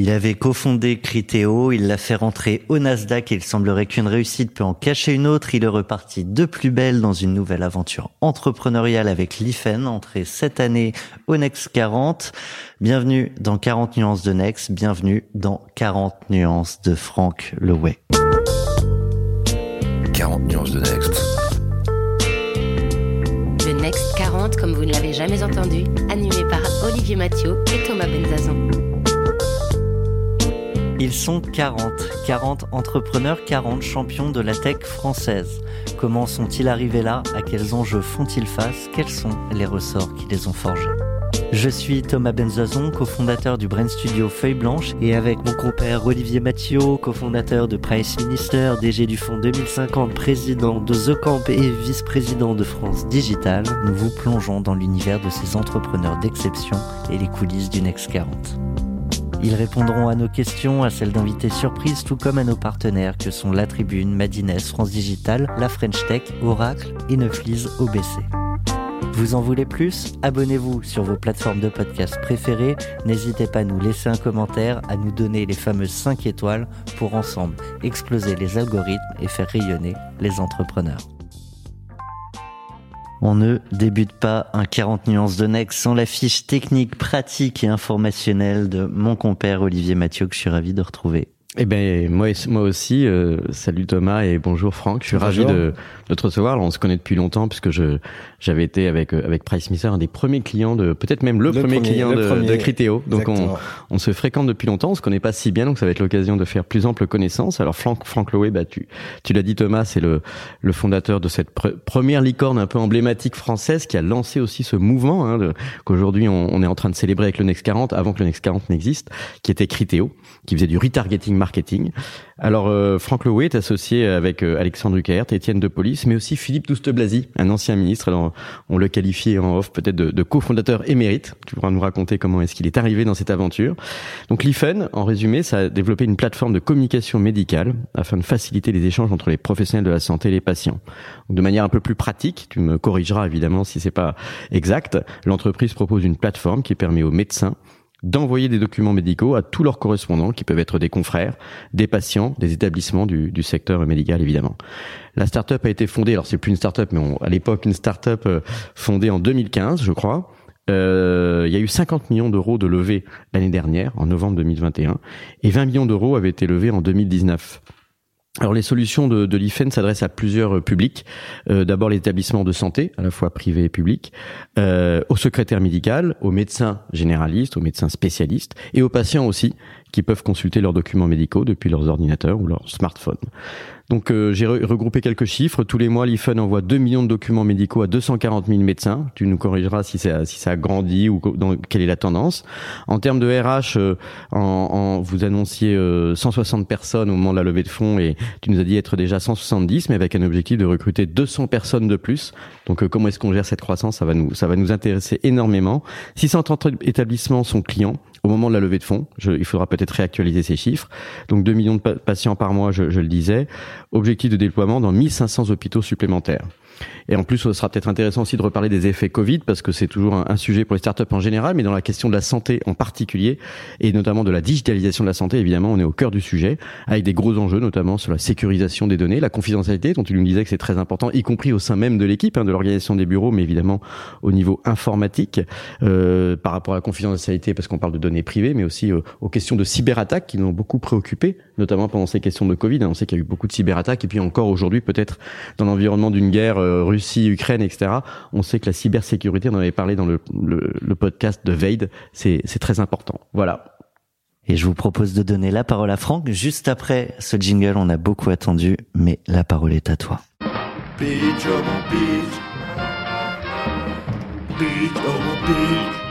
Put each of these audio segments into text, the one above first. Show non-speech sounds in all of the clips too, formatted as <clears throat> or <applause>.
Il avait cofondé Criteo, il l'a fait rentrer au Nasdaq et il semblerait qu'une réussite peut en cacher une autre. Il est reparti de plus belle dans une nouvelle aventure entrepreneuriale avec l'IFEN, entré cette année au Next 40. Bienvenue dans 40 nuances de Next, bienvenue dans 40 nuances de Franck Leway. 40 nuances de Next. Le Next 40, comme vous ne l'avez jamais entendu, animé par Olivier Mathieu et Thomas Benzazon. Ils sont 40, 40 entrepreneurs, 40 champions de la tech française. Comment sont-ils arrivés là? À quels enjeux font-ils face? Quels sont les ressorts qui les ont forgés? Je suis Thomas Benzazon, cofondateur du Brain Studio Feuille Blanche et avec mon compère Olivier Mathieu, cofondateur de Price Minister, DG du fonds 2050, président de The Camp et vice-président de France Digital, nous vous plongeons dans l'univers de ces entrepreneurs d'exception et les coulisses du Next 40. Ils répondront à nos questions, à celles d'invités surprises, tout comme à nos partenaires que sont La Tribune, Madines, France Digital, La French Tech, Oracle et Neuflis OBC. Vous en voulez plus? Abonnez-vous sur vos plateformes de podcast préférées. N'hésitez pas à nous laisser un commentaire, à nous donner les fameuses 5 étoiles pour ensemble exploser les algorithmes et faire rayonner les entrepreneurs. On ne débute pas un 40 nuances de Next sans la fiche technique, pratique et informationnelle de mon compère Olivier Mathieu que je suis ravi de retrouver. Eh ben moi moi aussi euh, salut Thomas et bonjour Franck. Je suis ravi de, de, te recevoir. Alors, on se connaît depuis longtemps puisque je j'avais été avec euh, avec Price Mister un des premiers clients de peut-être même le, premier, client de, de Criteo. Donc on, on se fréquente depuis longtemps. On se connaît pas si bien donc ça va être l'occasion de faire plus ample connaissance. Alors Franck Franck Loé bah tu tu l'as dit Thomas c'est le le fondateur de cette première licorne un peu emblématique française qui a lancé aussi ce mouvement hein, qu'aujourd'hui on, on, est en train de célébrer avec le Next 40 avant que le Next 40 n'existe qui était Criteo qui faisait du retargeting marketing. Alors euh, Franck Loué est associé avec euh, Alexandre Huckert, Étienne de Police, mais aussi Philippe Douste-Blazy, un ancien ministre. Alors on le qualifiait en off peut-être de, de cofondateur émérite. Tu pourras nous raconter comment est-ce qu'il est arrivé dans cette aventure. Donc l'IFEN, en résumé, ça a développé une plateforme de communication médicale afin de faciliter les échanges entre les professionnels de la santé et les patients. Donc, de manière un peu plus pratique, tu me corrigeras évidemment si c'est pas exact. L'entreprise propose une plateforme qui permet aux médecins d'envoyer des documents médicaux à tous leurs correspondants, qui peuvent être des confrères, des patients, des établissements du, du secteur médical évidemment. La startup a été fondée, alors c'est plus une startup, mais à l'époque une startup euh, fondée en 2015, je crois. Euh, il y a eu 50 millions d'euros de levée l'année dernière, en novembre 2021, et 20 millions d'euros avaient été levés en 2019. Alors les solutions de, de l'IFEN s'adressent à plusieurs euh, publics. Euh, D'abord l'établissement de santé, à la fois privé et public, euh, au secrétaire médical, aux médecins généralistes, aux médecins spécialistes et aux patients aussi, qui peuvent consulter leurs documents médicaux depuis leurs ordinateurs ou leur smartphone. Donc euh, j'ai regroupé quelques chiffres. Tous les mois, l'IFEN envoie 2 millions de documents médicaux à 240 000 médecins. Tu nous corrigeras si ça, si ça a grandi ou dans, quelle est la tendance. En termes de RH, euh, en, en, vous annonciez euh, 160 personnes au moment de la levée de fonds et tu nous as dit être déjà 170, mais avec un objectif de recruter 200 personnes de plus. Donc euh, comment est-ce qu'on gère cette croissance? Ça va nous, ça va nous intéresser énormément. 630 établissements sont clients au moment de la levée de fonds. Il faudra peut-être réactualiser ces chiffres. Donc 2 millions de patients par mois, je, le disais. Objectif de déploiement dans 1500 hôpitaux supplémentaires. Et en plus, ce sera peut-être intéressant aussi de reparler des effets Covid parce que c'est toujours un, sujet pour les startups en général, mais dans la question de la santé en particulier et notamment de la digitalisation de la santé, évidemment, on est au cœur du sujet avec des gros enjeux, notamment sur la sécurisation des données, la confidentialité, dont tu nous disais que c'est très important, y compris au sein même de l'équipe, hein, de l'organisation des bureaux, mais évidemment au niveau informatique euh, par rapport à la confidentialité, parce qu'on parle de données privées, mais aussi euh, aux questions de cyberattaques qui nous ont beaucoup préoccupés, notamment pendant ces questions de Covid. On sait qu'il y a eu beaucoup de cyberattaques et puis encore aujourd'hui, peut-être dans l'environnement d'une guerre euh, Russie, Ukraine, etc. On sait que la cybersécurité, on en avait parlé dans le, le, le podcast de Veid, c'est très important. Voilà. Et je vous propose de donner la parole à Franck. Juste après ce jingle, on a beaucoup attendu, mais la parole est à toi. Beach, oh beach. Beach, oh beach.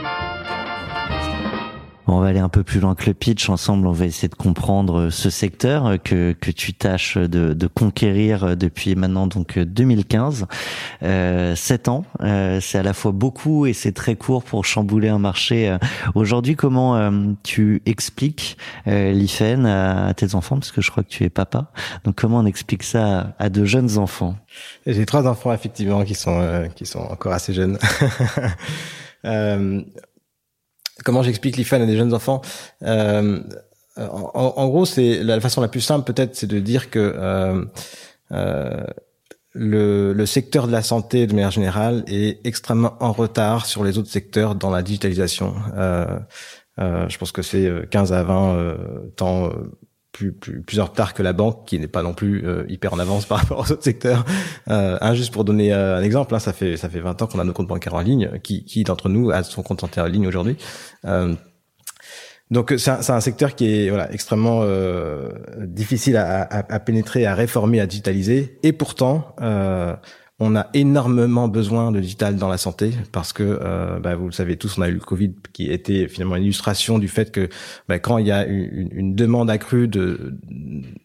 On va aller un peu plus loin que le pitch. Ensemble, on va essayer de comprendre ce secteur que, que tu tâches de, de conquérir depuis maintenant donc 2015. Euh, 7 ans, euh, c'est à la fois beaucoup et c'est très court pour chambouler un marché. Euh, aujourd'hui, comment euh, tu expliques euh, l'IFEN à, tes enfants? Parce que je crois que tu es papa. Donc comment on explique ça à, de jeunes enfants? J'ai trois enfants effectivement qui sont qui sont encore assez jeunes. <laughs> comment j'explique l'IFEN à des jeunes enfants euh, en, en, gros, c'est la façon la plus simple peut-être, c'est de dire que euh, euh, le, le, secteur de la santé de manière générale est extrêmement en retard sur les autres secteurs dans la digitalisation. Euh, euh, je pense que c'est 15 à 20 euh, temps plus, plus, plus en retard que la banque, qui n'est pas non plus hyper en avance <laughs> par rapport aux autres secteurs. Euh, juste pour donner un exemple, hein, ça fait ça fait 20 ans qu'on a nos comptes bancaires en ligne. Qui, qui d'entre nous a son compte en ligne aujourd'hui donc c'est un, un, secteur qui est voilà extrêmement euh, difficile à, à, à, pénétrer, à réformer, à digitaliser, et pourtant euh, on a énormément besoin de digital dans la santé parce que, euh, bah, vous le savez tous, on a eu le Covid qui était finalement une illustration du fait que bah, quand il y a une, une demande accrue de,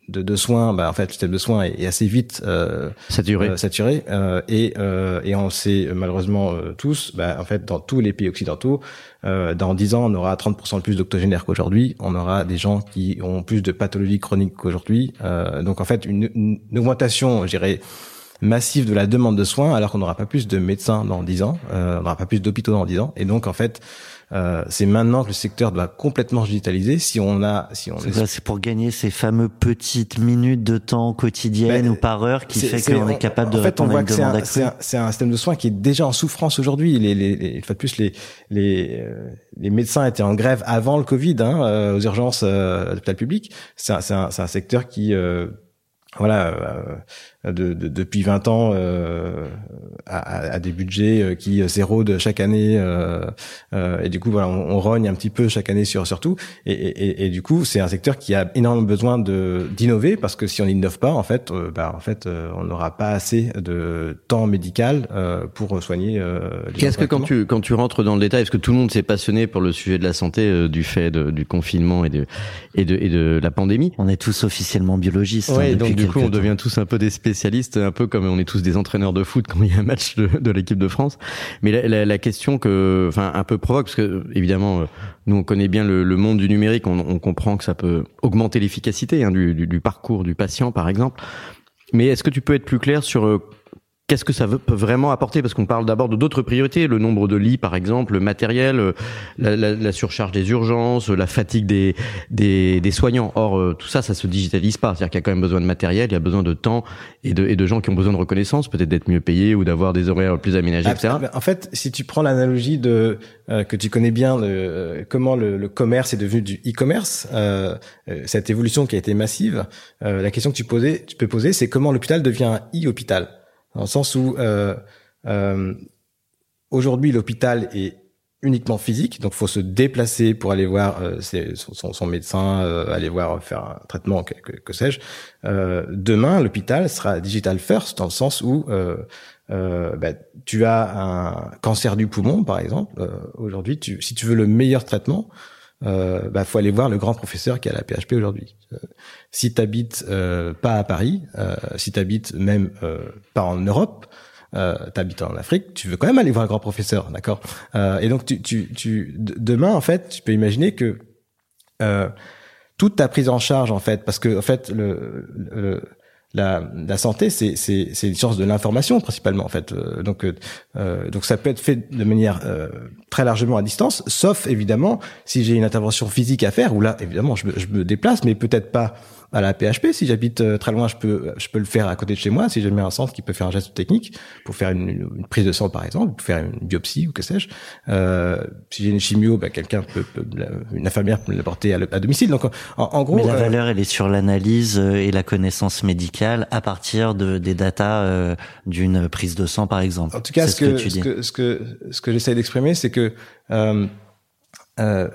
de, de, soins, bah, en fait, le système de soins est, assez vite euh, saturé, euh, saturé euh, et, euh, et on sait malheureusement tous, bah, en fait, dans tous les pays occidentaux, dans 10 ans, on aura 30% de plus d'octogénaires qu'aujourd'hui. On aura des gens qui ont plus de pathologies chroniques qu'aujourd'hui. donc en fait, une, une augmentation, je dirais massif de la demande de soins, alors qu'on n'aura pas plus de médecins dans 10 ans, euh, on n'aura pas plus d'hôpitaux dans 10 ans. Et donc, en fait, euh, c'est maintenant que le secteur doit complètement digitaliser. Si on a, si on c'est pour gagner ces fameux petites minutes de temps quotidiennes ben, ou par heure qui fait qu'on est capable de en fait, on voit que c'est un, c'est un, système de soins qui est déjà en souffrance aujourd'hui. Les, les, les, de plus, les, les, euh, les médecins étaient en grève avant le Covid hein, euh, aux urgences euh, à l'hôpital public. C'est un, un, un, secteur qui voilà, de, de, depuis 20 ans euh, à, à, des budgets euh, qui s'érodent chaque année euh, euh, et du coup voilà on, on, rogne un petit peu chaque année sur sur tout. Et, et, et du coup c'est un secteur qui a énormément besoin de d'innover parce que si on n'innove pas en fait euh, bah en fait on n'aura pas assez de temps médical pour soigner Qu'est-ce que quand tu quand tu rentres dans le détail est-ce que tout le monde s'est passionné pour le sujet de la santé du fait de, du confinement et de et de et de la pandémie? On est tous officiellement biologistes. Hein, ouais, donc du coup on devient tous un peu des spécialistes un peu comme on est tous des entraîneurs de foot <laughs> quand il y a un match de, de l'équipe de France. Mais la, la, la, question que, enfin, un peu provoque, parce que évidemment, euh, nous on connaît bien le, le monde du numérique, on, on, comprend que ça peut augmenter l'efficacité hein, du, du, du, parcours du patient, par exemple. Mais est-ce que tu peux être plus clair sur euh, Qu'est-ce que ça veut, peut vraiment apporter? Parce qu'on parle d'abord de d'autres priorités, le nombre de lits par exemple, le matériel, euh, la, la, la surcharge des urgences, la fatigue des, des, des soignants. Or, euh, tout ça, ça se digitalise pas. C'est-à-dire qu'il y a quand même besoin de matériel, il y a besoin de temps et de, et de gens qui ont besoin de reconnaissance, peut-être d'être mieux payés ou d'avoir des horaires plus aménagés, etc. En fait, si tu prends l'analogie de euh, que tu connais bien, de, comment le, le, commerce est devenu du e-commerce, cette évolution qui a été massive, la question que tu posais, tu peux poser, c'est comment l'hôpital devient un e-hôpital? Dans le sens où euh, euh, aujourd'hui l'hôpital est uniquement physique, donc faut se déplacer pour aller voir euh, son, son, médecin, euh, aller voir faire un traitement, que, sais-je. Euh, demain, l'hôpital sera digital first dans le sens où bah, tu as un cancer du poumon, par exemple. aujourd'hui, tu, si tu veux le meilleur traitement, euh, bah, faut aller voir le grand professeur qui à la PHP aujourd'hui. Euh, si tu habites euh, pas à Paris, euh, si tu habites même euh, pas en Europe, euh, habites en Afrique, tu veux quand même aller voir le grand professeur, d'accord? Et donc tu, tu, tu, demain en fait, tu peux imaginer que toute ta prise en charge en fait, parce que en fait le, le la, la santé, c'est c'est une science de l'information principalement en fait. Euh, donc euh, euh, donc ça peut être fait de manière très largement à distance, sauf évidemment si j'ai une intervention physique à faire où là évidemment je je me déplace, mais peut-être pas à la PHP. Si j'habite euh, très loin, je peux, je peux le faire à côté de chez moi. Si j'ai un centre qui peut faire un geste technique pour faire une, une, prise de sang, par exemple, pour faire une biopsie ou que sais-je. Euh, si j'ai une chimio, bah, quelqu'un peut, peut, une infirmière peut me l'apporter à, à, domicile. Donc, en, gros, mais la euh, valeur, elle est sur l'analyse euh, et la connaissance médicale à partir de des datas euh, d'une prise de sang, par exemple. En tout cas, ce que, ce que, ce que, ce que j'essaie d'exprimer, c'est que euh, euh,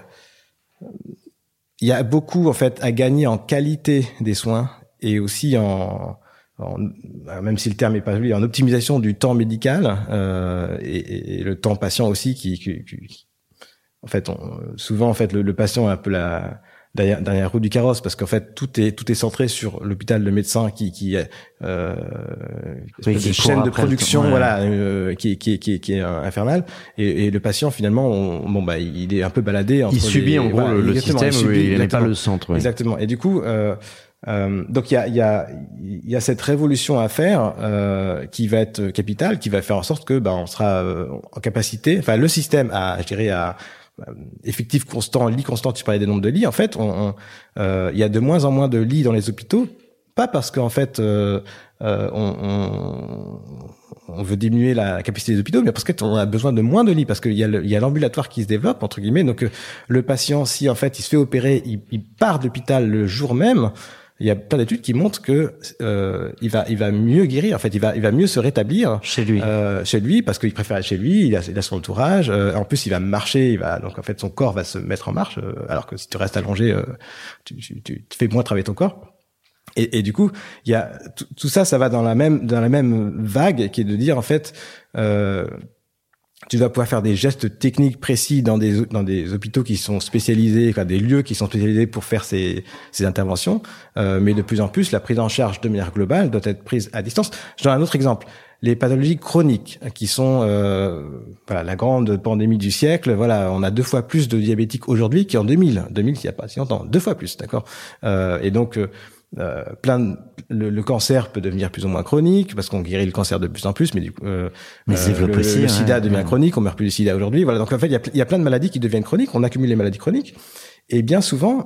il y a beaucoup en fait à gagner en qualité des soins et aussi en, même si le terme est pas lui, en optimisation du temps médical euh, et, et, le temps patient aussi qui, qui, en fait, on, souvent en fait le, patient est un peu la derrière, derrière roue du carrosse parce qu'en fait tout est tout est centré sur l'hôpital, le médecin qui qui euh, qui chaîne de production voilà euh, qui, qui qui qui est infernal et, et le patient finalement bon bah il est un peu baladé entre il subit en gros le, système il n'est pas le centre exactement. Et du coup euh, euh, donc il y a, y, a, y a cette révolution à faire euh, qui va être capitale, qui va faire en sorte que bah, on sera euh, en capacité, enfin le système à, je dirais, à effectif constant, lit constant, tu parlais des nombres de lits, en fait, on, euh, il y a de moins en moins de lits dans les hôpitaux, pas parce qu'en fait euh, euh, on, on, on, veut diminuer la capacité des hôpitaux, mais parce qu'on a besoin de moins de lits, parce qu'il y a l'ambulatoire qui se développe entre guillemets. Donc le patient, si en fait il se fait opérer, il, il part d'hôpital le jour même il y a plein d'études qui montrent que euh, il va il va mieux guérir. En fait il va il va mieux se rétablir chez lui. euh, chez lui parce qu'il préfère être chez lui il a, il a son entourage euh, en plus il va marcher il va donc en fait son corps va se mettre en marche euh, alors que si tu restes allongé euh, tu, tu, tu, fais moins travailler ton corps. Et, et du coup il y a tout ça ça va dans la même dans la même vague qui est de dire en fait euh, tu dois pouvoir faire des gestes techniques précis dans des dans des hôpitaux qui sont spécialisés, enfin des lieux qui sont spécialisés pour faire ces ces interventions. Euh, mais de plus en plus, la prise en charge de manière globale doit être prise à distance. Je donne un autre exemple. Les pathologies chroniques, qui sont euh, voilà, la grande pandémie du siècle. Voilà, on a deux fois plus de diabétiques aujourd'hui qu'en 2000. 2000, il n'y a pas si longtemps, deux fois plus, d'accord. Euh, et donc euh, euh, plein le, cancer peut devenir plus ou moins chronique parce qu'on guérit le cancer de plus en plus mais du coup euh, mais euh, le, le, sida devient chronique on meurt plus du sida aujourd'hui voilà. Donc en fait il y a, y a, plein de maladies qui deviennent chroniques on accumule les maladies chroniques et bien souvent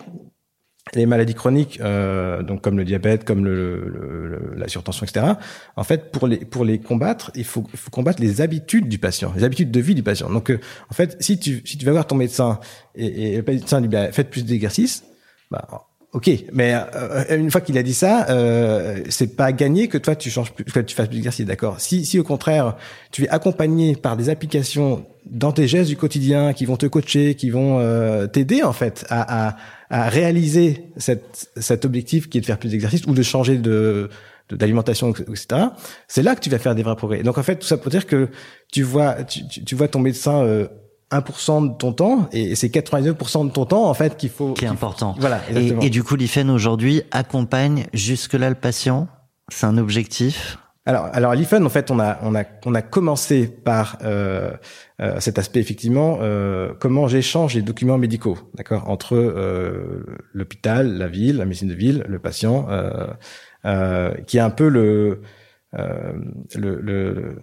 les maladies chroniques euh, donc comme le diabète comme le, la surtension etc en fait pour les pour les combattre il faut, il faut combattre les habitudes du patient les habitudes de vie du patient. Donc en fait si tu si tu vas voir ton médecin et, et le médecin dit bah, faites plus d'exercices bah Ok, mais euh, une fois qu'il a dit ça, euh, c'est pas gagné que toi tu changes plus, que tu fasses plus d'exercice, d'accord? Si, si au contraire tu es accompagné par des applications dans tes gestes du quotidien qui vont te coacher, qui vont euh, t'aider en fait à, à, à réaliser cette, cet objectif qui est de faire plus d'exercice ou de changer de d'alimentation, etc. C'est là que tu vas faire des vrais progrès. Donc en fait, tout ça pour dire que tu vois, tu, tu vois ton médecin euh, 1% de ton temps et c'est 99% de ton temps en fait qu'il faut qui est important. Voilà. Et, du coup, l'IFEN aujourd'hui accompagne jusque là le patient? C'est un objectif? Alors, alors l'IFEN en fait, on a on a on a commencé par euh, euh, cet aspect effectivement euh, comment j'échange les documents médicaux, d'accord, entre euh, l'hôpital, la ville, la médecine de ville, le patient, euh, euh, qui est un peu le le, le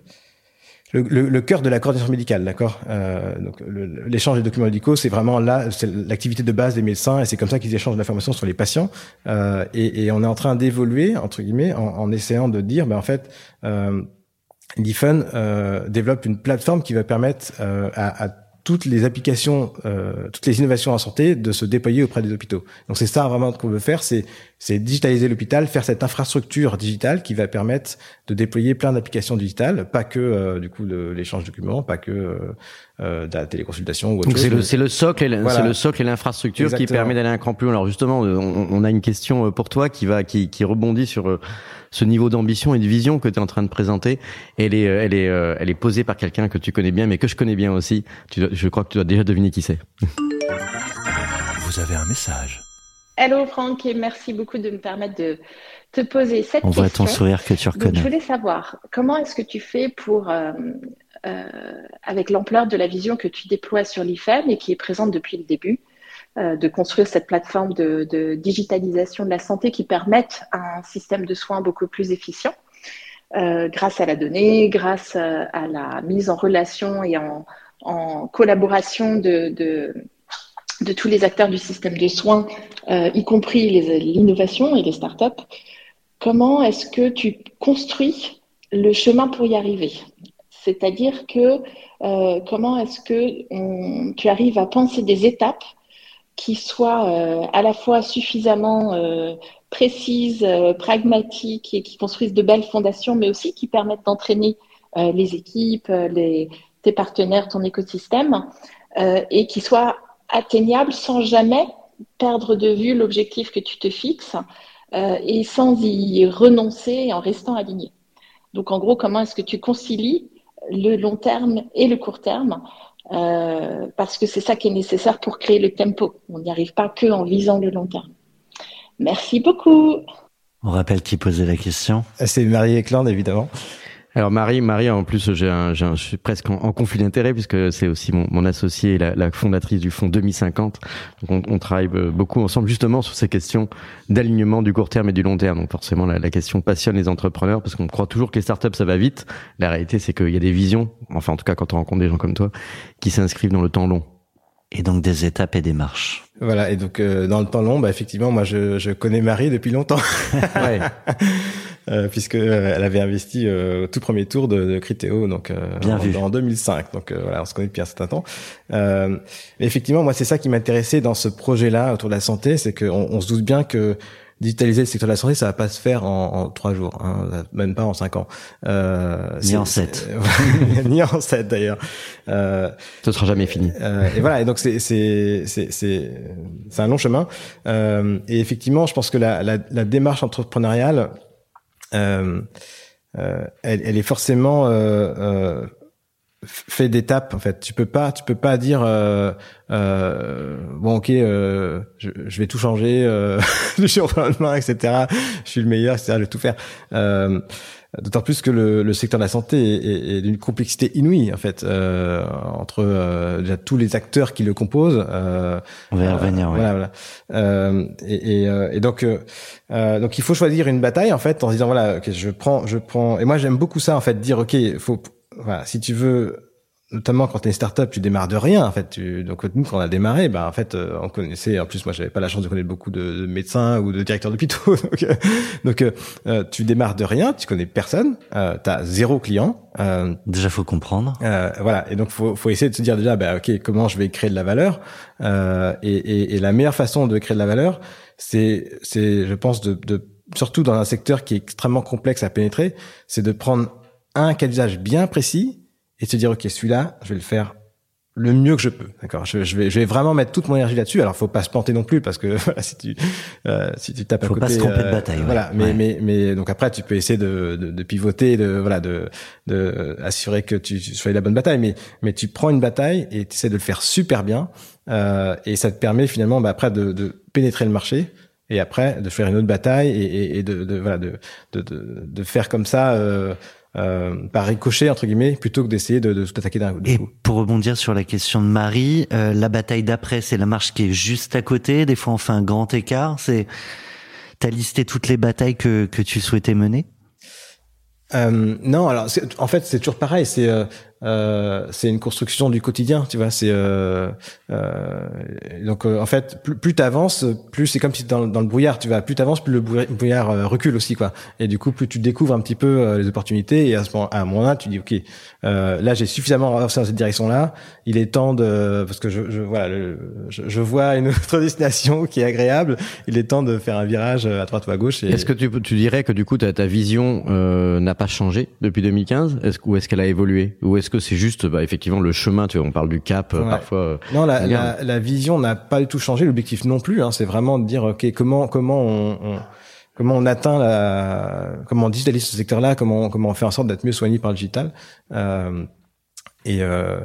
le, le, le, cœur de la coordination médicale, d'accord. Euh, donc l'échange des documents médicaux, c'est vraiment là, c'est l'activité de base des médecins, et c'est comme ça qu'ils échangent l'information sur les patients. Euh, et, et, on est en train d'évoluer entre guillemets en, en, essayant de dire, ben en fait, euh, l'IFUN euh, développe une plateforme qui va permettre euh, à, à toutes les applications, euh, toutes les innovations en santé de se déployer auprès des hôpitaux. Donc c'est ça vraiment qu'on veut faire, c'est digitaliser l'hôpital, faire cette infrastructure digitale qui va permettre de déployer plein d'applications digitales, pas que euh, du coup de l'échange de documents, pas que euh, euh, de la téléconsultation ou autre Donc c'est le, c'est le socle et c'est le socle et l'infrastructure qui permet d'aller un cran plus loin. Alors justement, on, on, a une question pour toi qui va qui, qui rebondit sur ce niveau d'ambition et de vision que tu es en train de présenter, elle est, euh, elle est, euh, elle est posée par quelqu'un que tu connais bien, mais que je connais bien aussi. Tu je crois que tu dois déjà deviner qui c'est. <laughs> Vous avez un message. Hello Franck et merci beaucoup de me permettre de te poser cette question. On voit ton sourire que tu reconnais. je voulais savoir comment est-ce que tu fais pour, euh, euh, avec l'ampleur de la vision que tu déploies sur l'IFEM et qui est présente depuis le début, euh, de construire cette plateforme de, digitalisation de la santé qui permette un système de soins beaucoup plus efficient euh, grâce à la donnée, grâce à, à, la mise en relation et en, collaboration de, tous les acteurs du système de soins, euh, y compris l'innovation et les startups. Comment est-ce que tu construis le chemin pour y arriver? C'est-à-dire que euh, comment est-ce que tu arrives à penser des étapes qui soient euh, à la fois suffisamment euh, précises, euh, pragmatiques et qui construisent de belles fondations, mais aussi qui permettent d'entraîner les équipes, les, tes partenaires, ton écosystème, et qui soient atteignables sans jamais perdre de vue l'objectif que tu te fixes et sans y renoncer en restant aligné. Donc en gros, comment est-ce que tu concilies le long terme et le court terme parce que c'est ça qui est nécessaire pour créer le tempo. On n'y arrive pas que en visant le long terme. Merci beaucoup. On rappelle qui posait la question. C'est Marie Eklund, évidemment. Alors Marie, Marie, en plus, j'ai un, je suis presque en, conflit d'intérêt puisque c'est aussi mon, mon associé, la, la, fondatrice du fonds 2050. Donc on, on, travaille beaucoup ensemble justement sur ces questions d'alignement du court terme et du long terme. Donc forcément, la, la question passionne les entrepreneurs parce qu'on croit toujours que les startups ça va vite. La réalité, c'est qu'il y a des visions, enfin en tout cas quand on rencontre des gens comme toi, qui s'inscrivent dans le temps long. Et donc des étapes et des marches. Voilà, et donc euh, dans le temps long, bah, effectivement, moi je, je connais Marie depuis longtemps. <laughs> ouais. <laughs> euh, puisque euh, elle avait investi euh, au tout premier tour de, de Criteo, donc Bien en, vu. en 2005. Donc voilà, on se connaît depuis un certain temps. mais effectivement, moi c'est ça qui m'intéressait dans ce projet-là autour de la santé, c'est qu'on on se doute bien que digitaliser le secteur de la santé, ça va pas se faire en, trois jours, hein, même pas en cinq ans. Euh, ni en sept. <laughs> ni en sept d'ailleurs. Euh, Ce sera jamais fini. Euh, et voilà. Et donc c'est c'est c'est c'est c'est un long chemin. Euh, et effectivement, je pense que la la, la démarche entrepreneuriale, euh, euh, elle, elle est forcément euh, fait d'étapes en fait. Tu peux pas tu peux pas dire euh, euh, bon ok euh, je, je, vais tout changer euh, <laughs> du jour au lendemain etc je suis le meilleur etc je vais tout faire. Euh, d'autant plus que le, le, secteur de la santé est, est, est d'une complexité inouïe en fait euh, entre euh, déjà tous les acteurs qui le composent on va y revenir voilà, voilà. et, et, et donc donc il faut choisir une bataille en fait en se disant voilà ok je prends je prends et moi j'aime beaucoup ça en fait dire ok faut voilà, si tu veux, notamment quand tu es une startup, tu démarres de rien. En fait, tu, donc nous, quand on a démarré, bah en fait, euh, on connaissait. En plus, moi, j'avais pas la chance de connaître beaucoup de, de médecins ou de directeurs d'hôpitaux. <laughs> donc, euh, donc euh, tu démarres de rien, tu connais personne, euh, tu as zéro client. Euh, déjà, faut comprendre. voilà, et donc faut, faut essayer de se dire déjà, bah ok, comment je vais créer de la valeur. Et, et, et, la meilleure façon de créer de la valeur, c'est, c'est, je pense, de, de surtout dans un secteur qui est extrêmement complexe à pénétrer, c'est de prendre un cas d'usage bien précis et se dire ok celui-là je vais le faire le mieux que je peux d'accord? Je, je, vais je vais vraiment mettre toute mon énergie là-dessus. Alors faut pas se planter non plus parce que <laughs> voilà si tu euh, si tu tapes faut à pas côté se tromper de bataille euh, voilà. Mais ouais. mais mais donc après tu peux essayer de, de, de pivoter de voilà de de euh, assurer que tu, tu sois la bonne bataille. Mais mais tu prends une bataille et tu essaies de le faire super bien euh, et ça te permet finalement bah, après de, de pénétrer le marché et après de faire une autre bataille et, et, et de, de voilà de, de, de de faire comme ça euh, euh, par ricochet entre guillemets plutôt que d'essayer de, de tout attaquer d'un coup. Et pour rebondir sur la question de Marie, euh, la bataille d'après, c'est la marche qui est juste à côté. Des fois, on fait un grand écart. C'est t'as listé toutes les batailles que que tu souhaitais mener? Euh, non, alors en fait c'est toujours pareil. C'est euh, euh, c'est une construction du quotidien, tu vois. C'est euh, euh, donc en fait plus, plus t'avances, plus c'est comme si dans, dans, le brouillard, tu vas plus t'avances, plus le brouillard recule aussi, quoi. Et du coup, plus tu découvres un petit peu les opportunités. Et à ce moment, à un moment tu dis ok, là j'ai suffisamment avancé dans cette direction-là. Il est temps de parce que je, je voilà, je, je, vois une autre <laughs> destination qui est agréable. Il est temps de faire un virage à droite ou à gauche. Est-ce que tu, tu dirais que du coup ta, ta vision n'a pas changé depuis 2015 est-ce, ou est-ce qu'elle a évolué? Que c'est juste bah, effectivement le chemin tu vois on parle du cap ouais. parfois non la, la, la, vision n'a pas du tout changé l'objectif non plus hein, c'est vraiment de dire ok comment comment on, on comment on atteint la comment on digitalise ce secteur là comment comment on fait en sorte d'être mieux soigné par le digital euh, et euh,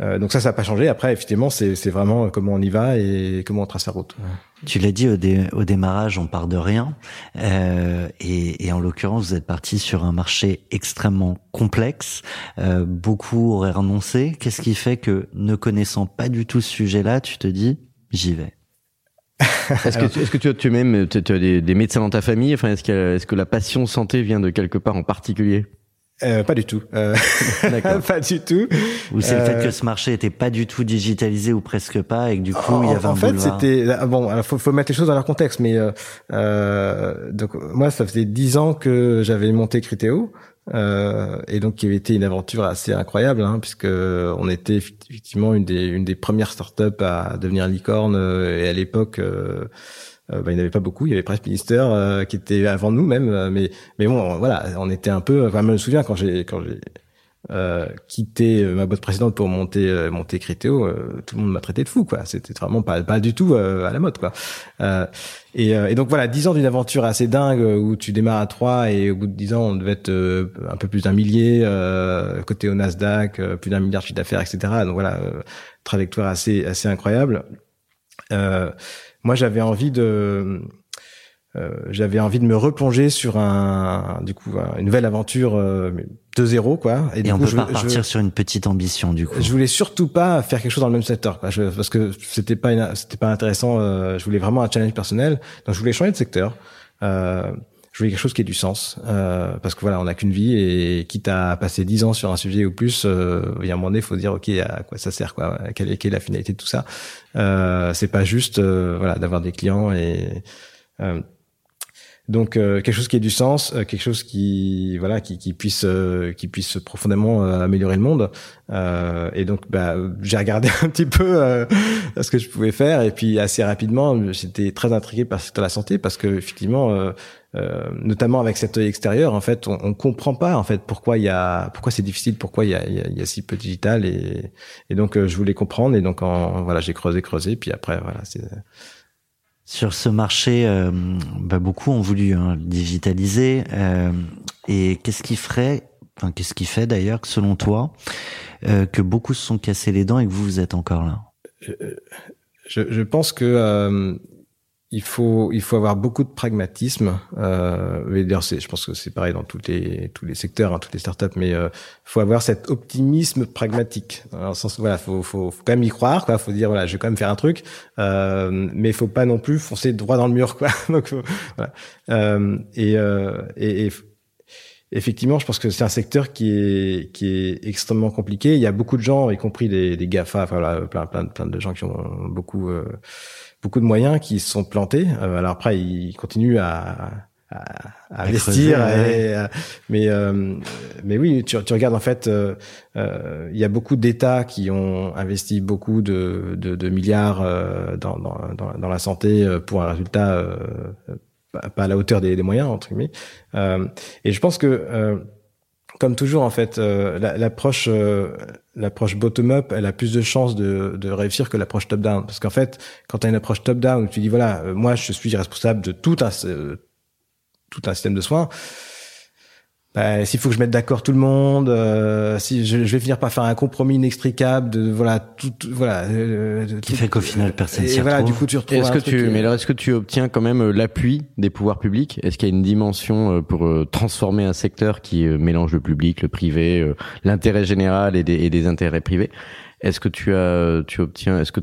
euh, donc ça, ça n'a pas changé. Après, effectivement, c'est, c'est vraiment comment on y va et comment on trace sa route. Tu l'as dit au, dé, au démarrage, on part de rien. Euh, et, et, en l'occurrence, vous êtes parti sur un marché extrêmement complexe. Euh, beaucoup auraient renoncé. Qu'est-ce qui fait que, ne connaissant pas du tout ce sujet-là, tu te dis, j'y vais? <laughs> Est-ce que, tu, est-ce que tu as, tu même tu as des, des, médecins dans ta famille? Enfin, est-ce que, est-ce que la passion santé vient de quelque part en particulier? Euh, pas du tout. Euh, <laughs> pas du tout. Ou c'est euh... le fait que ce marché était pas du tout digitalisé ou presque pas et que du coup en, il y avait en un fait, boulevard. c'était bon. Il faut, faut mettre les choses dans leur contexte. Mais euh, donc moi, ça faisait dix ans que j'avais monté Criteo. Euh, et donc qui avait été une aventure assez incroyable hein, puisque on était effectivement une des une des premières startups à devenir licorne et à l'époque euh, euh, bah, il n'y avait pas beaucoup. Il y avait Press Minister euh, qui était avant nous même, mais mais bon, voilà, on était un peu. Enfin, je me souviens quand j'ai quand j'ai euh, quitté ma boîte précédente pour monter monter Critéo, tout le monde m'a traité de fou quoi. C'était vraiment pas pas du tout à la mode quoi. Et, et, donc voilà, dix ans d'une aventure assez dingue où tu démarres à trois et au bout de dix ans on devait être un peu plus d'un millier côté au Nasdaq, plus d'un milliard de chiffre d'affaires, etc. Donc voilà, trajectoire assez assez incroyable. Moi j'avais envie de euh, j'avais envie de me replonger sur un, du coup, une nouvelle aventure euh, de zéro, quoi. Et, on peut pas partir sur une petite ambition, du coup. Je voulais surtout pas faire quelque chose dans le même secteur, quoi. parce que c'était pas, c'était pas intéressant. Euh, je voulais vraiment un challenge personnel, donc je voulais changer de secteur. Euh, je voulais quelque chose qui ait du sens, euh, parce que voilà, on n'a qu'une vie et quitte à passer dix ans sur un sujet ou plus, euh, il y a un moment donné, faut dire ok, à quoi ça sert, quoi, quelle est, la finalité de tout ça? Euh, c'est pas juste, voilà, d'avoir des clients et donc euh, quelque chose qui ait du sens, euh, quelque chose qui voilà qui, qui puisse euh, qui puisse profondément améliorer le monde. et donc bah, j'ai regardé <laughs> un petit peu ce que je pouvais faire. Et puis assez rapidement j'étais très intrigué par la santé parce que effectivement notamment avec cet œil extérieur en fait on, on comprend pas en fait pourquoi il y a pourquoi c'est difficile pourquoi il y a, il y a, si peu digital. Et, et donc je voulais comprendre. Et donc en, voilà j'ai creusé creusé. Puis après voilà c'est sur ce marché, euh, bah, beaucoup ont voulu hein, digitaliser. Euh, et qu'est-ce qui ferait, enfin qu'est-ce qui fait d'ailleurs, selon toi, euh, que beaucoup se sont cassés les dents et que vous vous êtes encore là? Je, je, pense que il faut il faut avoir beaucoup de pragmatisme. Euh, d'ailleurs, je pense que c'est pareil dans tous les tous les secteurs, hein, toutes les startups, mais euh, faut avoir cet optimisme pragmatique. Dans sens, voilà, faut, faut, faut quand même y croire, quoi. Faut dire voilà, je vais quand même faire un truc, euh, mais faut pas non plus foncer droit dans le mur, quoi. <laughs> Donc voilà. Euh, et, euh, et, et effectivement, je pense que c'est un secteur qui est qui est extrêmement compliqué. Il y a beaucoup de gens, y compris des, des Gafa, enfin, voilà, plein plein plein de gens qui ont beaucoup euh, beaucoup de moyens qui se sont plantés. Euh, alors après, ils continuent à, à, investir, euh, mais euh, mais oui, tu, tu, regardes en fait, il y a beaucoup d'États qui ont investi beaucoup de, de, de milliards dans, dans, dans, la santé pour un résultat pas à la hauteur des, des moyens entre guillemets. et je pense que comme toujours en fait, euh, l'approche euh, l'approche bottom-up, elle a plus de chances de, réussir que l'approche top-down. Parce qu'en fait, quand tu as une approche top-down, tu dis voilà, euh, moi je suis responsable de tout un tout un système de soins, bah, s'il faut que je mette d'accord tout le monde, euh, si je, je, vais finir par faire un compromis inextricable de voilà tout, voilà euh, qui fait qu'au final personne s'y voilà du coup tu retrouves est-ce que tu mais alors est-ce que tu obtiens quand même euh, l'appui des pouvoirs publics? Est-ce qu'il y a une dimension pour transformer un secteur qui mélange le public le privé l'intérêt général et des, et des intérêts privés? Est-ce que tu as, tu obtiens, est-ce que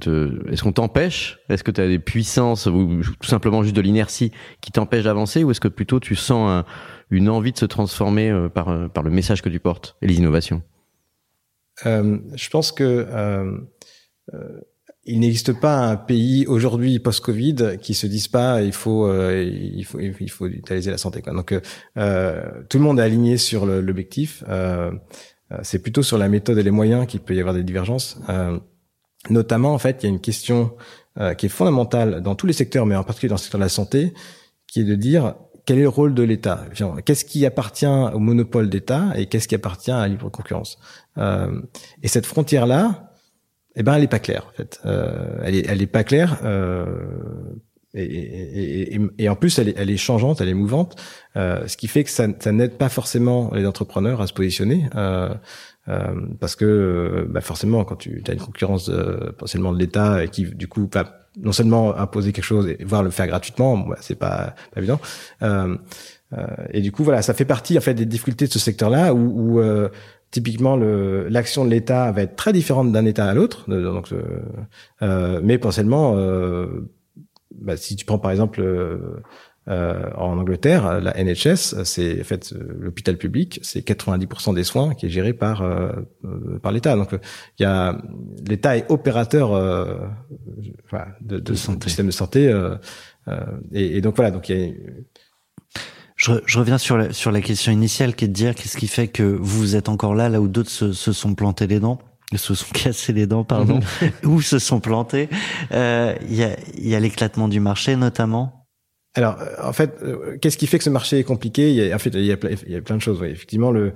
est-ce qu'on t'empêche? Est-ce que tu as des puissances ou tout simplement juste de l'inertie qui t'empêche d'avancer, ou est-ce que plutôt tu sens un, une envie de se transformer euh, par, euh, par le message que tu portes et les innovations? Euh, Je pense que euh, il n'existe pas un pays aujourd'hui post-Covid qui se dise pas il faut il faut il faut utiliser la santé quoi. Donc tout le monde est aligné sur l'objectif. C'est plutôt sur la méthode et les moyens qu'il peut y avoir des divergences. notamment en fait, il y a une question qui est fondamentale dans tous les secteurs, mais en particulier dans le secteur de la santé, qui est de dire quel est le rôle de l'État? Qu'est-ce qui appartient au monopole d'État et qu'est-ce qui appartient à la libre concurrence? Euh, Et cette frontière-là, eh ben, elle est pas claire. En fait, euh, elle est, elle est pas claire. Euh, et, et, et, et, en plus, elle est, elle est changeante, elle est mouvante, euh, ce qui fait que ça, ça n'aide pas forcément les entrepreneurs à se positionner. Euh, euh, parce que bah forcément, quand tu as une concurrence potentiellement de l'État et qui du coup va non seulement imposer quelque chose et voir le faire gratuitement, bah, c'est pas, pas évident. Euh, euh, et du coup, voilà, ça fait partie en fait des difficultés de ce secteur-là où, où euh, typiquement l'action de l'État va être très différente d'un État à l'autre. Donc, euh, mais potentiellement, bah, si tu prends par exemple euh, en Angleterre, la NHS, c'est en fait l'hôpital public, c'est 90% des soins qui est géré par euh, euh, par l'État. Donc il y a l'État est opérateur de, de, système de santé et, et, donc voilà donc il y a je, je, reviens sur la, sur la question initiale qui est de dire qu'est-ce qui fait que vous êtes encore là là où d'autres se, se sont plantés les dents? Se sont cassés les dents, pardon, <laughs> ou se sont plantés. Il y a, y a l'éclatement du marché notamment alors, en fait, qu'est-ce qui fait que ce marché est compliqué? Il y a, En fait, il y a, il y a plein de choses. Effectivement, le,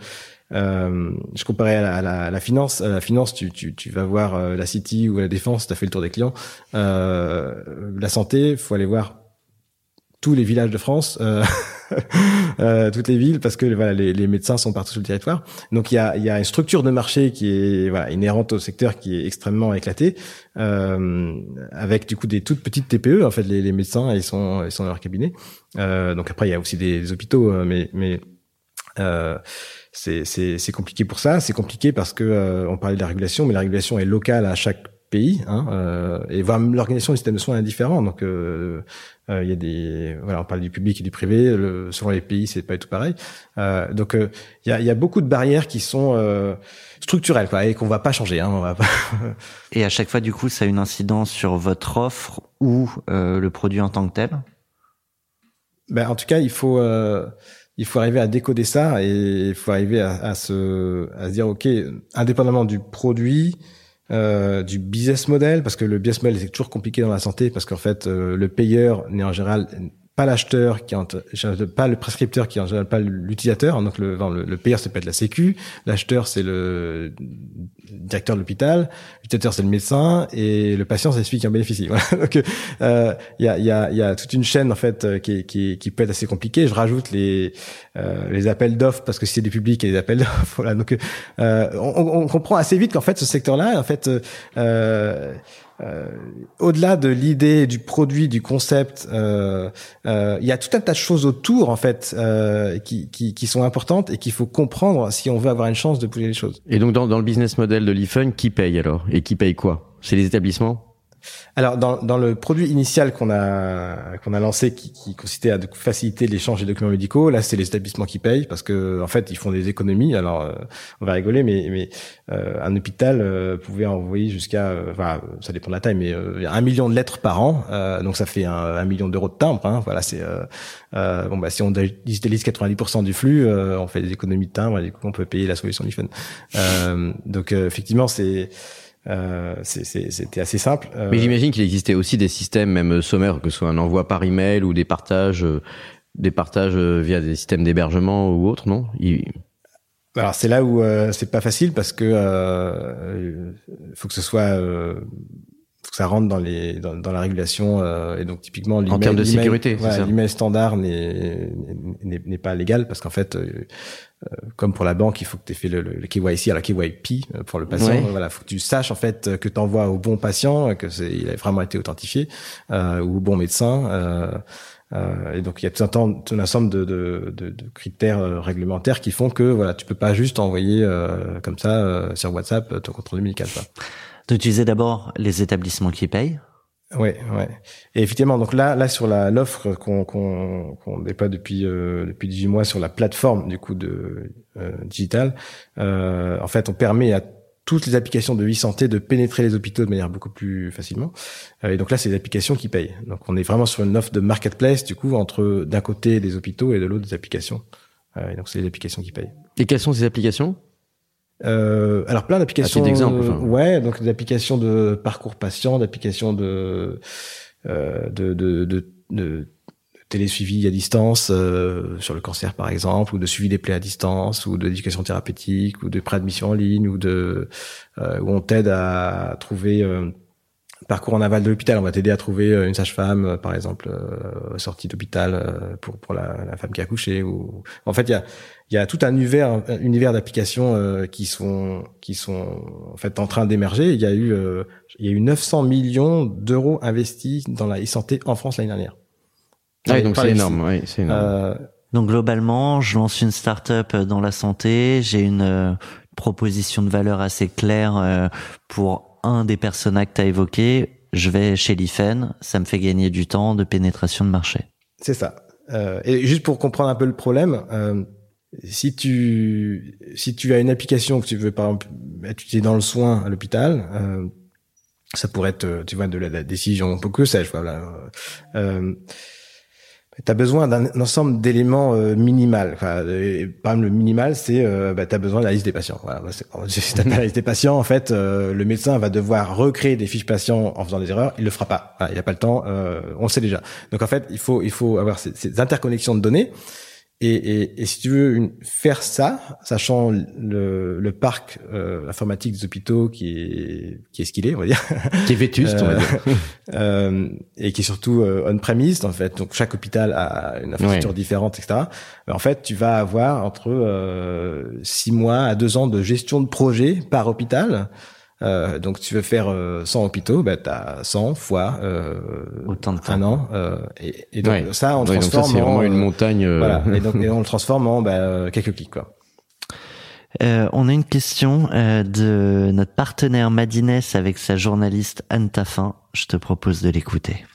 euh, je comparais à la, à la, finance. À la finance, tu, tu, tu vas voir la City ou la Défense, tu as fait le tour des clients. Euh, la santé, faut aller voir tous les villages de France, euh, euh, <laughs> <laughs> toutes les villes, parce que voilà, les, les, médecins sont partout sur le territoire. Donc il y a, y a une structure de marché qui est voilà, inhérente au secteur qui est extrêmement éclatée, euh, avec du coup des toutes petites TPE. En fait, les, les médecins ils sont ils sont dans leur cabinet. Euh, donc après il y a aussi des, hôpitaux, euh, mais mais euh, c'est compliqué pour ça. C'est compliqué parce que on parlait de la régulation, mais la régulation est locale à chaque pays hein, euh, et voir l'organisation du système de soins est différent donc euh, euh, il y a des voilà on parle du public et du privé. Le, selon les pays c'est pas du tout pareil. Euh, donc il y a, y, a, beaucoup de barrières qui sont structurelles quoi et qu'on va pas changer hein, on va pas <laughs> et à chaque fois du coup ça a une incidence sur votre offre ou le produit en tant que tel? Ben en tout cas il faut il faut arriver à décoder ça et il faut arriver à, à se à se dire ok indépendamment du produit euh, du business model, parce que le business model c'est toujours compliqué dans la santé, parce qu'en fait euh, le payeur n'est en général pas l'acheteur qui pas le prescripteur qui en pas l'utilisateur. Donc le, le, payeur c'est peut être la sécu. L'acheteur c'est le directeur de l'hôpital. L'utilisateur c'est le médecin. Et le patient c'est celui qui en bénéficie. <laughs> Voilà. donc euh, il y, a, y, a, y a toute une chaîne en fait euh, qui, qui, qui peut être assez compliquée. Je rajoute les euh, les appels d'offres parce que c'est des publics et des appels d'offres. <laughs> Voilà. Donc euh, on, on, comprend assez vite qu'en fait ce secteur là en fait euh, euh, au-delà de l'idée du produit, du concept, euh, euh, il y a tout un tas de choses autour en fait euh, qui, qui, qui, sont importantes et qu'il faut comprendre si on veut avoir une chance de bouger les choses. Et donc dans, dans le business model de l'IFUN, qui paye alors? Et qui paye quoi? C'est les établissements? Alors dans, dans le produit initial qu'on a qu'on a lancé qui, qui consistait à faciliter l'échange des documents médicaux, là c'est les établissements qui payent parce que en fait ils font des économies. Alors euh, on va rigoler, mais mais euh, un hôpital euh, pouvait envoyer jusqu'à, enfin ça dépend de la taille, mais un million de lettres par an, donc ça fait un, million d'euros de timbre. Hein, voilà c'est bon bah si on digitalise 90% du flux, on fait des économies de timbre et du coup on peut payer la solution du Euh, donc effectivement c'est euh, c'était assez simple. Euh, Mais j'imagine qu'il existait aussi des systèmes, même sommaires, que ce soit un envoi par email ou des partages, euh, des partages via des systèmes d'hébergement ou autres, non? Alors c'est là où c'est pas facile parce que euh, faut que ce soit que ça rentre dans les dans, dans la régulation et donc typiquement en termes de sécurité voilà, l'email standard n'est n'est pas légal parce qu'en fait euh, comme pour la banque, il faut que tu aies fait le, le, KYC à la KYP euh, pour le patient. Voilà, faut que tu saches en fait que tu envoies au bon patient, que c'est il a vraiment été authentifié euh, ou au bon médecin. Euh, euh, et donc il y a tout un, temps, tout un ensemble de, de, de, de, critères réglementaires qui font que voilà, tu peux pas juste envoyer comme ça sur WhatsApp ton contrôle médical. D'utiliser d'abord les établissements qui payent Ouais, ouais. Et effectivement, donc là, là sur la l'offre qu'on qu'on qu'on déploie depuis euh, depuis 18 mois sur la plateforme du coup de euh, digital, euh, en fait, on permet à toutes les applications de e-santé de pénétrer les hôpitaux de manière beaucoup plus facilement. Euh, et donc là, c'est des applications qui payent. Donc on est vraiment sur une offre de marketplace du coup entre d'un côté des hôpitaux et de l'autre des applications. Euh, et donc c'est des applications qui payent. Et quelles sont ces applications? Euh, alors plein d'applications. d'exemples. Ouais, donc des applications de parcours patient, d'applications de, euh, de, de, de, de télésuivi à distance euh, sur le cancer par exemple, ou de suivi des plaies à distance, ou d'éducation thérapeutique, ou de préadmission en ligne, ou de euh, où on t'aide à trouver euh, parcours en aval de l'hôpital. On va t'aider à trouver une sage-femme, par exemple, sortie d'hôpital pour pour la, la, femme qui a accouché. Ou en fait, il y a il y a tout un univers, un univers d'applications euh, qui sont qui sont en fait en train d'émerger. Il y a eu euh, il y a eu 900 millions d'euros investis dans la e-santé en France l'année dernière. Ah oui, donc c'est énorme. Oui, c'est énorme. Euh, donc globalement, je lance une start-up dans la santé. J'ai une proposition de valeur assez claire pour un des personnages que tu as évoqué. Je vais chez l'IFEN, ça me fait gagner du temps de pénétration de marché. C'est ça. et juste pour comprendre un peu le problème, si tu si tu as une application que tu veux par exemple utiliser dans le soin à l'hôpital, euh, ça pourrait être tu vois de la, décision peu que sais-je voilà. Euh, tu as besoin d'un ensemble d'éléments euh, minimal. Enfin, par exemple, le minimal, c'est euh, bah, tu as besoin de la liste des patients. Voilà, <laughs> si tu la liste des patients, en fait, euh, le médecin va devoir recréer des fiches patients en faisant des erreurs. Il le fera pas. il n'a pas le temps. on le sait déjà. Donc en fait, il faut il faut avoir ces, ces interconnexions de données. Et, et, et, si tu veux une, faire ça, sachant le, le parc euh, informatique des hôpitaux qui est qui est ce qu'il est, on va dire, <laughs> qui est vétuste, on va dire, euh, et qui est surtout euh, on-premise en fait. Donc chaque hôpital a une infrastructure différente, etc. Mais en fait, tu vas avoir entre euh, six mois à deux ans de gestion de projet par hôpital. Euh, donc tu veux faire 100 euh, hôpitaux, bah as 100 fois euh, autant de temps. un an. Euh, et, et, donc ça, on ouais, transforme c'est vraiment une montagne. Voilà. et donc <laughs> et on le transforme en bah, quelques clics quoi. Euh, on a une question de notre partenaire Madines avec sa journaliste Anne Taffin. Je te propose de l'écouter.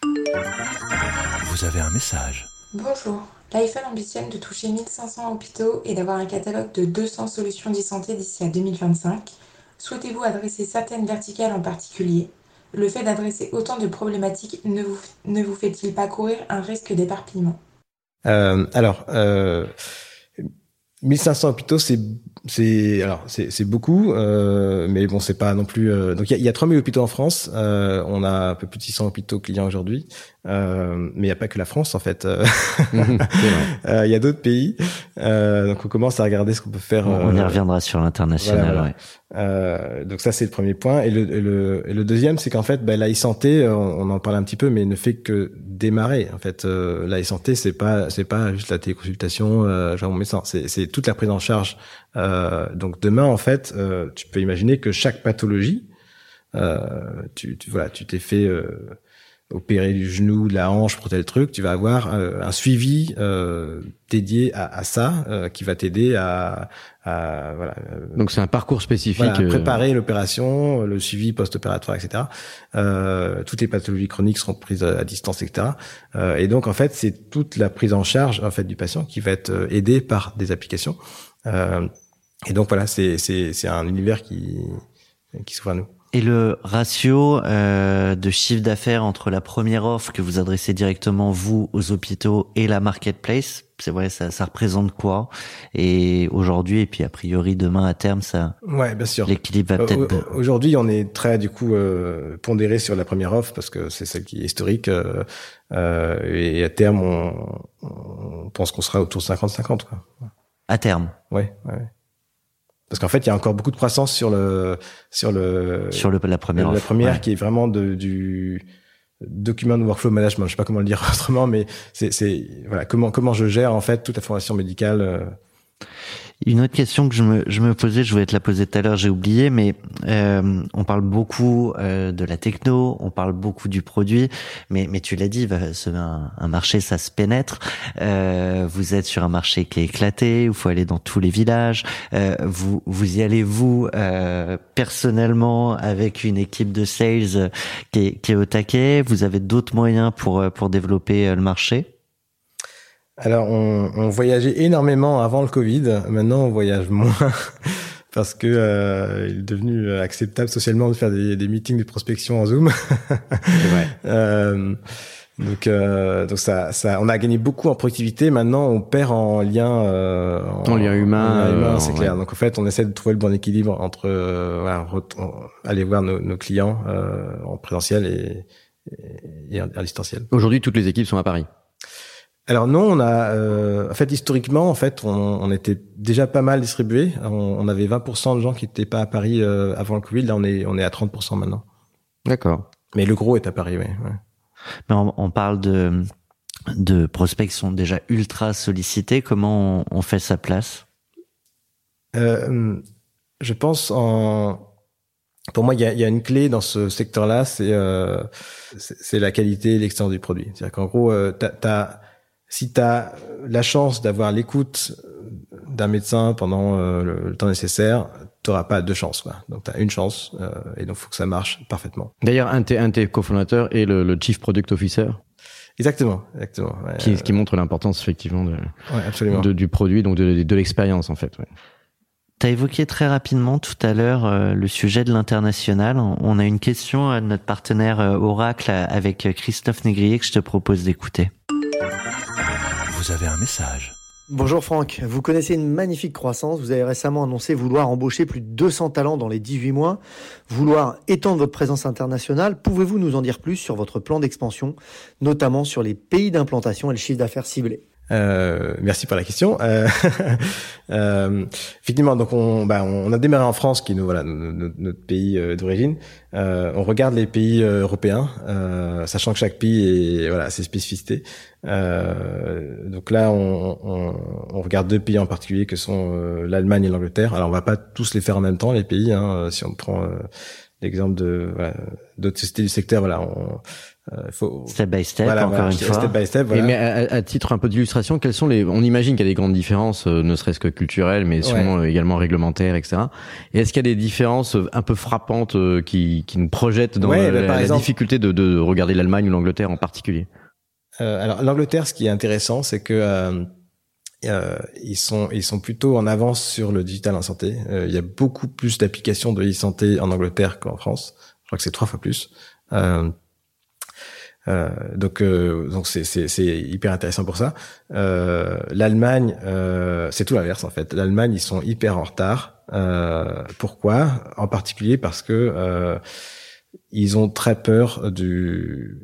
Vous avez un message. Bonjour. L'iPhone ambitionne de toucher 1500 hôpitaux et d'avoir un catalogue de 200 solutions d'e-santé d'ici à 2025. Souhaitez-vous adresser certaines verticales en particulier? Le fait d'adresser autant de problématiques ne vous, ne vous fait-il pas courir un risque d'éparpillement? Euh, Alors, euh, 1500 hôpitaux, c'est c'est alors c'est beaucoup, euh, mais bon, c'est pas non plus. Euh, donc il y a, y a 3000 hôpitaux en France. On a un peu plus de 600 hôpitaux clients aujourd'hui, euh, mais il y a pas que la France en fait. <laughs> Mhm, il y a d'autres pays. donc on commence à regarder ce qu'on peut faire. On, y reviendra sur l'international. Ouais. donc ça c'est le premier point. Et le, et le, et le deuxième, c'est qu'en fait, bah, la e-santé, on, en parle un petit peu, mais ne fait que démarrer. En fait, la e-santé, c'est pas c'est pas juste la téléconsultation, euh, genre mon médecin. C'est c'est toute la prise en charge euh, donc demain, en fait, euh, tu peux imaginer que chaque pathologie, euh, tu, tu, voilà, tu t'es fait opérer du genou, de la hanche pour tel truc, tu vas avoir un suivi dédié à, à ça qui va t'aider à, à, voilà. Donc c'est un parcours spécifique. préparer l'opération, le suivi post-opératoire, etc. toutes les pathologies chroniques seront prises à, distance, etc. et donc en fait c'est toute la prise en charge en fait du patient qui va être aidée par des applications. Et donc voilà, c'est c'est un univers qui qui s'ouvre à nous. Et le ratio euh, de chiffre d'affaires entre la première offre que vous adressez directement vous aux hôpitaux et la marketplace, c'est vrai, ça, ça représente quoi? Et aujourd'hui et puis a priori demain à terme, ça. Ouais, bien sûr. L'équilibre va euh, peut-être. aujourd'hui, on est très du coup euh, pondéré sur la première offre parce que c'est celle qui est historique. Euh, euh et à terme, on, on pense qu'on sera autour de 50-50 quoi. À terme. Ouais, ouais. Parce qu'en fait, il y a encore beaucoup de croissance sur le sur le sur le, la première la première qui est vraiment de, du document de workflow management. Je sais pas comment le dire <laughs> autrement, mais c'est c'est voilà comment comment je gère en fait toute la formation médicale. Euh, une autre question que je me, je me posais, je voulais te la poser tout à l'heure, j'ai oublié, mais euh, on parle beaucoup euh, de la techno, on parle beaucoup du produit, mais, mais tu l'as dit, un, un, marché, ça se pénètre. Euh, vous êtes sur un marché qui est éclaté, il faut aller dans tous les villages. Euh, vous, vous y allez, vous, euh, personnellement, avec une équipe de sales qui est, qui est au taquet. Vous avez d'autres moyens pour, pour développer le marché? Alors, on, on, voyageait énormément avant le Covid. Maintenant, on voyage moins <laughs> parce que euh, il est devenu acceptable socialement de faire des, des meetings de prospection en Zoom. ouais. <laughs> euh, donc, euh, donc ça, ça, on a gagné beaucoup en productivité. Maintenant, on perd en lien, euh, en, lien humain. humain c'est clair. Donc, en fait, on essaie de trouver le bon équilibre entre euh, voilà, aller voir nos, nos clients en présentiel et, et, et à distanciel. Aujourd'hui, toutes les équipes sont à Paris. Alors non, on a euh, en fait historiquement en fait on, on était déjà pas mal distribué. On, on avait 20% de gens qui n'étaient pas à Paris euh, avant le Covid. Là on est on est à 30% maintenant. D'accord. Mais le gros est à Paris, oui. Ouais. Mais on, on, parle de de prospects qui sont déjà ultra sollicités. Comment on, on fait sa place? Euh, Je pense en pour moi, il y a, y a, une clé dans ce secteur-là, c'est euh, c'est la qualité et l'excellence du produit. C'est-à-dire qu'en gros, euh, t'as si tu as la chance d'avoir l'écoute d'un médecin pendant euh, le, temps nécessaire, tu n'auras pas deux chances. Quoi. Donc tu as une chance euh, et donc faut que ça marche parfaitement. D'ailleurs, un de tes cofondateurs est le, le, Chief Product Officer. Exactement, exactement. Ouais, qui, qui, montre l'importance effectivement de, ouais, de, du produit, donc de, de l'expérience en fait. Ouais. Tu as évoqué très rapidement tout à l'heure euh, le sujet de l'international. On a une question à notre partenaire Oracle avec Christophe Négrier que je te propose d'écouter. Vous avez un message. Bonjour Franck, vous connaissez une magnifique croissance. Vous avez récemment annoncé vouloir embaucher plus de 200 talents dans les 18 mois, vouloir étendre votre présence internationale. Pouvez-vous nous en dire plus sur votre plan d'expansion, notamment sur les pays d'implantation et le chiffre d'affaires ciblé? Euh, merci pour la question. Euh, <laughs> euh, effectivement, donc on, bah, on a démarré en France, qui est voilà, notre, notre pays euh, d'origine. Euh, on regarde les pays euh, européens, sachant que chaque pays est voilà ses spécificités. donc là, on, on, on, regarde deux pays en particulier, que sont l'Allemagne et l'Angleterre. Alors on va pas tous les faire en même temps, les pays. Hein, si on prend l'exemple de voilà, d'autres sociétés du secteur, voilà. On, euh, faut... Step by step, encore une fois. Step by step, voilà. mais à, titre un peu d'illustration, quelles sont les On imagine qu'il y a des grandes différences, euh, ne serait-ce que culturelles, mais sûrement euh, également réglementaires, etc. Et est-ce qu'il y a des différences un peu frappantes qui, qui nous projettent dans bah, la, difficulté de, de regarder l'Allemagne ou l'Angleterre en particulier? Euh, Alors l'Angleterre, ce qui est intéressant, c'est que euh, ils sont ils sont plutôt en avance sur le digital en santé. il y a beaucoup plus d'applications de e-santé en Angleterre qu'en France. Je crois que c'est trois fois plus. Euh, euh, donc euh, donc c'est hyper intéressant pour ça. Euh, L'Allemagne, euh, c'est tout l'inverse en fait. L'Allemagne, ils sont hyper en retard. Euh, pourquoi? En particulier parce que ils ont très peur du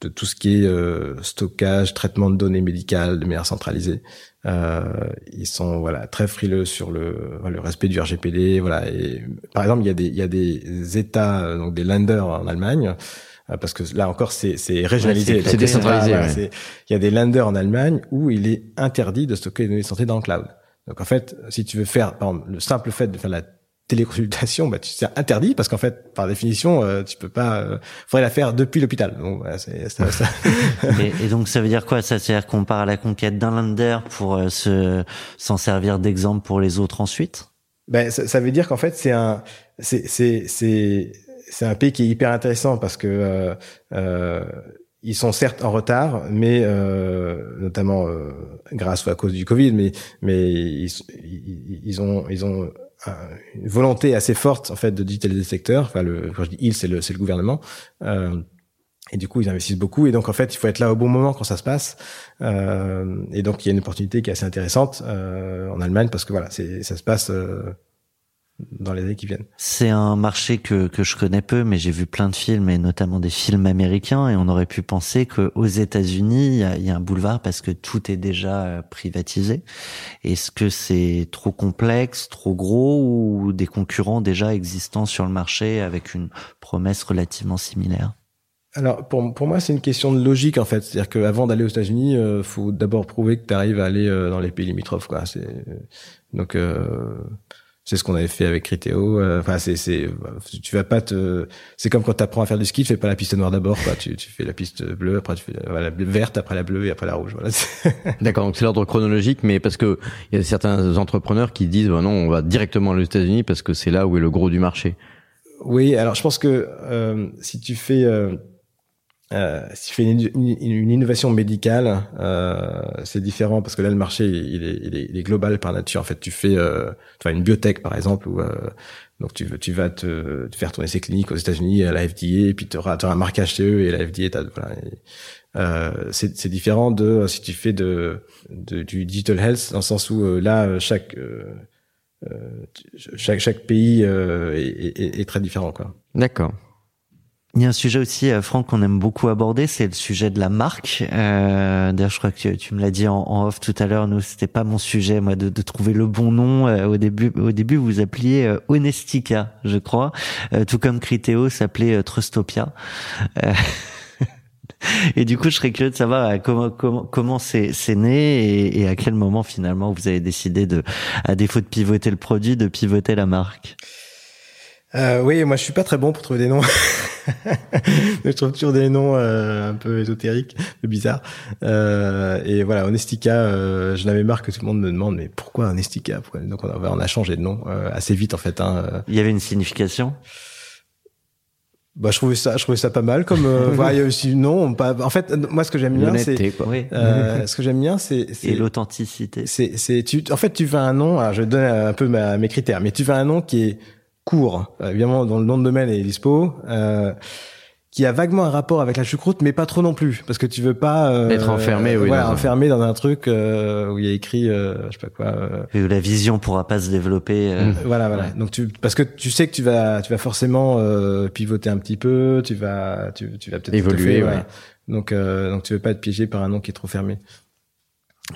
de tout ce qui est stockage, traitement de données médicales de manière centralisée. ils sont voilà très frileux sur le le respect du RGPD. Voilà. Et, par exemple, il y a des il y a des États donc des lenders en Allemagne euh, parce que là encore c'est régionalisé, c'est décentralisé. Il y a des lenders en Allemagne où il est interdit de stocker des données de santé dans le cloud. Donc en fait, si tu veux faire, par exemple, le simple fait de faire la téléconsultation, bah, c'est interdit parce qu'en fait, par définition, euh, tu peux pas. Euh, faudrait la faire depuis l'hôpital. Donc, c'est ça. <laughs> et, et, donc, ça veut dire quoi Ça, c'est-à-dire qu'on part à la conquête d'un lender pour euh, se s'en servir d'exemple pour les autres ensuite? Ben, ça, ça veut dire qu'en fait, c'est un, c'est c'est c'est c'est un pays qui est hyper intéressant parce que euh, euh, ils sont certes en retard, mais euh, notamment euh, grâce ou à cause du Covid, mais mais ils, ils, ont ils ont une volonté assez forte en fait de digitaliser le secteur. Enfin, le, quand je dis ils, c'est le c'est le gouvernement. Euh, et du coup, ils investissent beaucoup. Et donc, en fait, il faut être là au bon moment quand ça se passe. Euh, et donc, il y a une opportunité qui est assez intéressante en Allemagne parce que voilà, ça se passe dans les années qui viennent. C'est un marché que, que je connais peu, mais j'ai vu plein de films et notamment des films américains et on aurait pu penser qu'aux États-Unis, il y a, y a, un boulevard parce que tout est déjà euh, privatisé. Est-ce que c'est trop complexe, trop gros ou des concurrents déjà existants sur le marché avec une promesse relativement similaire? Alors pour, pour moi c'est une question de logique en fait, c'est-à-dire qu'avant d'aller aux États-Unis, euh, faut d'abord prouver que tu arrives à aller euh, dans les pays limitrophes quoi. C'est donc euh, c'est ce qu'on avait fait avec Criteo. Euh, enfin, c'est, c'est, tu vas pas te, c'est comme quand tu apprends à faire du ski, tu fais pas la piste noire d'abord, quoi. Tu, tu fais la piste bleue, après tu fais la verte, après la bleue et après la rouge. Voilà. <laughs> D'accord. Donc c'est l'ordre chronologique, mais parce que il y a certains entrepreneurs qui disent, bah non, on va directement aux États-Unis parce que c'est là où est le gros du marché. Oui. Alors je pense que euh, si tu fais euh, euh, si tu fais une, une, innovation médicale, euh, c'est différent parce que là le marché il est, il est, il est, global par nature. En fait, tu fais euh, tu une biotech par exemple où euh, donc tu, tu vas te, te, faire tourner ces cliniques aux États-Unis à la FDA et puis tu auras, un marquage CE et la FDA voilà. Euh, c'est différent de si tu fais de, de, du digital health dans le sens où euh, là chaque chaque chaque pays est, est, est, très différent quoi. D'accord. Il y a un sujet aussi, euh, Franck, qu'on aime beaucoup aborder, c'est le sujet de la marque. Euh, D'ailleurs, je crois que tu me l'as dit en, off tout à l'heure. Nous, c'était pas mon sujet, moi, de, de trouver le bon nom. Euh, au début, au début, vous appeliez euh, Honestica, je crois, tout comme Criteo s'appelait Trustopia. <laughs> et du coup, je serais curieux de savoir comment comment comment c'est c'est né et, et, à quel moment finalement vous avez décidé de, à défaut de pivoter le produit, de pivoter la marque? Euh, oui, moi je suis pas très bon pour trouver des noms. <laughs> je trouve toujours des noms euh, un peu ésotériques, un peu bizarres. Euh, et voilà, Honestica, euh, je n'avais marre que tout le monde me demande mais pourquoi Honestica Donc on a, on a changé de nom euh, assez vite en fait. Hein. Il y avait une signification? Bah, je trouvais ça, je trouvais ça pas mal. Comme voilà, il y a aussi non, pas. En fait, moi, ce que j'aime bien, c'est <laughs> ce que j'aime bien, c'est et l'authenticité. C'est, c'est, tu, en fait, tu veux un nom. Alors, je donne un peu ma, mes critères, mais tu veux un nom qui est court. Euh, évidemment, dans le nom de domaine est dispo. Euh, qui a vaguement un rapport avec la choucroute, mais pas trop non plus, parce que tu veux pas euh, être enfermé, oui, voilà, dans enfermé dans un truc euh, où il y a écrit, euh, je sais pas quoi. Euh... Et où la vision pourra pas se développer. Euh, voilà, voilà. Donc tu, parce que tu sais que tu vas, tu vas forcément pivoter un petit peu, tu vas, tu, tu vas peut-être évoluer. ouais. Donc, donc tu veux pas être piégé par un nom qui est trop fermé.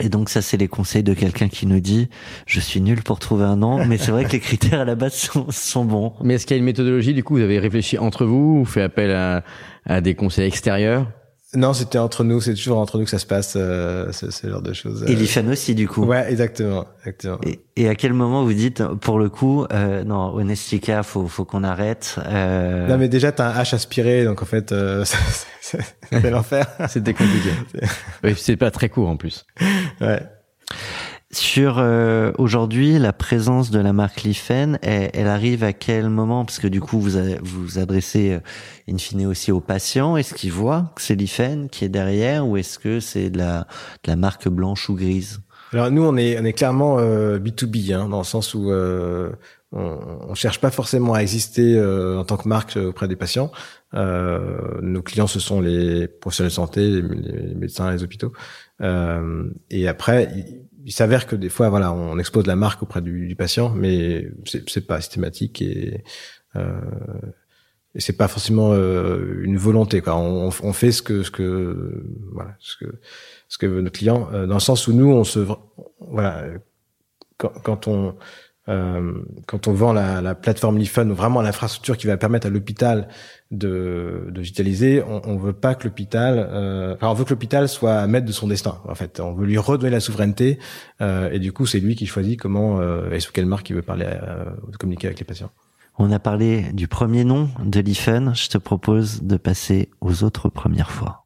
Et donc ça, c'est les conseils de quelqu'un qui nous dit je suis nul pour trouver un nom, mais c'est vrai que les critères à la base sont, sont bons. Mais est-ce qu'il y a une méthodologie Du coup, vous avez réfléchi entre vous ou fait appel à, à des conseils extérieurs? Non, c'était entre nous, c'est toujours entre nous que ça se passe, euh, ce, ce, genre de choses. Et l'IFAN aussi, du coup. Ouais, exactement, exactement. Et, et, à quel moment vous dites, pour le coup, euh, non, Honestica, faut, faut qu'on arrête. Euh... Non, mais déjà, t'as un H aspiré, donc en fait, euh, <laughs> c'est <laughs> l'enfer. C'était compliqué. <laughs> oui, c'est pas très court en plus. Ouais. Sur euh, aujourd'hui, la présence de la marque Lifen, elle, elle, arrive à quel moment? Parce que du coup, vous vous adressez euh, in fine aussi aux patients. Est-ce qu'ils voient que c'est Lifen qui est derrière, ou est-ce que c'est de la, de la marque blanche ou grise? Alors nous, on est on est clairement euh, B2B, hein, dans le sens où euh, on, on cherche pas forcément à exister euh, en tant que marque auprès des patients. nos clients, ce sont les professionnels de santé, les, médecins, les hôpitaux. et après s'avère que des fois, voilà, on expose la marque auprès du, du patient, mais c'est pas systématique et euh, et c'est pas forcément euh, une volonté. Quoi. On, on, fait ce que ce que voilà ce que ce que veut notre client euh, dans le sens où nous on se voilà quand, quand on quand on vend la, la plateforme Lifun, vraiment l'infrastructure qui va permettre à l'hôpital de, de digitaliser, on, on veut pas que l'hôpital, euh, enfin on veut que l'hôpital soit maître de son destin. En fait, on veut lui redonner la souveraineté, euh, et du coup c'est lui qui choisit comment euh, et sous quelle marque il veut parler, euh, communiquer avec les patients. On a parlé du premier nom de l'IFEN. Je te propose de passer aux autres premières fois.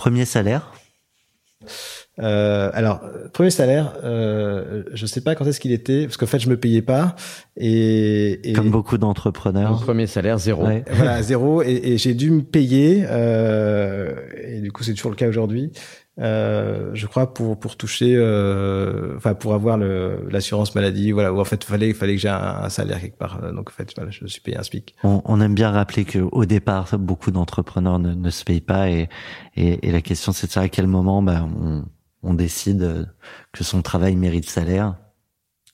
Premier salaire euh, alors, premier salaire, euh, je sais pas quand est-ce qu'il était, parce qu'en fait, je me payais pas. Et, et comme beaucoup d'entrepreneurs. Premier salaire zéro. Voilà zéro, et, et j'ai dû me payer. Euh, et du coup, c'est toujours le cas aujourd'hui. Euh, je crois pour pour toucher, euh, enfin pour avoir l'assurance maladie, voilà. Où en fait, fallait fallait que j'ai un, salaire quelque part. Donc en fait, voilà, je suis payé un SPIC. On, on aime bien rappeler que au départ, beaucoup d'entrepreneurs ne, ne, se payent pas, et, et, et la question c'est de savoir à quel moment, bah, on on décide que son travail mérite salaire,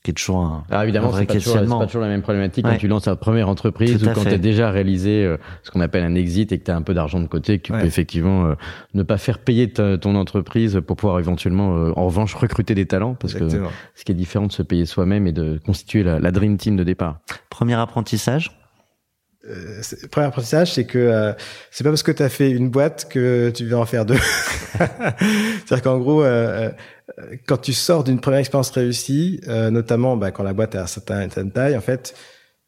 qui est toujours un, Alors évidemment, vrai c'est pas, pas, toujours la même problématique quand tu lances ta première entreprise ou quand tu as déjà réalisé euh, ce qu'on appelle un exit et que tu as un peu d'argent de côté, que tu peux effectivement euh, ne pas faire payer ton entreprise pour pouvoir éventuellement, euh, en revanche, recruter des talents, parce que ce qui est différent de se payer soi-même et de constituer la, la dream team de départ. Premier apprentissage? Euh, le premier apprentissage, c'est que euh, c'est pas parce que tu as fait une boîte que tu vas en faire deux. <laughs> C'est-à-dire qu'en gros, euh, quand tu sors d'une première expérience réussie, notamment bah, quand la boîte a un certain, une certaine taille, en fait,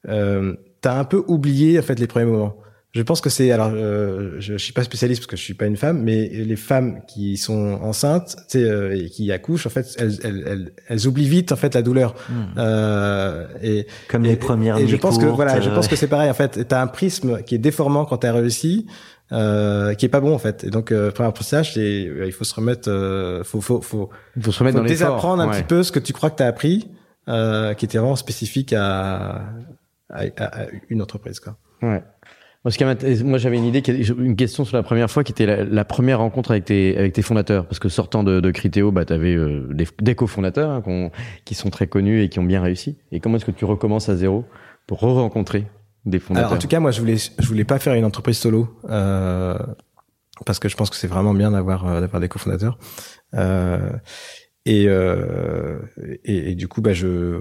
euh, tu as un peu oublié en fait les premiers moments. Je pense que c'est alors euh, je, je suis pas spécialiste parce que je suis pas une femme, mais les femmes qui sont enceintes, tu sais, euh, et qui accouchent, en fait, elles, elles, elles, elles, oublient vite en fait la douleur. Hmm. Euh, et comme les premières. Et je pense que voilà, je pense que c'est pareil en fait. T'as un prisme qui est déformant quand t'as réussi. Euh, qui est pas bon en fait et donc euh, premier apprentissage c'est euh, il faut se remettre euh, faut faut faut faut se remettre faut dans désapprendre un ouais. petit peu ce que tu crois que tu as appris euh, qui était vraiment spécifique à, à, à une entreprise quoi ouais moi, j'avais une idée, une question sur la première fois, qui était la, la première rencontre avec tes, avec tes fondateurs. Parce que sortant de, de Critéo, bah, tu avais euh, des, des cofondateurs hein, qui sont très connus et qui ont bien réussi. Et comment est-ce que tu recommences à zéro pour re-rencontrer des fondateurs Alors, En tout cas, moi, je voulais, je voulais pas faire une entreprise solo. Euh, parce que je pense que c'est vraiment bien d'avoir euh, d'avoir des cofondateurs. Euh, et, euh, et, et, du coup, bah, je,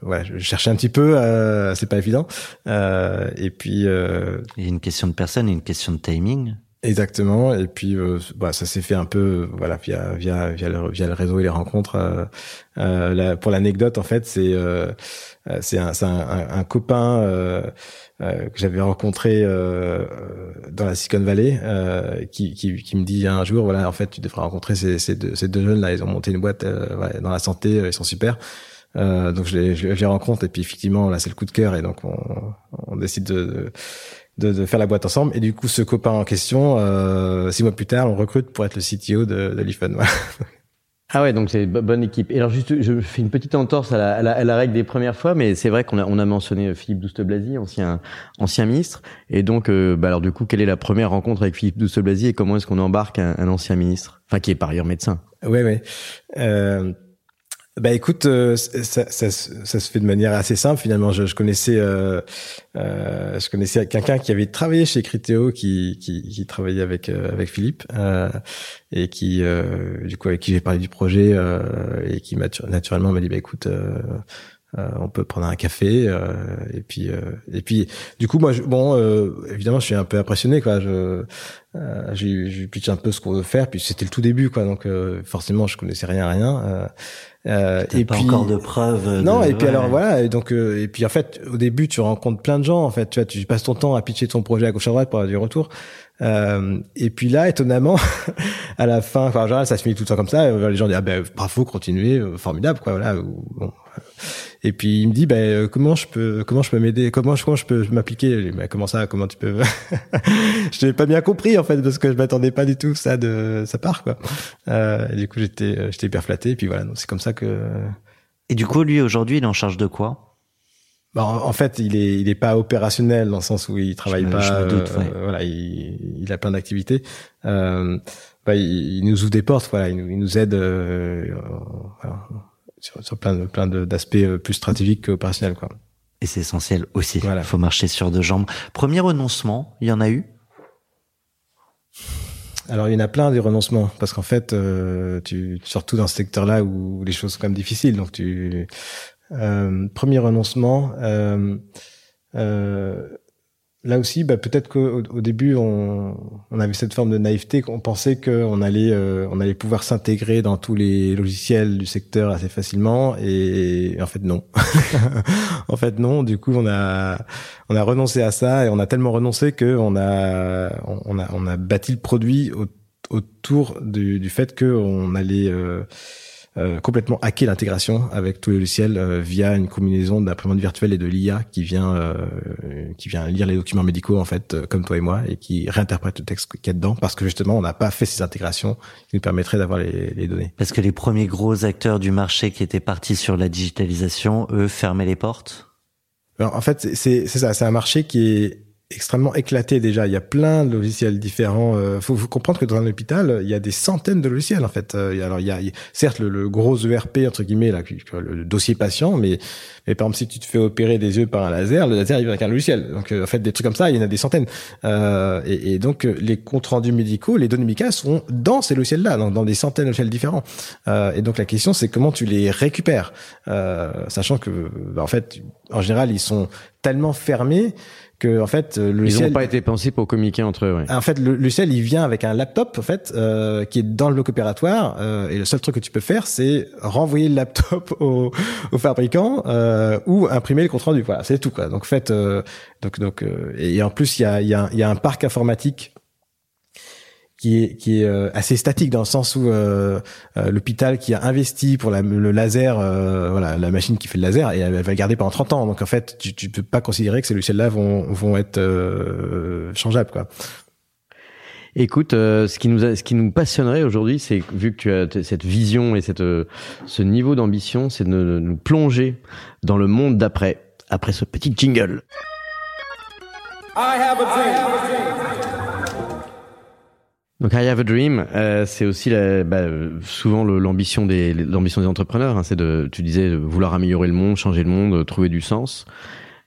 voilà, je cherchais un petit peu. Euh, c'est pas évident. Euh, et puis, euh, il y a une question de personne, et une question de timing. Exactement. Et puis, euh, bah, ça s'est fait un peu, voilà, via via via le, via le réseau et les rencontres. Euh, euh, pour l'anecdote, en fait, c'est euh, c'est un, un, un, copain euh, euh, que j'avais rencontré euh, dans la Silicon Valley, euh, qui, qui, qui, me dit un jour, voilà, en fait, tu devrais rencontrer ces, ces, deux, ces deux jeunes là, ils ont monté une boîte ouais, dans la santé, ils sont super. donc je les, je les rencontre et puis effectivement là c'est le coup de cœur et donc on, on décide de, de, de, faire la boîte ensemble et du coup ce copain en question, six mois plus tard, on recrute pour être le CTO de, de l'IFUN. <laughs> Ah ouais, donc c'est bonne équipe. Et alors juste, je fais une petite entorse à la, à la, règle des premières fois, mais c'est vrai qu'on a, on a mentionné Philippe Douste-Blazy, ancien, ancien ministre. Et donc, euh, bah alors du coup, quelle est la première rencontre avec Philippe Douste-Blazy et comment est-ce qu'on embarque un, un, ancien ministre, enfin qui est par ailleurs médecin Ouais, ouais. Euh, bah écoute, euh, ça, ça, ça, se fait de manière assez simple finalement. Je, je connaissais, euh, euh, je connaissais quelqu'un qui avait travaillé chez Criteo, qui, qui, qui travaillait avec euh, avec Philippe et qui, du coup, avec qui j'ai parlé du projet et qui naturellement m'a dit bah écoute. on peut prendre un café et puis et puis du coup moi je, bon évidemment je suis un peu impressionné quoi je j'ai j'ai pitch un peu ce qu'on veut faire puis c'était le tout début quoi donc forcément je connaissais rien rien euh, et pas puis encore de preuves. Non, et puis alors voilà, et donc euh, et puis en fait au début tu rencontres plein de gens en fait, tu vois, tu passes ton temps à pitcher ton projet à gauche à droite pour avoir du retour. Euh, et puis là, étonnamment, <laughs> à la fin, enfin, genre, ça se finit tout le temps comme ça. Euh, les gens disent ah ben bravo, continuez, euh, formidable quoi. Voilà. Bon. Et puis il me dit ben comment je peux comment je peux m'aider? Comment je comment je peux m'appliquer? Ben, comment ça? Comment tu peux <laughs> je n'ai pas bien compris en fait parce que je m'attendais pas du tout ça de sa part quoi euh, et du coup j'étais j'étais hyper flatté et puis voilà c'est comme ça que et du coup lui aujourd'hui il est en charge de quoi? Bah, en, fait, il est il est pas opérationnel dans le sens où il travaille pas. doute, euh, voilà, il, il, a plein d'activités. Euh, bah, il, il, nous ouvre des portes. Voilà, il, nous, il nous aide euh, voilà, sur, sur, plein de plein d'aspects euh, plus stratégiques qu'opérationnels, quoi. Et c'est essentiel aussi. Voilà. Il faut marcher sur deux jambes. Premier renoncement, il y en a eu? Alors il y en a plein des renoncements parce qu'en fait, euh, tu surtout dans ce secteur-là où les choses sont quand même difficiles, donc tu euh, premier renoncement. Euh, euh, là aussi, bah, peut-être qu'au au début, on, on, avait cette forme de naïveté, qu'on pensait qu'on allait, on allait pouvoir s'intégrer dans tous les logiciels du secteur assez facilement, et, en fait non. <laughs> en fait non. Du coup, on a, on a renoncé à ça, et on a tellement renoncé que on a, on a, on a bâti le produit autour du, du fait qu'on allait euh, complètement hacker l'intégration avec tous les logiciels euh, via une combinaison d'imprimante virtuelle et de l'IA qui vient euh, qui vient lire les documents médicaux en fait comme toi et moi et qui réinterprète le texte qu'il y a dedans parce que justement on n'a pas fait ces intégrations qui nous permettraient d'avoir les, les, données. Parce que les premiers gros acteurs du marché qui étaient partis sur la digitalisation, eux fermaient les portes? Alors, en fait c'est c'est ça, c'est un marché qui est extrêmement éclaté déjà. Il y a plein de logiciels différents. Euh, faut, faut comprendre que dans un hôpital, il y a des centaines de logiciels en fait. Euh, alors il y a, certes le, gros ERP entre guillemets là, le dossier patient, mais mais par exemple si tu te fais opérer des yeux par un laser, le laser il vient avec un logiciel. Donc euh, en fait des trucs comme ça, il y en a des centaines. Euh, et, et, donc euh, les comptes rendus médicaux, les données médicales sont dans ces logiciels-là, dans, dans des centaines de logiciels différents. et donc la question c'est comment tu les récupères, sachant que bah, en fait en général ils sont tellement fermés que en fait le logiciel, ils n'ont pas été pensés pour communiquer entre eux. En fait, le logiciel il vient avec un laptop en fait euh, qui est dans le bloc opératoire euh, et le seul truc que tu peux faire c'est renvoyer le laptop <laughs> au, au fabricant euh, ou imprimer le compte rendu. Voilà, c'est tout quoi. Donc en fait, euh, donc donc euh, et en plus il y a il y a, y a un parc informatique qui est qui est euh, assez statique dans le sens où euh, euh, l'hôpital qui a investi pour la, le laser, voilà, la machine qui fait le laser, et elle, va le garder pendant 30 ans. Donc en fait, tu, tu peux pas considérer que ces logiciels-là vont vont être changeables, quoi. Écoute, ce qui nous a, ce qui nous passionnerait aujourd'hui, c'est vu que tu as cette vision et cette ce niveau d'ambition, c'est de nous plonger dans le monde d'après, après ce petit jingle. I have a dream. Donc I Have a Dream, euh, c'est aussi la, bah, souvent l'ambition des l'ambition des entrepreneurs. Hein, c'est de, tu disais, de vouloir améliorer le monde, changer le monde, trouver du sens.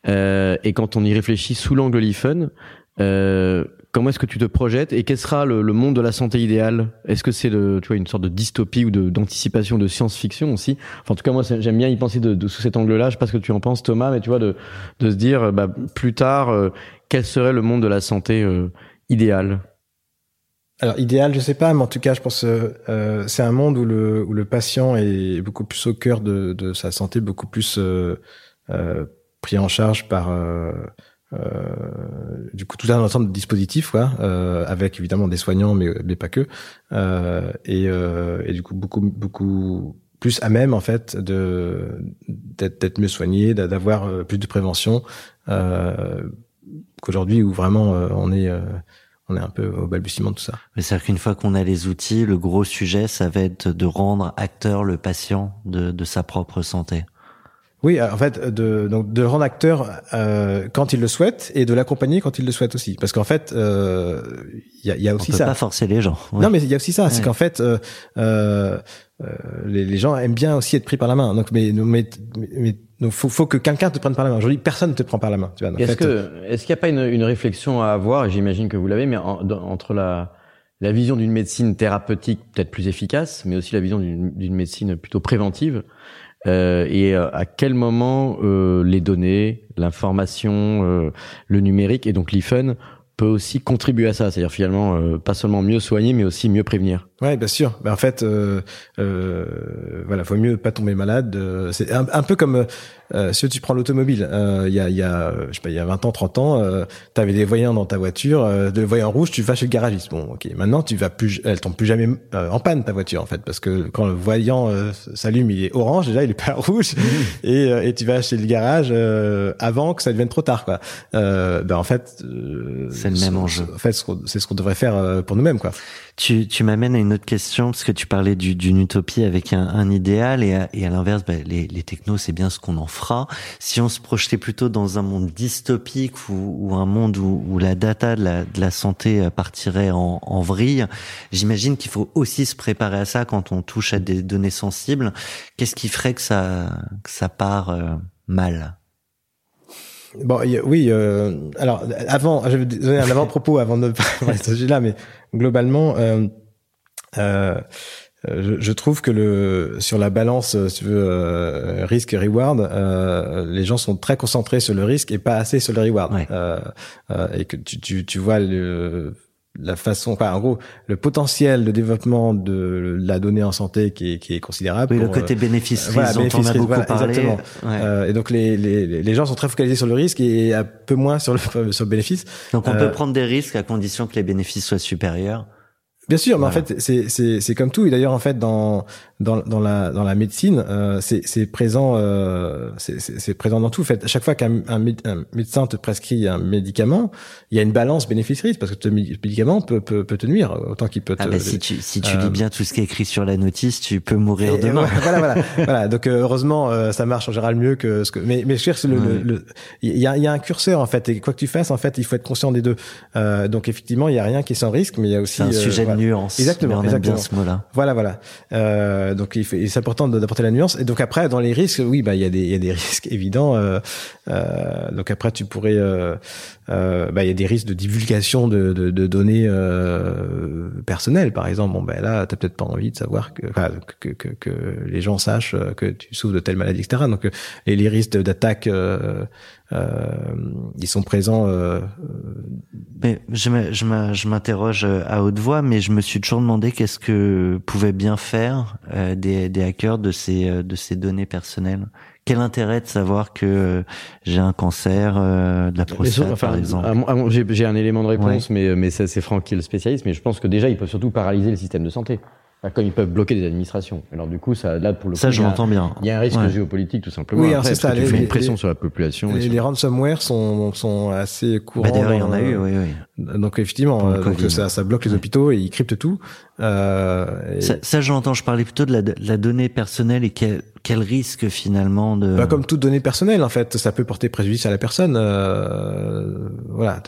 Euh, et quand on y réfléchit sous l'angle Lifen, euh, comment est-ce que tu te projettes et quel sera le, le monde de la santé idéal? Est-ce que c'est tu vois une sorte de dystopie ou d'anticipation de, science-fiction aussi? Enfin, En tout cas, moi, j'aime bien y penser de, de, sous cet angle-là. Je sais pas ce que tu en penses, Thomas, mais tu vois, de, de se dire, bah, plus tard, euh, quel serait le monde de la santé euh, idéal? Alors idéal, je sais pas, mais en tout cas, je pense euh, euh, c'est un monde où le où le patient est beaucoup plus au cœur de, de sa santé, beaucoup plus euh, euh pris en charge par euh, du coup tout un ensemble de dispositifs, quoi, avec évidemment des soignants, mais mais pas que, et, et du coup beaucoup beaucoup plus à même en fait de d'être mieux soigné, d'avoir plus de prévention qu'aujourd'hui où vraiment on est on est un peu au balbutiement de tout ça. C'est-à-dire qu'une fois qu'on a les outils, le gros sujet, ça va être de rendre acteur le patient de, de sa propre santé. Oui, en fait, de, donc de rendre acteur euh, quand il le souhaite et de l'accompagner quand il le souhaite aussi. Parce qu'en fait, il euh, y, a, y, a, aussi On peut ça. Pas forcer les gens. Non, mais il y a aussi ça, c'est qu'en fait, euh, euh, les, les, gens aiment bien aussi être pris par la main. Donc, mais, mais, mais donc faut, faut que quelqu'un te prenne par la main. Aujourd'hui, personne ne te prend par la main. Tu vois. Est-ce que, est-ce qu'il n'y a pas une, une, réflexion à avoir J'imagine que vous l'avez, mais en, entre la la vision d'une médecine thérapeutique peut-être plus efficace, mais aussi la vision d'une médecine plutôt préventive. Euh, et euh, à quel moment euh, les données, l'information, euh, le numérique et donc l'IFUN peut aussi contribuer à ça, c'est-à-dire finalement euh, pas seulement mieux soigner, mais aussi mieux prévenir. Ouais, bien sûr. Ben, en fait, euh, euh, voilà, faut mieux pas tomber malade. c'est un, un, peu comme euh, si tu prends l'automobile. Il y a, il y a, je sais pas, il y a 20 ans, 30 ans, euh, tu avais des voyants dans ta voiture, euh, de voyants rouges, tu vas chez le garagiste. Bon, ok. Maintenant, tu vas plus, elle tombe plus jamais en panne ta voiture en fait, parce que quand le voyant s'allume, il est orange déjà, il est pas <laughs> rouge, et, et tu vas chez le garage avant que ça devienne trop tard, quoi. ben en fait, c'est le même enjeu. En fait, c'est ce qu'on devrait faire pour nous-mêmes, quoi. Tu, tu m'amènes à une autre question parce que tu parlais d'une utopie avec un, idéal et à, l'inverse, bah, les, technos, c'est bien ce qu'on en fera. Si on se projetait plutôt dans un monde dystopique ou, un monde où, la data de la, santé partirait en, en vrille, j'imagine qu'il faut aussi se préparer à ça quand on touche à des données sensibles. Qu'est-ce qui ferait que ça, que ça part euh, mal? Bon, oui. Euh, alors, avant, je vais donner un avant-propos avant de <laughs> parler de ce sujet-là, mais globalement, euh, euh, je, je, trouve que le sur la balance, si tu veux, euh, risque reward, euh, les gens sont très concentrés sur le risque et pas assez sur le reward. Ouais. Euh, et que tu, tu, tu vois le la façon, enfin, en gros, le potentiel de développement de la donnée en santé qui est, qui est considérable. Oui, pour, le côté bénéfice euh, voilà, dont on a beaucoup voilà, parlé. Exactement. Ouais. Euh, et donc les, les, les gens sont très focalisés sur le risque et un peu moins sur le, <laughs> sur le bénéfice. Donc on euh, peut prendre des risques à condition que les bénéfices soient supérieurs. Bien sûr, mais en fait, c'est c'est c'est comme tout. Et d'ailleurs, en fait, dans dans dans la dans la médecine, euh, c'est c'est présent euh, c'est c'est présent dans tout. En fait, à chaque fois qu'un un, médecin te prescrit un médicament, il y a une balance bénéfice-risque parce que ce médicament peut peut, peut te nuire autant qu'il peut. Te, ah bah si tu si tu lis bien tout ce qui est écrit sur la notice, tu peux mourir et, demain. voilà voilà <laughs> voilà. Donc euh, heureusement, euh, ça marche en général mieux que ce que. Mais mais je veux dire, le Ouais. le il y a y a un curseur en fait et quoi que tu fasses, en fait, il faut être conscient des deux. Euh, donc effectivement, il y a rien qui est sans risque, mais il y a aussi un euh, sujet voilà. de nuance. Exactement, on exactement. bien ce mot-là. Voilà, voilà. Euh, donc il fait- c'est important d'apporter la nuance. Et donc après, dans les risques, oui, bah il y a des il y a des <laughs> risques évidents. Euh, euh, donc après, tu pourrais, euh, euh, bah il y a des risques de divulgation de, de, de données euh, personnelles, par exemple. Bon ben là, t'as peut-être pas envie de savoir que, enfin, que, que que les gens sachent euh, que tu souffres de telle maladie, etc. Donc euh, et les risques d'attaque, euh, euh, ils sont présents. Euh, Mais je m'interroge euh, à haute voix, mais je me suis toujours demandé qu'est-ce que pouvaient bien faire euh, des, des hackers de ces euh, de ces données personnelles. Quel intérêt de savoir que euh, j'ai un cancer euh, de la prostate, enfin, par exemple. j'ai un élément de réponse, mais, mais c'est Franck qui est le spécialiste. Mais je pense que déjà, ils peuvent surtout paralyser le système de santé. Enfin, Comme ils peuvent bloquer des administrations. Alors du coup, ça, là, pour le Ça, coup, je il y a- l'entends bien. Il y a un risque Ouais. géopolitique, tout simplement. Oui, alors c'est parce ça, que Tu les- une pression les- sur la population. les, ransomware sont sont assez courants. Bah, d'ailleurs, il y en a eu, oui, oui. Donc effectivement, euh, donc ça, ça bloque les hôpitaux et ils cryptent tout. Euh, et- Ça, ça je parlais plutôt de la, de la donnée personnelle et quel, quel risque finalement de. bah, comme toute donnée personnelle, en fait, ça peut porter préjudice à la personne. euh, voilà,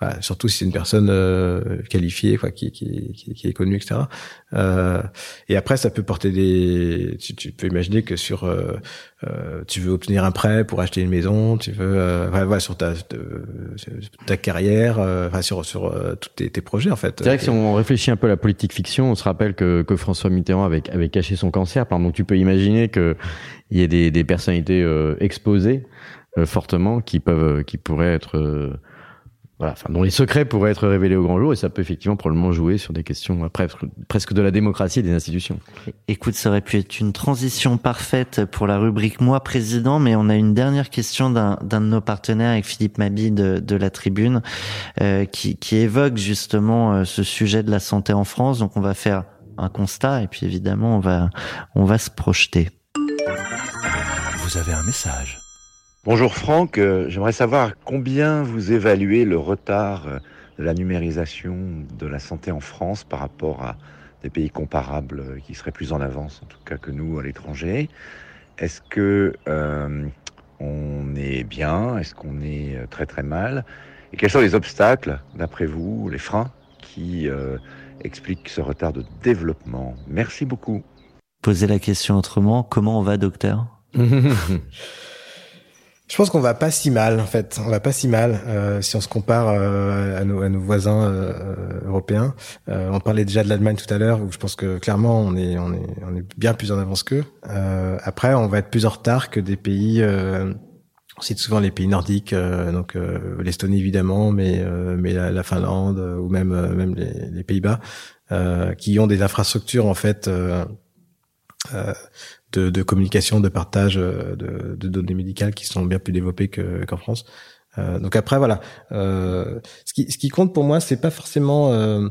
voilà, surtout si c'est une personne euh, qualifiée, quoi, qui, qui, qui, est connue, etc. Euh, et après, ça peut porter des. Tu, tu peux imaginer que sur, euh, euh, tu veux obtenir un prêt pour acheter une maison, tu veux, euh, voilà, voilà, sur ta sur ta carrière, euh, enfin sur sur euh, tous tes, tes projets, en fait. C'est vrai que si on réfléchit un peu à la politique fiction, on se rappelle que, que François Mitterrand avait, avait caché son cancer. Par exemple, donc tu peux imaginer que il y ait des, des personnalités euh, exposées euh, fortement qui peuvent, qui pourraient être, euh, voilà, enfin, dont les secrets pourraient être révélés au grand jour, et ça peut effectivement probablement jouer sur des questions euh, presque, presque de la démocratie et des institutions. Écoute, ça aurait pu être une transition parfaite pour la rubrique Moi président, mais on a une dernière question d'un d'un de nos partenaires avec Philippe Mabi de, de la Tribune, euh, qui, qui évoque justement euh, ce sujet de la santé en France. Donc on va faire un constat et puis évidemment on va on va se projeter. Vous avez un message. Bonjour Franck, Euh, j'aimerais savoir combien vous évaluez le retard euh, de la numérisation de la santé en France par rapport à des pays comparables qui seraient plus en avance, en tout cas que nous à l'étranger. Est-ce que euh, on est bien? Est-ce qu'on est euh, très très mal? Et quels sont les obstacles, d'après vous, les freins qui euh, expliquent ce retard de développement? Merci beaucoup. Poser la question autrement, comment on va, docteur? <laughs> Je pense qu'on va pas si mal en fait. On va pas si mal euh, si on se compare euh, à, nos, à, nos, voisins euh, européens. on parlait déjà de l'Allemagne tout à l'heure où je pense que clairement on est on est on est bien plus en avance qu'eux. après, on va être plus en retard que des pays. on cite souvent les pays nordiques, donc l'Estonie évidemment, mais mais la, la Finlande ou même même les, les Pays-Bas, qui ont des infrastructures en fait de, de, communication, de partage euh, de, de, données médicales qui sont bien plus développées qu'en France. Euh, donc après voilà, euh, ce, qui, ce qui compte pour moi, c'est pas forcément euh,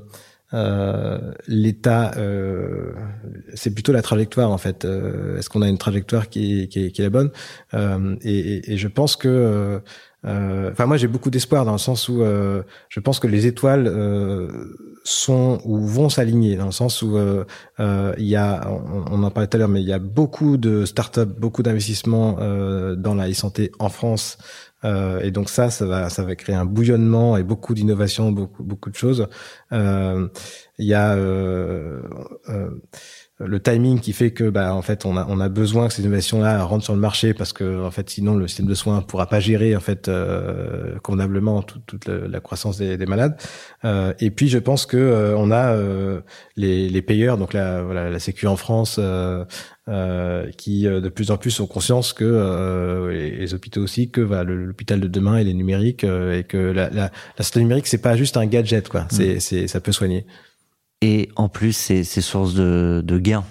euh, l'état, euh, c'est plutôt la trajectoire en fait. Est-ce qu'on a une trajectoire qui qui qui est la bonne? Et, et, et, je pense que enfin, moi, j'ai beaucoup d'espoir dans le sens où euh, je pense que les étoiles euh, sont ou vont s'aligner dans le sens où il y a, on, en parlait tout à l'heure, mais il y a beaucoup de startups, beaucoup d'investissements dans la e-santé en France. et donc ça, ça va, ça va créer un bouillonnement et beaucoup d'innovations, beaucoup, beaucoup de choses. Il y a le timing qui fait que bah en fait on a on a besoin que ces innovations là rentrent sur le marché parce que en fait sinon le système de soins pourra pas gérer en fait euh, convenablement toute, la, croissance des, des malades. Euh, et puis je pense que euh, on a euh, les, les payeurs donc la voilà la Sécu en France euh, qui de plus en plus ont conscience que les, hôpitaux aussi que bah, l'hôpital de demain il est numérique et que la, la, la santé numérique c'est pas juste un gadget quoi. C'est mmh. c'est ça peut soigner et en plus c'est source de, de gains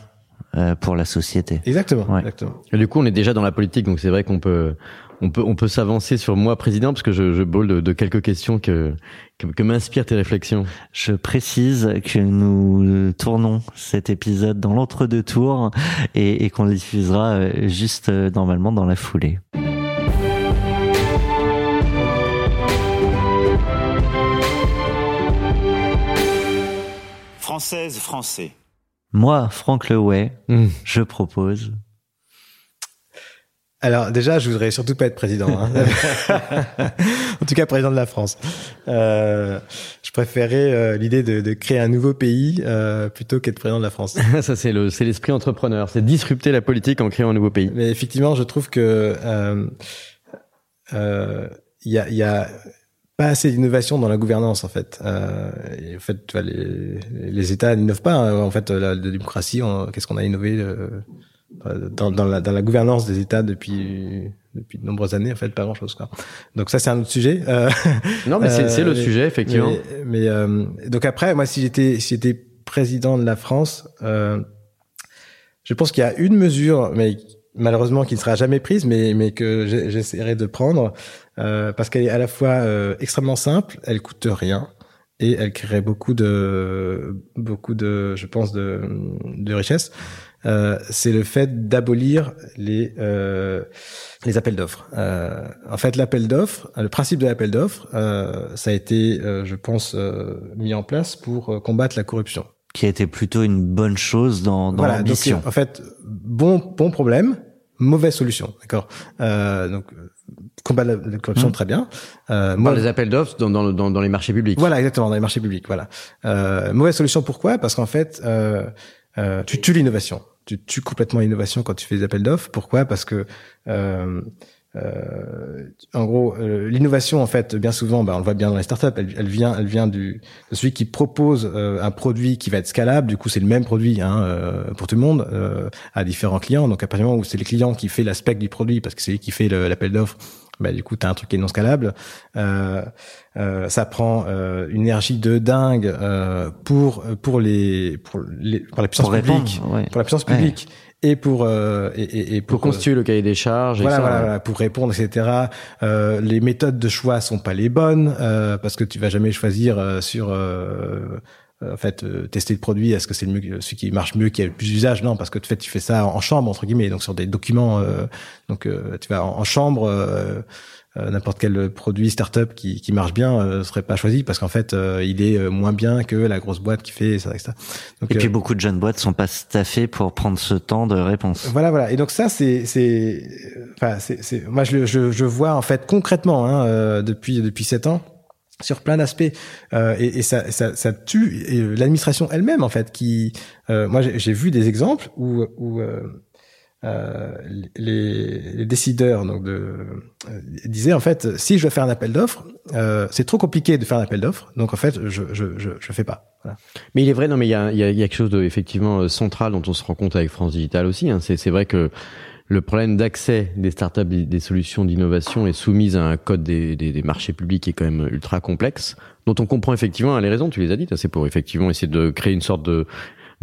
euh, pour la société. Exactement, exactement. Et du coup, on est déjà dans la politique, donc c'est vrai qu'on peut on peut on peut s'avancer sur moi président parce que je, je bol de, de quelques questions que que, que m'inspirent tes réflexions. Je précise que nous tournons cet épisode dans l'entre-deux tours et, et qu'on le diffusera euh, juste euh, normalement dans la foulée. Française, français. Moi, Franck Leway, hmm. je propose. Alors déjà, je voudrais surtout pas être président. Hein. <laughs> en tout cas, président de la France. Euh, je préférais euh, l'idée de, de, créer un nouveau pays euh, plutôt qu'être président de la France. <laughs> Ça, c'est le, c'est l'esprit entrepreneur. C'est disrupter la politique en créant un nouveau pays. Mais effectivement, je trouve que il y a, y a pas assez d'innovation dans la gouvernance en fait. Euh, et en fait, les, les États n'innovent pas. Hein. En fait, la, démocratie, qu'est-ce qu'on a innové euh, dans, dans, la, dans la gouvernance des États depuis depuis de nombreuses années en fait pas grand chose quoi. Donc ça c'est un autre sujet. Euh, non mais c'est le euh, sujet effectivement. Mais, mais euh, donc après moi si j'étais si j'étais président de la France, je pense qu'il y a une mesure mais malheureusement qui ne sera jamais prise, mais, mais que j'essaierai de prendre, euh, parce qu'elle est à la fois euh, extrêmement simple, elle coûte rien, et elle créerait beaucoup de, beaucoup de, je pense, de, de richesse. Euh, c'est le fait d'abolir les euh, les appels d'offres. Euh, en fait, l'appel d'offres, le principe de l'appel d'offres, euh, ça a été, je pense, mis en place pour combattre la corruption qui a été plutôt une bonne chose dans, dans voilà, l'ambition. en fait, bon bon problème, mauvaise solution, d'accord? Euh, donc combat la, la corruption, mmh. très bien. Euh, dans les appels d'offres, dans, dans, dans, dans, les marchés publics. Voilà, exactement, dans les marchés publics. Voilà. Euh, mauvaise solution, pourquoi? Parce qu'en fait, euh, euh, tu tues l'innovation. Tu tues complètement l'innovation quand tu fais des appels d'offres. Pourquoi? Parce que euh, euh, en gros, euh, l'innovation, en fait, bien souvent, bah, on le voit bien dans les startups, elle, elle vient, elle vient du de celui qui propose euh, un produit qui va être scalable. Du coup, c'est le même produit hein, euh, pour tout le monde à différents clients. Donc, à partir du moment où c'est le client qui fait l'aspect du produit, parce que c'est lui qui fait l'appel d'offres, bah, du coup, tu as un truc qui est non scalable. ça prend une énergie de dingue pour pour les pour les pour la puissance publique, pour la puissance publique et pour euh, et, et, pour, constituer le cahier des charges. Voilà, voilà, pour répondre, etc. Euh, les méthodes de choix sont pas les bonnes euh, parce que tu vas jamais choisir euh, sur euh, en fait tester le produit. Est-ce que c'est le mieux, celui qui marche mieux, qui a le plus d'usage? Non, parce que en fait tu fais ça en chambre entre guillemets, donc sur des documents. donc tu vas en, chambre. N'importe quel produit startup qui, qui marche bien euh, serait pas choisi parce qu'en fait il est moins bien que la grosse boîte qui fait ça, etc. Donc, et puis beaucoup de jeunes boîtes sont pas staffées pour prendre ce temps de réponse. Voilà, voilà. Et donc ça, c'est, c'est, enfin, c'est, moi je, je, je vois en fait concrètement hein, depuis depuis sept ans sur plein d'aspects euh, et, et ça, ça, ça, tue l'administration elle-même en fait qui euh, moi j'ai vu des exemples où, où euh, euh les, les, décideurs donc de euh, disaient en fait si je veux faire un appel d'offres c'est trop compliqué de faire un appel d'offres donc en fait je je je, je fais pas voilà. mais il est vrai non mais il y a, il y a quelque chose de effectivement central dont on se rend compte avec France Digital aussi hein. c'est c'est vrai que le problème d'accès des startups, des solutions d'innovation est soumise à un code des, des, des, marchés publics qui est quand même ultra complexe, dont on comprend effectivement les raisons, tu les as dites, hein, c'est pour effectivement essayer de créer une sorte de,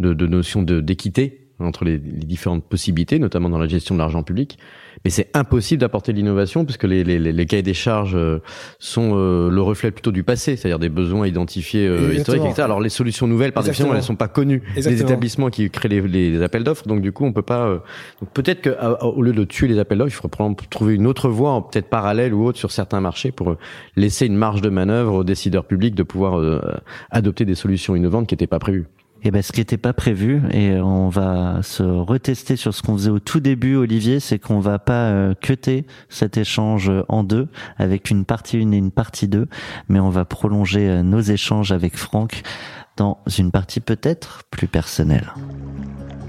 de, de notion d'équité entre les, les, différentes possibilités, notamment dans la gestion de l'argent public. Mais c'est impossible d'apporter l'innovation puisque les, les, les, cahiers des charges euh, sont euh, le reflet plutôt du passé, c'est-à-dire des besoins identifiés euh, historiques, etc. Alors les solutions nouvelles, par définition, elles sont pas connues des établissements qui créent les, les appels d'offres. Donc du coup, on peut pas. donc peut-être qu'au lieu de tuer les appels d'offres, il faudrait probablement trouver une autre voie, peut-être parallèle ou autre sur certains marchés, pour laisser une marge de manœuvre aux décideurs publics de pouvoir adopter des solutions innovantes qui n'étaient pas prévues. Et eh ben, ce qui n'était pas prévu, et on va se retester sur ce qu'on faisait au tout début, Olivier, c'est qu'on va pas euh, cet échange en deux, avec une partie 1 et une partie 2, mais on va prolonger euh, nos échanges avec Franck dans une partie peut-être plus personnelle.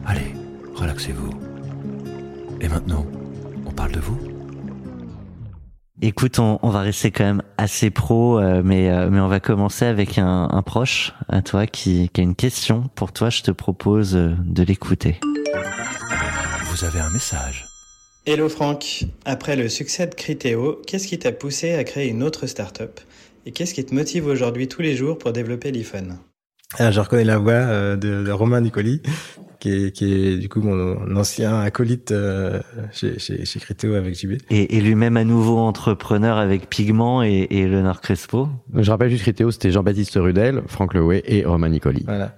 Allez, relaxez-vous. Et maintenant, on parle de vous Écoute, on, va rester quand même assez pro, euh, mais euh, mais on va commencer avec un, un proche à toi qui, qui, a une question pour toi. Je te propose euh, de l'écouter. Vous avez un message. Hello Franck. Après le succès de Criteo, qu'est-ce qui t'a poussé à créer une autre startup? Et qu'est-ce qui te motive aujourd'hui tous les jours pour développer l'iPhone? Ah, je reconnais la voix de, de Romain Nicoli, qui est, qui est du coup mon ancien acolyte euh, chez, chez, chez Criteo avec JB. Et, et lui-même à nouveau entrepreneur avec Pigment et, et Leonard Crespo. Je rappelle juste Criteo, c'était Jean-Baptiste Rudel, Franck Lewey et Romain Nicoli. Voilà.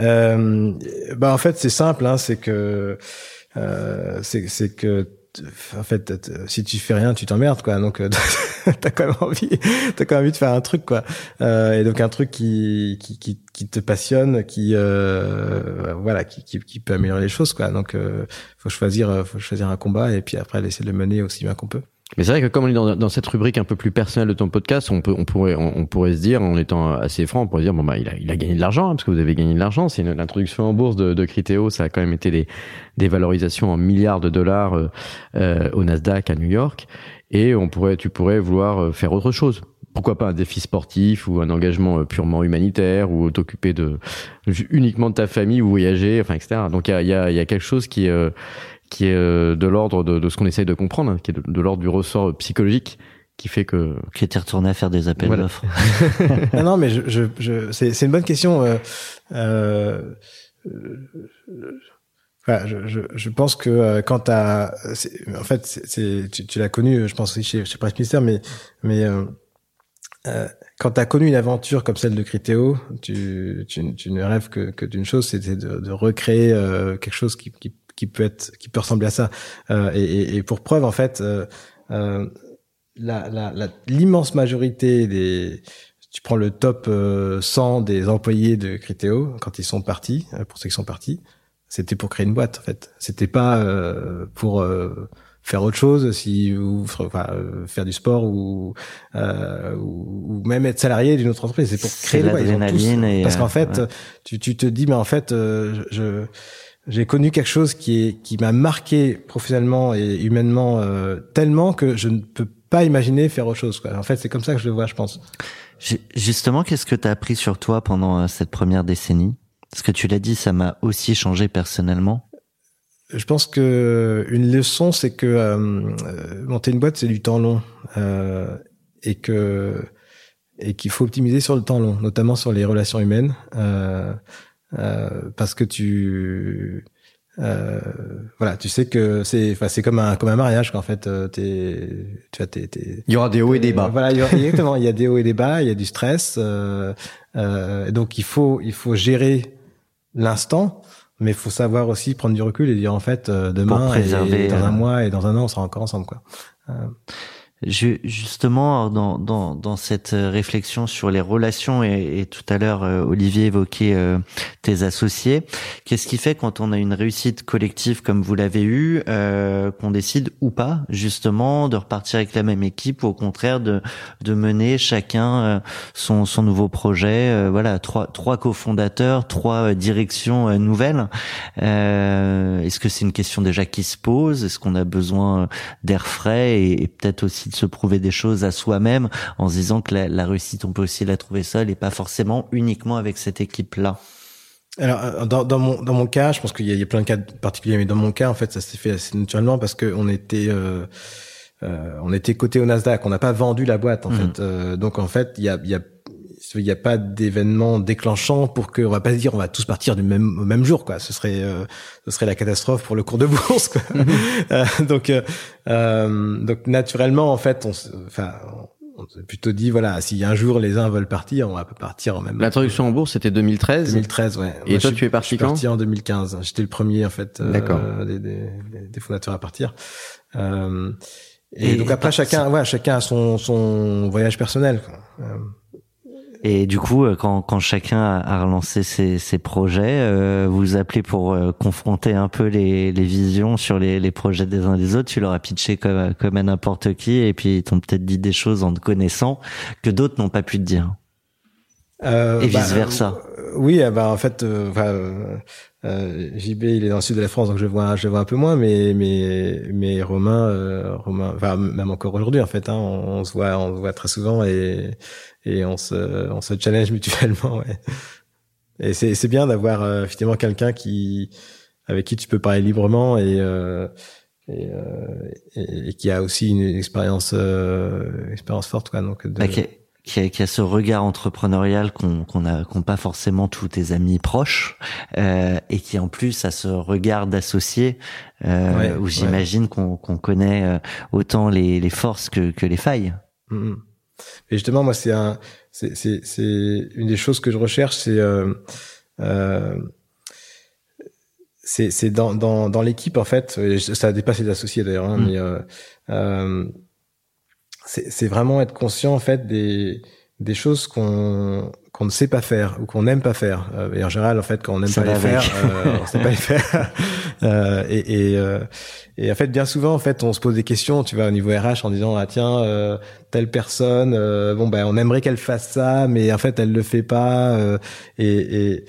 Euh, bah en fait c'est simple, hein, c'est que euh, c'est que en fait, si tu fais rien, tu t'emmerdes, quoi. Donc, euh, <laughs> t'as quand même envie, t'as quand même envie de faire un truc, quoi. Euh, et donc un truc qui qui, qui, qui te passionne, qui euh, voilà, qui, qui, qui peut améliorer les choses, quoi. Donc, euh, faut choisir, faut choisir un combat et puis après laisser le mener aussi bien qu'on peut. Mais c'est vrai que comme on est dans, dans, cette rubrique un peu plus personnelle de ton podcast, on peut, on pourrait, on, pourrait se dire, en étant assez franc, on pourrait se dire bon bah il a, il a gagné de l'argent hein, parce que vous avez gagné de l'argent. C'est l'introduction en bourse de, de Criteo, ça a quand même été des, des valorisations en milliards de dollars euh, euh au Nasdaq à New York. Et on pourrait, tu pourrais vouloir euh, faire autre chose. Pourquoi pas un défi sportif ou un engagement euh, purement humanitaire ou t'occuper de uniquement de ta famille ou voyager, enfin etc. Donc il y a, y, a, y a quelque chose qui euh, qui est euh, de l'ordre de, de, ce qu'on essaye de comprendre, qui est de, l'ordre du ressort psychologique qui fait que qui était retourné à faire des appels d'offres. <laughs> non, non, mais je, je, je c'est une bonne question. Euh, euh, Enfin, je, je, je, pense que euh, quand t'as, en fait, c'est, tu, tu l'as connu, je pense aussi chez, chez Presse Ministère, mais, mais euh, euh, quand t'as connu une aventure comme celle de Criteo, tu, tu, tu ne rêves que, que d'une chose, c'était de, de, recréer euh, quelque chose qui, qui, qui peut être, qui peut ressembler à ça. Euh, et, et, pour preuve, en fait, euh, euh, la, la, la, l'immense majorité des, tu prends le top 100 des employés de Criteo quand ils sont partis, pour ceux qui sont partis c'était pour créer une boîte en fait. C'était pas pour faire autre chose, si ou enfin, euh, faire du sport ou, euh, ou, même être salarié d'une autre entreprise. C'est pour créer l'adrénaline et parce qu'en fait, tu, tu te dis mais en fait je j'ai connu quelque chose qui est qui m'a marqué professionnellement et humainement tellement que je ne peux pas imaginer faire autre chose. Quoi. En fait, c'est comme ça que je le vois, je pense. Justement, qu'est-ce que tu as appris sur toi pendant cette première décennie? Ce que tu l'as dit, ça m'a aussi changé personnellement. Je pense que une leçon, c'est que euh, monter une boîte, c'est du temps long euh, et que et qu'il faut optimiser sur le temps long, notamment sur les relations humaines, euh, euh parce que tu euh, voilà, tu sais que c'est, enfin, c'est comme un comme un mariage qu'en fait, t'es, tu vois, t'es, Il y aura des hauts et des bas. Voilà, <laughs> exactement. il y a des hauts et des bas, il y a du stress. Euh, donc il faut il faut gérer l'instant, mais il faut savoir aussi prendre du recul et dire en fait euh, demain, et dans un euh, mois et dans un an, on sera encore ensemble quoi. Euh. justement, dans, dans, dans, cette réflexion sur les relations, et, et tout à l'heure, euh, Olivier évoquait euh, tes associés, qu'est-ce qui fait quand on a une réussite collective comme vous l'avez eu, euh, qu'on décide ou pas, justement, de repartir avec la même équipe, ou au contraire de, de mener chacun son, son nouveau projet Voilà, trois, trois cofondateurs, trois directions nouvelles. Est-ce que c'est une question déjà qui se pose? Est-ce qu'on a besoin d'air frais et, et peut-être aussi de se prouver des choses à soi-même en se disant que la, réussite, on peut aussi la trouver seule et pas forcément uniquement avec cette équipe-là. Alors euh, dans, dans, mon dans mon cas, je pense qu'il y, y, a plein de cas particuliers, mais dans mon cas, en fait, ça s'est fait assez naturellement parce que on était euh, euh, on était coté au Nasdaq, on n'a pas vendu la boîte en mmh. fait. Euh, donc en fait, il y a, y a il n'y a pas d'événement déclenchant pour que on va pas dire on va tous partir du même même jour quoi ce serait euh, ce serait la catastrophe pour le cours de bourse quoi. <laughs> Mhm. <laughs> Euh, donc euh, euh, donc naturellement en fait on enfin on s'est plutôt dit voilà si un jour les uns veulent partir on va pas partir en même l'introduction en bourse c'était 2013 2013 ouais et toi tu es parti quand parti en 2015 j'étais le premier en fait des, des, des, fondateurs à partir et, donc après chacun ouais chacun a son son voyage personnel quoi. Et du coup, euh, quand, chacun a relancé ses, projets, euh, vous appelez pour euh, confronter un peu les, visions sur les, les, projets des uns des autres. Tu leur as pitché comme, comme à n'importe qui, et puis ils t'ont peut-être dit des choses en te connaissant que d'autres n'ont pas pu te dire. Euh, et bah, vice versa. oui, bah en fait, enfin, JB il est dans le sud de la France, donc je vois, je vois un peu moins, mais mais mais Romain, Romain, enfin même encore aujourd'hui en fait, hein, on, on, se voit, on se voit très souvent et et on se, on se challenge <laughs> mutuellement. Ouais. Et c'est, c'est bien d'avoir euh, effectivement quelqu'un qui, avec qui tu peux parler librement et, euh, et, euh, et, qui a aussi une expérience, euh, expérience forte, quoi. Donc, de... a, qui, a, qui, a, ce regard entrepreneurial qu'on qu'on a, qu'on pas forcément tous tes amis proches, euh, et qui en plus a ce regard d'associé euh, où j'imagine qu'on qu'on connaît autant les, les forces que, que les failles. Mm-hmm. Et justement, moi, c'est un, c'est, c'est, c'est une des choses que je recherche, c'est, euh, euh, c'est, dans, dans, dans l'équipe en fait. Ça a dépassé les associés d'ailleurs, hein, mm. mais euh, euh, c'est, c'est vraiment être conscient en fait des, des choses qu'on qu'on ne sait pas faire ou qu'on n'aime pas faire. Euh, et en général, en fait, quand on n'aime pas les faire, euh, on sait pas les faire. <laughs> euh, et, et, euh, et, en fait, bien souvent, en fait, on se pose des questions. Tu vois, au niveau RH, en disant ah tiens, euh, telle personne, euh, bon ben, on aimerait qu'elle fasse ça, mais en fait, elle le fait pas. et, et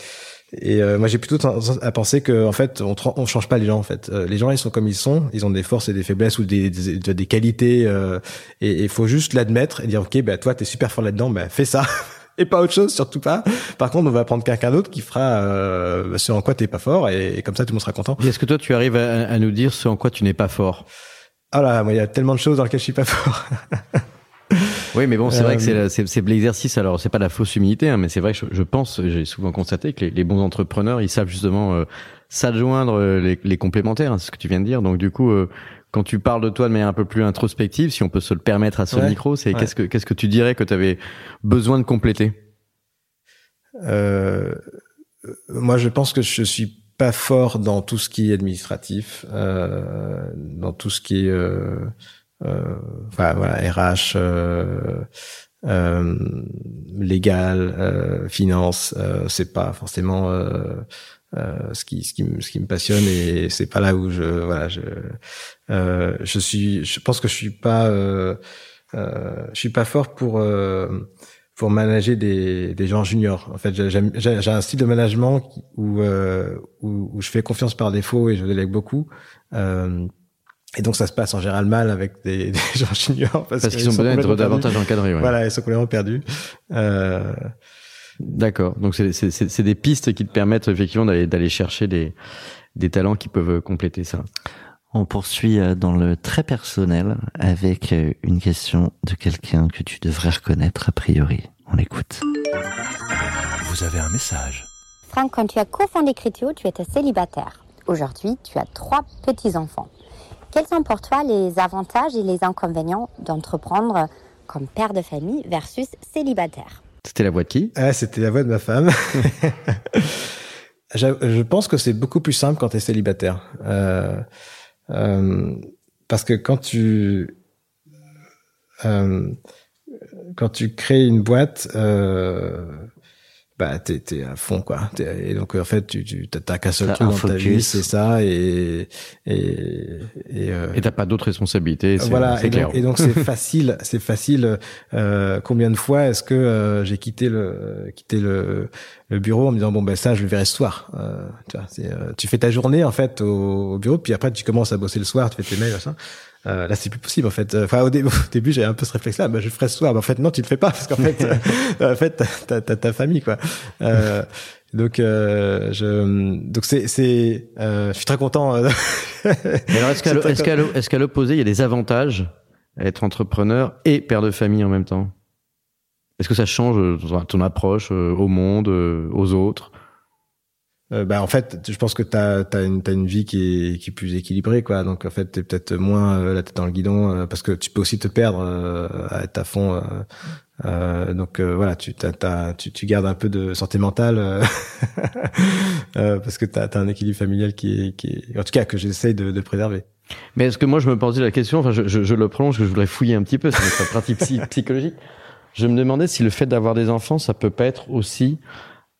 et moi, j'ai plutôt tendance à penser que en fait, on, on change pas les gens. En fait, les gens, ils sont comme ils sont. Ils ont des forces et des faiblesses ou des des, des qualités. et il faut juste l'admettre et dire ok, ben toi, t'es super fort là-dedans, ben fais ça. <laughs> et pas autre chose, surtout pas. Par contre, on va prendre quelqu'un d'autre qui fera euh, ce en quoi t'es pas fort, et, comme ça tout le monde sera content. Est-ce que toi, tu arrives à, nous dire ce en quoi tu n'es pas fort? Ah là, moi, il y a tellement de choses dans lesquelles je suis pas fort. <laughs> oui, mais bon, c'est vrai que c'est c'est l'exercice. Alors, c'est pas la fausse humilité, hein, mais c'est vrai que je, pense, j'ai souvent constaté que les, bons entrepreneurs, ils savent justement euh, s'adjoindre les, les complémentaires, hein, c'est ce que tu viens de dire. Donc, du coup, euh, quand tu parles de toi de manière un peu plus introspective, si on peut se le permettre à ce micro, c'est qu'est-ce que qu'est-ce que tu dirais que tu avais besoin de compléter? Euh, Moi, je pense que je suis pas fort dans tout ce qui est administratif, euh, dans tout ce qui est euh, euh enfin, voilà, RH, euh, euh, légal, finance. c'est pas forcément euh, ce qui ce qui me ce qui me passionne et c'est pas là où je voilà je euh, je suis je pense que je suis pas euh, euh je suis pas fort pour euh, pour manager des des gens juniors en fait j'ai j'ai un style de management où, où, où je fais confiance par défaut et je délègue beaucoup et donc ça se passe en général mal avec des, <laughs> des gens juniors parce, qu'ils sont peut-être davantage encadrés. Ouais. Voilà, ils sont complètement perdus. Euh, D'accord. Donc c'est des pistes qui te permettent effectivement d'aller chercher des, des talents qui peuvent compléter ça. On poursuit euh, dans le très personnel avec euh, une question de quelqu'un que tu devrais reconnaître a priori. On l'écoute. Vous avez un message. Franck, quand tu as cofondé Criteo, tu étais célibataire. Aujourd'hui, tu as trois petits-enfants. Quels sont pour toi les avantages et les inconvénients d'entreprendre comme père de famille versus célibataire? C'était la voix de qui? Ah, C'était la voix de ma femme. <laughs> je pense que c'est beaucoup plus simple quand tu es célibataire. Euh, euh, parce que quand tu... quand tu crées une boîte, bah t'es t'es à fond quoi. Et donc en fait tu tu t'as qu'un seul truc dans ta vie c'est ça et et et euh, et t'as pas d'autres responsabilités voilà et clair. donc, et donc c'est <laughs> facile c'est facile euh, combien de fois est-ce que euh, j'ai quitté le quitté le le bureau en me disant bon ben ça je le verrai ce soir. Euh, tu vois c'est euh, tu fais ta journée en fait au, au, bureau puis après tu commences à bosser le soir tu fais tes mails ça euh, là, c'est plus possible en fait. Enfin, <laughs> au, début, j'avais un peu ce réflexe-là. Bah, je ferai ce soir. Mais en fait, non, tu le fais pas parce qu'en fait, <laughs> euh, en fait, t'as, ta famille quoi. Euh, donc, euh, je, donc c'est, c'est, euh, je suis très content. alors, est-ce qu'à, <laughs> est-ce qu'à, est-ce qu'à l'opposé, il y a des avantages à être entrepreneur et père de famille en même temps? Est-ce que ça change ton approche au monde, aux autres? Euh, bah en fait je pense que t'as as une t'as une vie qui est qui est plus équilibrée quoi. Donc en fait t'es peut-être moins euh, la tête dans le guidon euh, parce que tu peux aussi te perdre à être à fond donc voilà tu t'as, tu tu gardes un peu de santé mentale <laughs> parce que t'as as un équilibre familial qui est qui est en tout cas que j'essaye de, de préserver. Mais est-ce que moi je me posais la question enfin je, je, je le prolonge que je voudrais fouiller un petit peu sur notre pratique <laughs> psychologique. Je me demandais si le fait d'avoir des enfants ça peut pas être aussi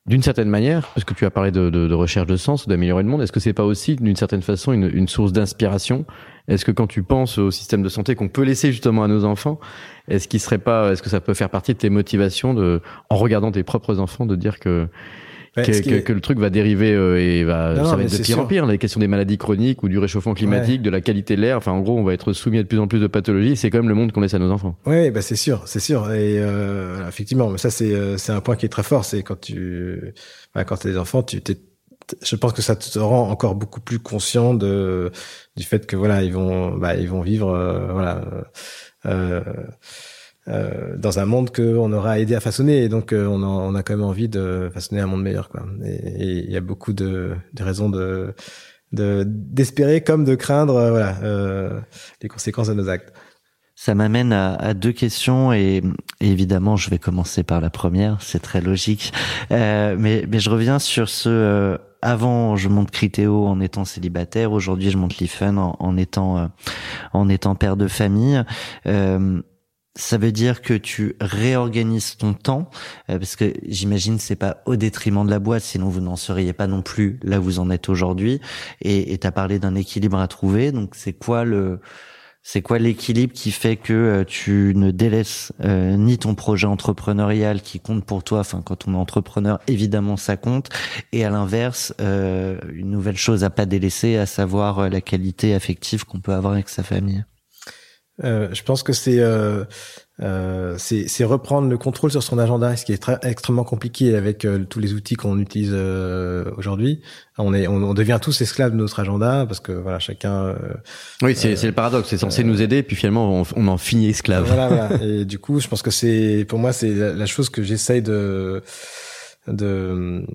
d'une certaine manière, parce que tu as parlé de, recherche de sens, d'améliorer le monde, est-ce que c'est pas aussi d'une certaine façon une, source d'inspiration? Est-ce que quand tu penses au système de santé qu'on peut laisser justement à nos enfants, est-ce qu'il serait pas, est-ce que ça peut faire partie de tes motivations en regardant tes propres enfants, de dire que que, que, le truc va dériver euh, et va ça va être de pire en pire. Les questions des maladies chroniques ou du réchauffement climatique, de la qualité de l'air. Enfin, en gros, on va être soumis à de plus en plus de pathologies. C'est quand même le monde qu'on laisse à nos enfants. Oui, bah c'est sûr, c'est sûr. Et euh, effectivement, mais ça c'est euh, c'est un point qui est très fort. C'est quand tu bah, quand t'as des enfants, tu t'es je pense que ça te rend encore beaucoup plus conscient de du fait que voilà ils vont bah ils vont vivre euh, voilà euh, dans un monde qu'on aura aidé à façonner. Et donc, euh, on, a, on, a, quand même envie de façonner un monde meilleur. Quoi. Et il y a beaucoup de, de raisons de d'espérer comme de craindre euh, euh, les conséquences de nos actes. Ça m'amène à, à, deux questions et, évidemment je vais commencer par la première, c'est très logique. Mais, mais je reviens sur ce avant je monte Critéo en étant célibataire, aujourd'hui je monte Lifen en, en étant en étant père de famille. Euh, ça veut dire que tu réorganises ton temps euh, parce que j'imagine c'est pas au détriment de la boîte sinon vous n'en seriez pas non plus là où vous en êtes aujourd'hui. Et tu as parlé d'un équilibre à trouver donc c'est quoi le c'est quoi l'équilibre qui fait que euh, tu ne délaisses euh, ni ton projet entrepreneurial qui compte pour toi enfin quand on est entrepreneur évidemment ça compte et à l'inverse une nouvelle chose à pas délaisser à savoir la qualité affective qu'on peut avoir avec sa famille? euh, je pense que c'est euh, euh, c'est reprendre le contrôle sur son agenda, ce qui est très, extrêmement compliqué avec euh, tous les outils qu'on utilise euh, aujourd'hui. On est, on, devient tous esclaves de notre agenda parce que voilà, chacun. oui, c'est le paradoxe. C'est censé nous aider, puis finalement, on, on en finit esclave. Voilà, voilà. Et du coup, je pense que c'est, pour moi, c'est la, la, chose que j'essaye de de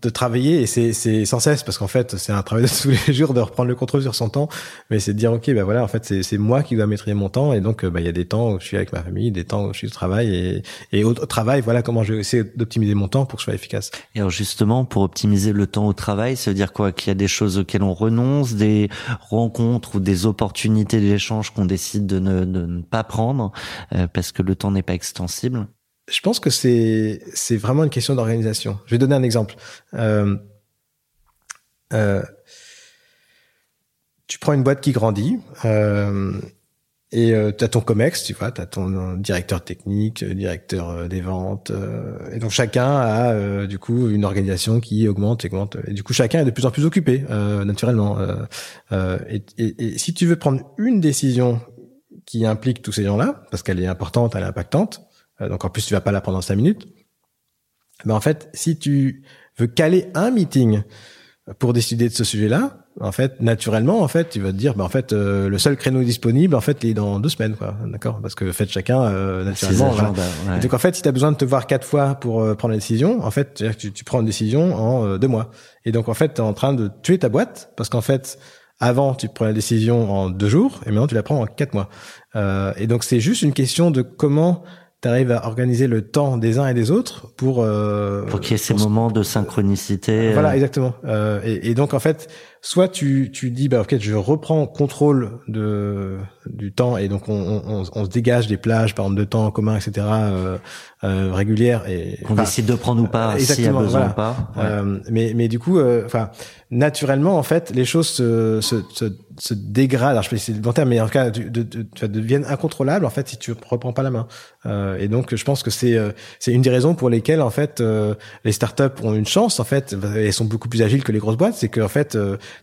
de travailler et c'est c'est sans cesse parce qu'en fait c'est un travail de <laughs> tous les jours de reprendre le contrôle sur son temps. Mais c'est de dire ok ben voilà en fait c'est moi qui dois maîtriser mon temps et donc bah il y a des temps où je suis avec ma famille des temps où je suis au travail et et au, travail voilà comment je vais essayer d'optimiser mon temps pour que je sois efficace. Et alors justement pour optimiser le temps au travail ça veut dire quoi? Qu'il y a des choses auxquelles on renonce des rencontres ou des opportunités d'échange qu'on décide de ne, de ne pas prendre euh, parce que le temps n'est pas extensible? Je pense que c'est c'est vraiment une question d'organisation. Je vais donner un exemple. Euh, euh, tu prends une boîte qui grandit euh, et euh, tu as ton comex, tu vois, tu as ton directeur technique, directeur des ventes et donc chacun a du coup une organisation qui augmente, augmente et du coup chacun est de plus en plus occupé naturellement. Et, et, si tu veux prendre une décision qui implique tous ces gens-là parce qu'elle est importante, elle est impactante, euh, donc en plus tu vas pas la prendre en cinq minutes. Mais en fait, si tu veux caler un meeting pour décider de ce sujet-là, en fait, naturellement, en fait, tu vas te dire, bah, en fait, euh, le seul créneau disponible, en fait, il est dans deux semaines, quoi. D'accord? Parce que faites chacun euh, naturellement. Donc en fait, si tu as besoin de te voir quatre fois pour prendre la décision, en fait, tu, tu prends une décision en deux mois. Et donc en fait, tu es en train de tuer ta boîte parce qu'en fait, avant, tu prends la décision en deux jours et maintenant tu la prends en quatre mois. et donc c'est juste une question de comment tu arrives à organiser le temps des uns et des autres pour euh, pour qu'il y ait ces moments de synchronicité. Voilà, euh. exactement. Euh, et, et, donc en fait, soit tu tu dis bah ok je reprends contrôle de du temps et donc on, on, on se dégage des plages par exemple de temps en commun etc euh, euh, régulières et qu'on décide de prendre ou pas s'il y a besoin ou pas. Euh, mais mais du coup euh, enfin naturellement en fait les choses se se, se, se dégradent. Alors je sais pas si c'est le bon terme mais en tout cas de, de, de, deviennent incontrôlables en fait si tu reprends pas la main. Euh, et donc je pense que c'est euh, c'est une des raisons pour lesquelles en fait les startups ont une chance en fait elles sont beaucoup plus agiles que les grosses boîtes. C'est que en fait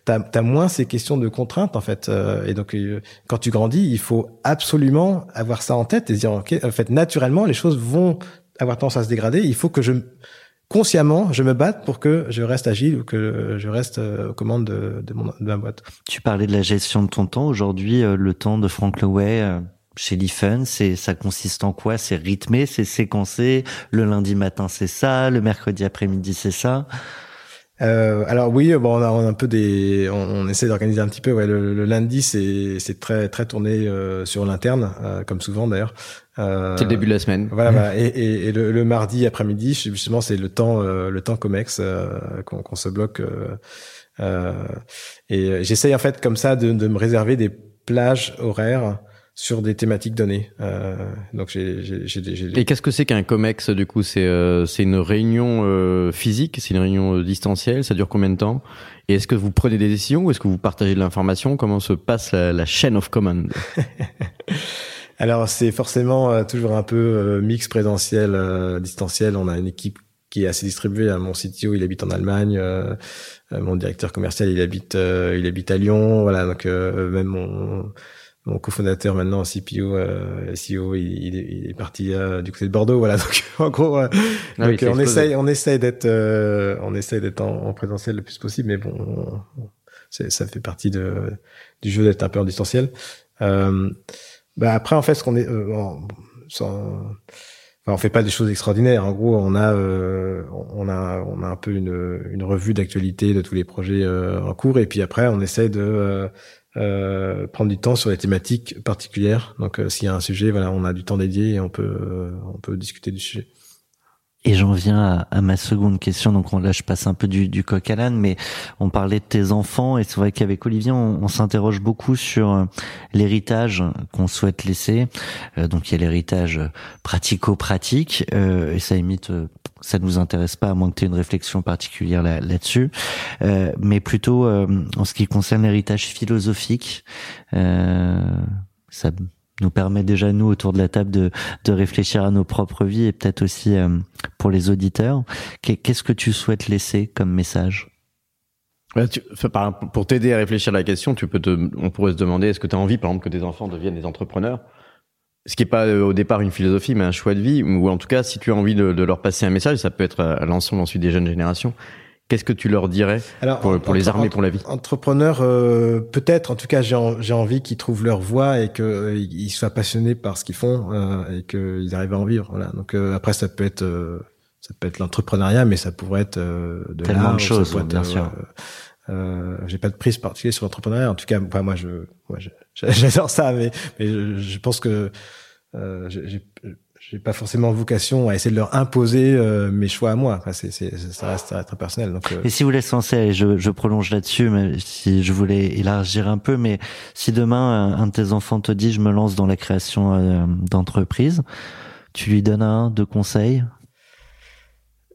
t'as as moins ces questions de contraintes en fait et donc quand tu grandis il faut absolument avoir ça en tête et dire, ok, en fait, naturellement, les choses vont avoir tendance à se dégrader. Il faut que je consciemment, je me batte pour que je reste agile ou que je reste euh, aux commandes de, de, mon, de ma boîte. Tu parlais de la gestion de ton temps. Aujourd'hui, euh, le temps de Frank euh, chez Lifen, c'est ça consiste en quoi? C'est rythmé, c'est séquencé. Le lundi matin, c'est ça. Le mercredi après-midi, c'est ça. Euh, alors oui, bon, on a, on a un peu des, on, on essaie d'organiser un petit peu. Ouais, le, le lundi, c'est c'est très très tourné euh, sur l'interne, euh, comme souvent d'ailleurs. Euh, c'est le début de la semaine. Voilà, voilà. Et, et, et le, le, mardi après-midi, justement, c'est le temps le temps Comex qu'on qu'on se bloque. et j'essaye en fait comme ça de, de me réserver des plages horaires sur des thématiques données. Euh, donc j'ai, j'ai, j'ai, Et qu'est-ce que c'est qu'un COMEX du coup? C'est euh, c'est une réunion euh, physique, c'est une réunion euh, distancielle? Ça dure combien de temps? Et est-ce que vous prenez des décisions ou est-ce que vous partagez de l'information? Comment se passe la, la chaîne of command? <laughs> Alors c'est forcément euh, toujours un peu mix présentiel, distanciel. On a une équipe qui est assez distribuée. Mon CTO il habite en Allemagne. mon directeur commercial il habite il habite à Lyon. Voilà donc même mon mon cofondateur maintenant CPO euh, CEO il, il, est parti euh, du côté de Bordeaux voilà. <laughs> Donc en gros euh, ah donc, on essaye on essaye d'être euh, on essaye d'être en, en, présentiel le plus possible mais bon ça fait partie de du jeu d'être un peu en distanciel. Euh, bah après en fait ce qu'on est sans, Enfin, on fait pas des choses extraordinaires. En gros, on a, on a, on a un peu une, une revue d'actualité de tous les projets en cours, et puis après, on essaie de euh, prendre du temps sur les thématiques particulières. Donc, euh, s'il y a un sujet, voilà, on a du temps dédié et on peut, euh, on peut discuter du sujet. Et j'en viens à, à, ma seconde question. Donc là, je passe un peu du, du coq à l'âne, mais on parlait de tes enfants et c'est vrai qu'avec Olivier, on, on s'interroge beaucoup sur euh, l'héritage qu'on souhaite laisser. Euh, donc il y a l'héritage pratico-pratique euh, et ça imite. Ça nous intéresse pas à moins que tu aies une réflexion particulière là, là-dessus, mais plutôt en ce qui concerne l'héritage philosophique. ça nous permet déjà nous autour de la table de, de réfléchir à nos propres vies et peut-être aussi euh, pour les auditeurs. Qu'est-ce que tu souhaites laisser comme message? Tu, Pour t'aider à réfléchir à la question, tu peux te, on pourrait se demander est-ce que tu as envie, par exemple, que tes enfants deviennent des entrepreneurs? Ce qui est pas euh, au départ une philosophie, mais un choix de vie, ou en tout cas, si tu as envie de, de leur passer un message, ça peut être à l'ensemble ensuite des jeunes générations. Qu'est-ce que tu leur dirais Alors, pour, pour les armer pour la vie? Entrepreneurs, euh, peut-être. En tout cas, j'ai envie qu'ils trouvent leur voie et qu'ils euh, soient passionnés par ce qu'ils font euh, et qu'ils arrivent à en vivre. Voilà. Donc euh, après, ça peut être euh, ça peut être l'entrepreneuriat, mais ça pourrait être de tellement de choses, bien sûr. j'ai pas de prise particulière sur l'entrepreneuriat. En tout cas, enfin, moi, je, moi, j'adore ça, mais, mais je, je pense que j'ai j'ai pas forcément vocation à essayer de leur imposer euh, mes choix à moi. Enfin, c'est, ça reste très personnel. Donc, euh. Et si vous laissez lancer, je, je prolonge là-dessus, mais si je voulais élargir un peu, mais si demain un de tes enfants te dit je me lance dans la création euh, d'entreprise, tu lui donnes un, deux conseils?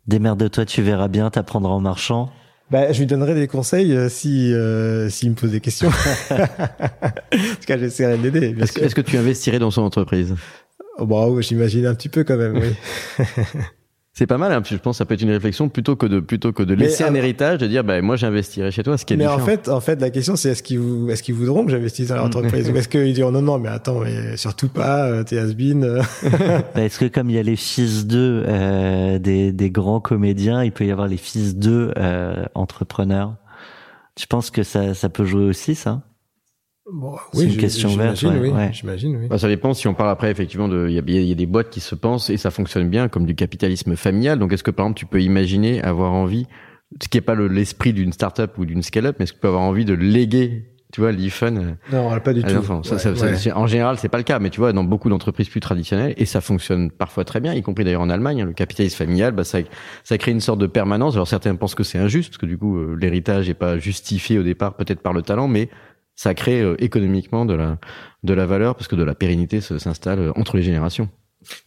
Démerde-toi, tu verras bien, t'apprendras en marchant. Bah, je lui donnerai des conseils si s'il me pose des questions. en tout cas, j'essaierai de l'aider. Est-ce que, tu investirais dans son entreprise? Oh, bah, j'imagine un petit peu quand même, oui. <laughs> C'est pas mal, hein, je pense que ça peut être une réflexion plutôt que de plutôt que de laisser un héritage, de dire bah moi j'investirai chez toi, ce qui est Mais en fait, en fait, la question c'est est-ce qu'ils est-ce qu'ils voudront que j'investisse dans l'entreprise <laughs> ou est-ce qu'ils diront non non mais attends mais surtout pas euh, t'es has been. <laughs> Bah, est-ce que comme il y a les fils d'eux euh, des des grands comédiens, il peut y avoir les fils d'eux euh, entrepreneurs? Tu penses que ça ça peut jouer aussi ça? Bon, oui, une question verte. oui, J'imagine, oui. Bah, ça dépend si on parle après effectivement de, il y a, y a, des boîtes qui se pensent et ça fonctionne bien comme du capitalisme familial. Donc est-ce que par exemple tu peux imaginer avoir envie, ce qui n'est pas l'esprit d'une startup ou d'une scale-up, mais est-ce que tu peux avoir envie de léguer tu vois, l'e-fun. Non, pas du tout. en général, c'est pas le cas, mais tu vois, dans beaucoup d'entreprises plus traditionnelles, et ça fonctionne parfois très bien, y compris d'ailleurs en Allemagne, hein, le capitalisme familial, bah, ça, ça crée une sorte de permanence. Alors certains pensent que c'est injuste, parce que du coup, euh, l'héritage est pas justifié au départ, peut-être par le talent, mais ça crée euh, économiquement de la, de la valeur, parce que de la pérennité s'installe euh, entre les générations.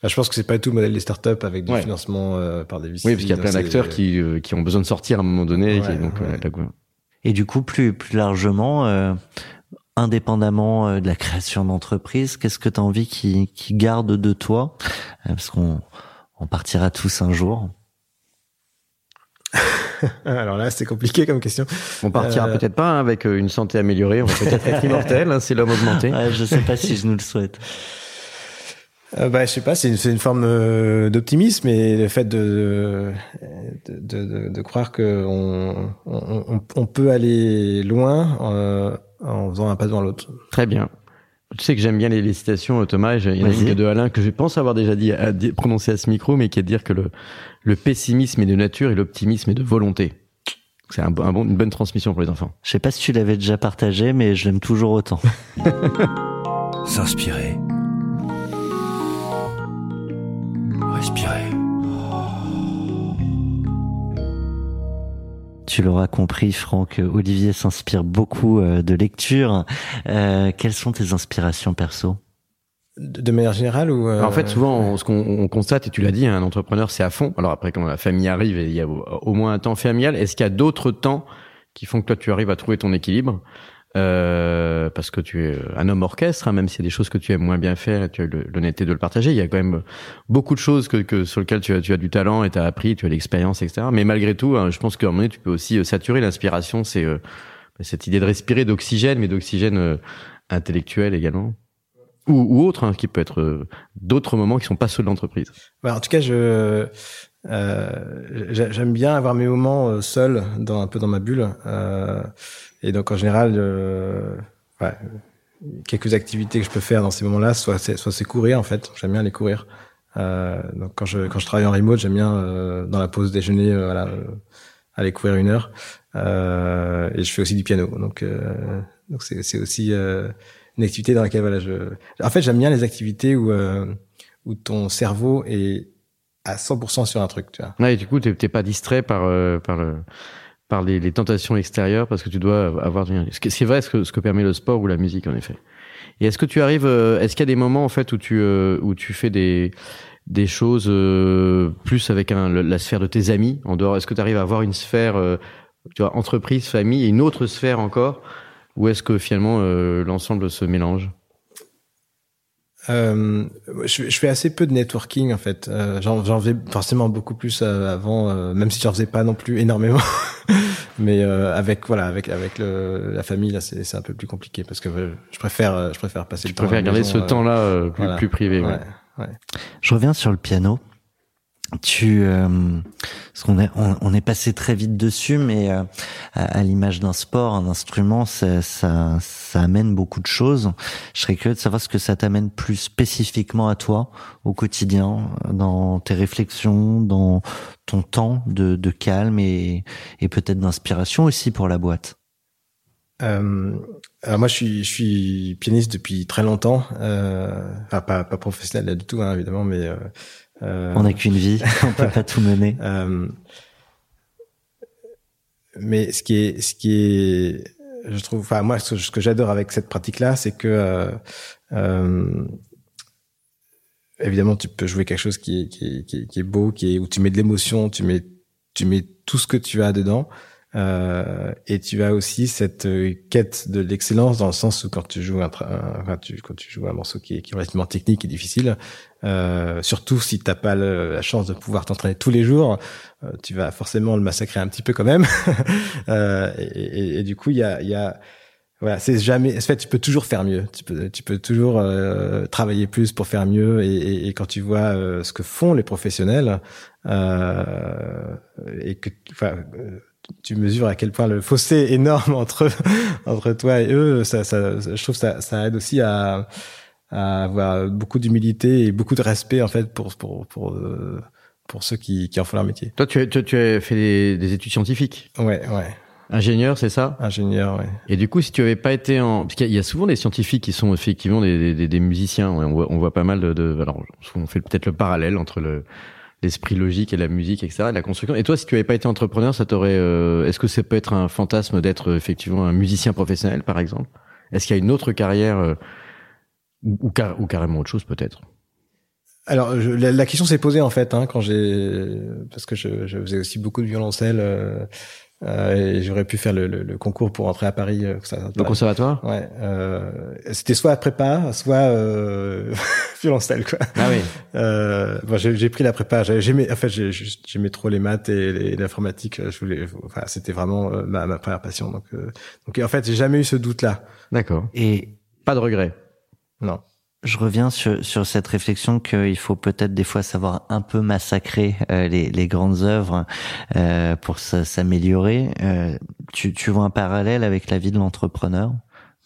Bah, je pense que c'est pas tout le modèle des startups avec du financement par des VC. Oui, parce qu'il y a plein d'acteurs qui, qui ont besoin de sortir à un moment donné. et donc, et du coup, plus, plus largement, euh, indépendamment euh, de la création d'entreprise, qu'est-ce que tu as envie qui, qui garde de toi euh, Parce qu'on on partira tous un jour. <laughs> <laughs> Alors là, c'est compliqué comme question. On partira peut-être pas hein, avec une santé améliorée, on va peut-être être immortel, hein, c'est l'homme augmenté. Ouais, je sais pas si je nous le souhaite. Euh, bah, je sais pas, c'est une, une, forme euh, d'optimisme et le fait de de, de, de croire que on, on, on, peut aller loin euh, en faisant un pas devant l'autre. Très bien. Tu sais que j'aime bien les, les, citations, Thomas. Il y en a une de Alain que je pense avoir déjà dit, à, prononcé à ce micro, mais qui est de dire que le, le pessimisme est de nature et l'optimisme est de volonté. C'est un, un bon, une bonne transmission pour les enfants. Je sais pas si tu l'avais déjà partagé, mais je l'aime toujours autant. <laughs> S'inspirer Tu l'auras compris, Franck, Olivier s'inspire beaucoup euh, de lecture. Euh, quelles sont tes inspirations perso? De manière générale ou En fait, souvent, ce qu'on constate, et tu l'as dit, un entrepreneur, c'est à fond. Alors après, quand la famille arrive, et il y a au moins un temps familial, est-ce qu'il y a d'autres temps qui font que toi, tu arrives à trouver ton équilibre? Euh, parce que tu es un homme orchestre, hein, même s'il y a des choses que tu aimes moins bien faire, et tu as l'honnêteté de le partager. Il y a quand même beaucoup de choses que, que sur lesquelles tu as, tu as du talent et tu as appris, tu as l'expérience, etc. Mais malgré tout, hein, je pense qu'à un moment donné, tu peux aussi euh, saturer l'inspiration. C'est euh, cette idée de respirer d'oxygène, mais d'oxygène euh, intellectuel également. Ou, ou autre, hein, qui peut être d'autres moments qui sont pas ceux de l'entreprise. en tout cas, je j'aime bien avoir mes moments seul, dans un peu dans ma bulle. Euh, et donc en général, euh, ouais, quelques activités que je peux faire dans ces moments-là, soit c'est, soit c'est courir en fait. J'aime bien aller courir. Euh, donc quand je quand je travaille en remote, j'aime bien euh, dans la pause déjeuner, euh, voilà, euh, aller courir une heure. et je fais aussi du piano. Donc donc c'est c'est aussi une activité dans laquelle voilà je. En fait, j'aime bien les activités où où ton cerveau est à 100% sur un truc, tu vois. Ouais, et du coup, t'es, t'es pas distrait par par le par les, les, tentations extérieures parce que tu dois avoir c'est vrai ce que, ce que permet le sport ou la musique en effet. Et est-ce que tu arrives euh, est-ce qu'il y a des moments en fait où tu euh, où tu fais des des choses euh, plus avec un, la sphère de tes amis en dehors? Est-ce que tu arrives à avoir une sphère tu vois entreprise famille et une autre sphère encore? Ou est-ce que finalement l'ensemble se mélange? Euh, je, je, fais assez peu de networking en fait. Euh, j'en, j'en faisais forcément beaucoup plus euh, avant, euh, même si j'en faisais pas non plus énormément. <laughs> Mais euh, avec voilà, avec avec le, la famille là, c'est, c'est un peu plus compliqué parce que je préfère je préfère passer le temps. Je préfère garder ce temps-là plus, plus privé. Ouais. Ouais. Je reviens sur le piano tu euh, qu'on est on, est passé très vite dessus mais euh, à, l'image d'un sport un instrument ça, ça, ça amène beaucoup de choses. Je serais curieux de savoir ce que ça t'amène plus spécifiquement à toi au quotidien dans tes réflexions dans ton temps de, de calme et, et peut-être d'inspiration aussi pour la boîte. Euh, alors moi je suis je suis pianiste depuis très longtemps euh, enfin pas pas professionnel là du tout hein, évidemment mais euh, on n'a qu'une vie, <laughs> on peut pas tout mener. Euh, mais ce qui est, ce qui est, je trouve, enfin moi, ce que, j'adore avec cette pratique-là, c'est que euh, évidemment, tu peux jouer quelque chose qui est, qui est, qui est, beau, qui est où tu mets de l'émotion, tu mets, tu mets tout ce que tu as dedans. Euh, et tu as aussi cette euh, quête de l'excellence dans le sens où quand tu joues un, enfin, tu, quand tu joues un morceau qui est, qui est relativement technique et difficile, euh, surtout si t'as pas la chance de pouvoir t'entraîner tous les jours, euh, tu vas forcément le massacrer un petit peu quand même. <laughs> euh, et, et, du coup, il y a, y a voilà, c'est jamais. En fait, tu peux toujours faire mieux. Tu peux, tu peux toujours euh, travailler plus pour faire mieux. Et, et, quand tu vois ce que font les professionnels et que, enfin tu mesures à quel point le fossé énorme <laughs> entre entre toi et eux. Ça, ça, je trouve ça, ça aide aussi à, à avoir beaucoup d'humilité et beaucoup de respect en fait pour pour pour pour ceux qui, qui en font leur métier. Toi, tu, tu, tu as fait des, des études scientifiques. Ouais, ouais. Ingénieur, c'est ça? Ingénieur, oui. Et du coup, si tu avais pas été en... Parce qu'il y a souvent des scientifiques qui sont effectivement des, des, des musiciens. On voit, on voit pas mal de... de... Alors, on fait peut-être le parallèle entre le l'esprit logique et la musique, etc., la construction. Et toi, si tu avais pas été entrepreneur, ça t'aurait... Euh... Est-ce que ça peut être un fantasme d'être effectivement un musicien professionnel, par exemple? Est-ce qu'il y a une autre carrière euh, ou carrément autre chose, peut-être? Alors je, la, la, question s'est posée en fait hein, quand j'ai parce que je, je, faisais aussi beaucoup de violoncelle euh, euh, et j'aurais pu faire le, le, le, concours pour entrer à Paris. Euh, ça, le conservatoire? Ouais. Euh, c'était soit prépa, soit euh, <laughs> violoncelle quoi. Ah oui. Euh, bon, j'ai pris la prépa. J'aimais, en fait, j'aimais trop les maths et l'informatique. Je voulais, enfin, c'était vraiment ma, ma, première passion. Donc, donc en fait, j'ai jamais eu ce doute là. D'accord. Et pas de regret? Non je reviens sur, sur cette réflexion qu'il faut peut-être des fois savoir un peu massacrer euh, les, les, grandes œuvres euh, pour s'améliorer. Euh, tu, tu vois un parallèle avec la vie de l'entrepreneur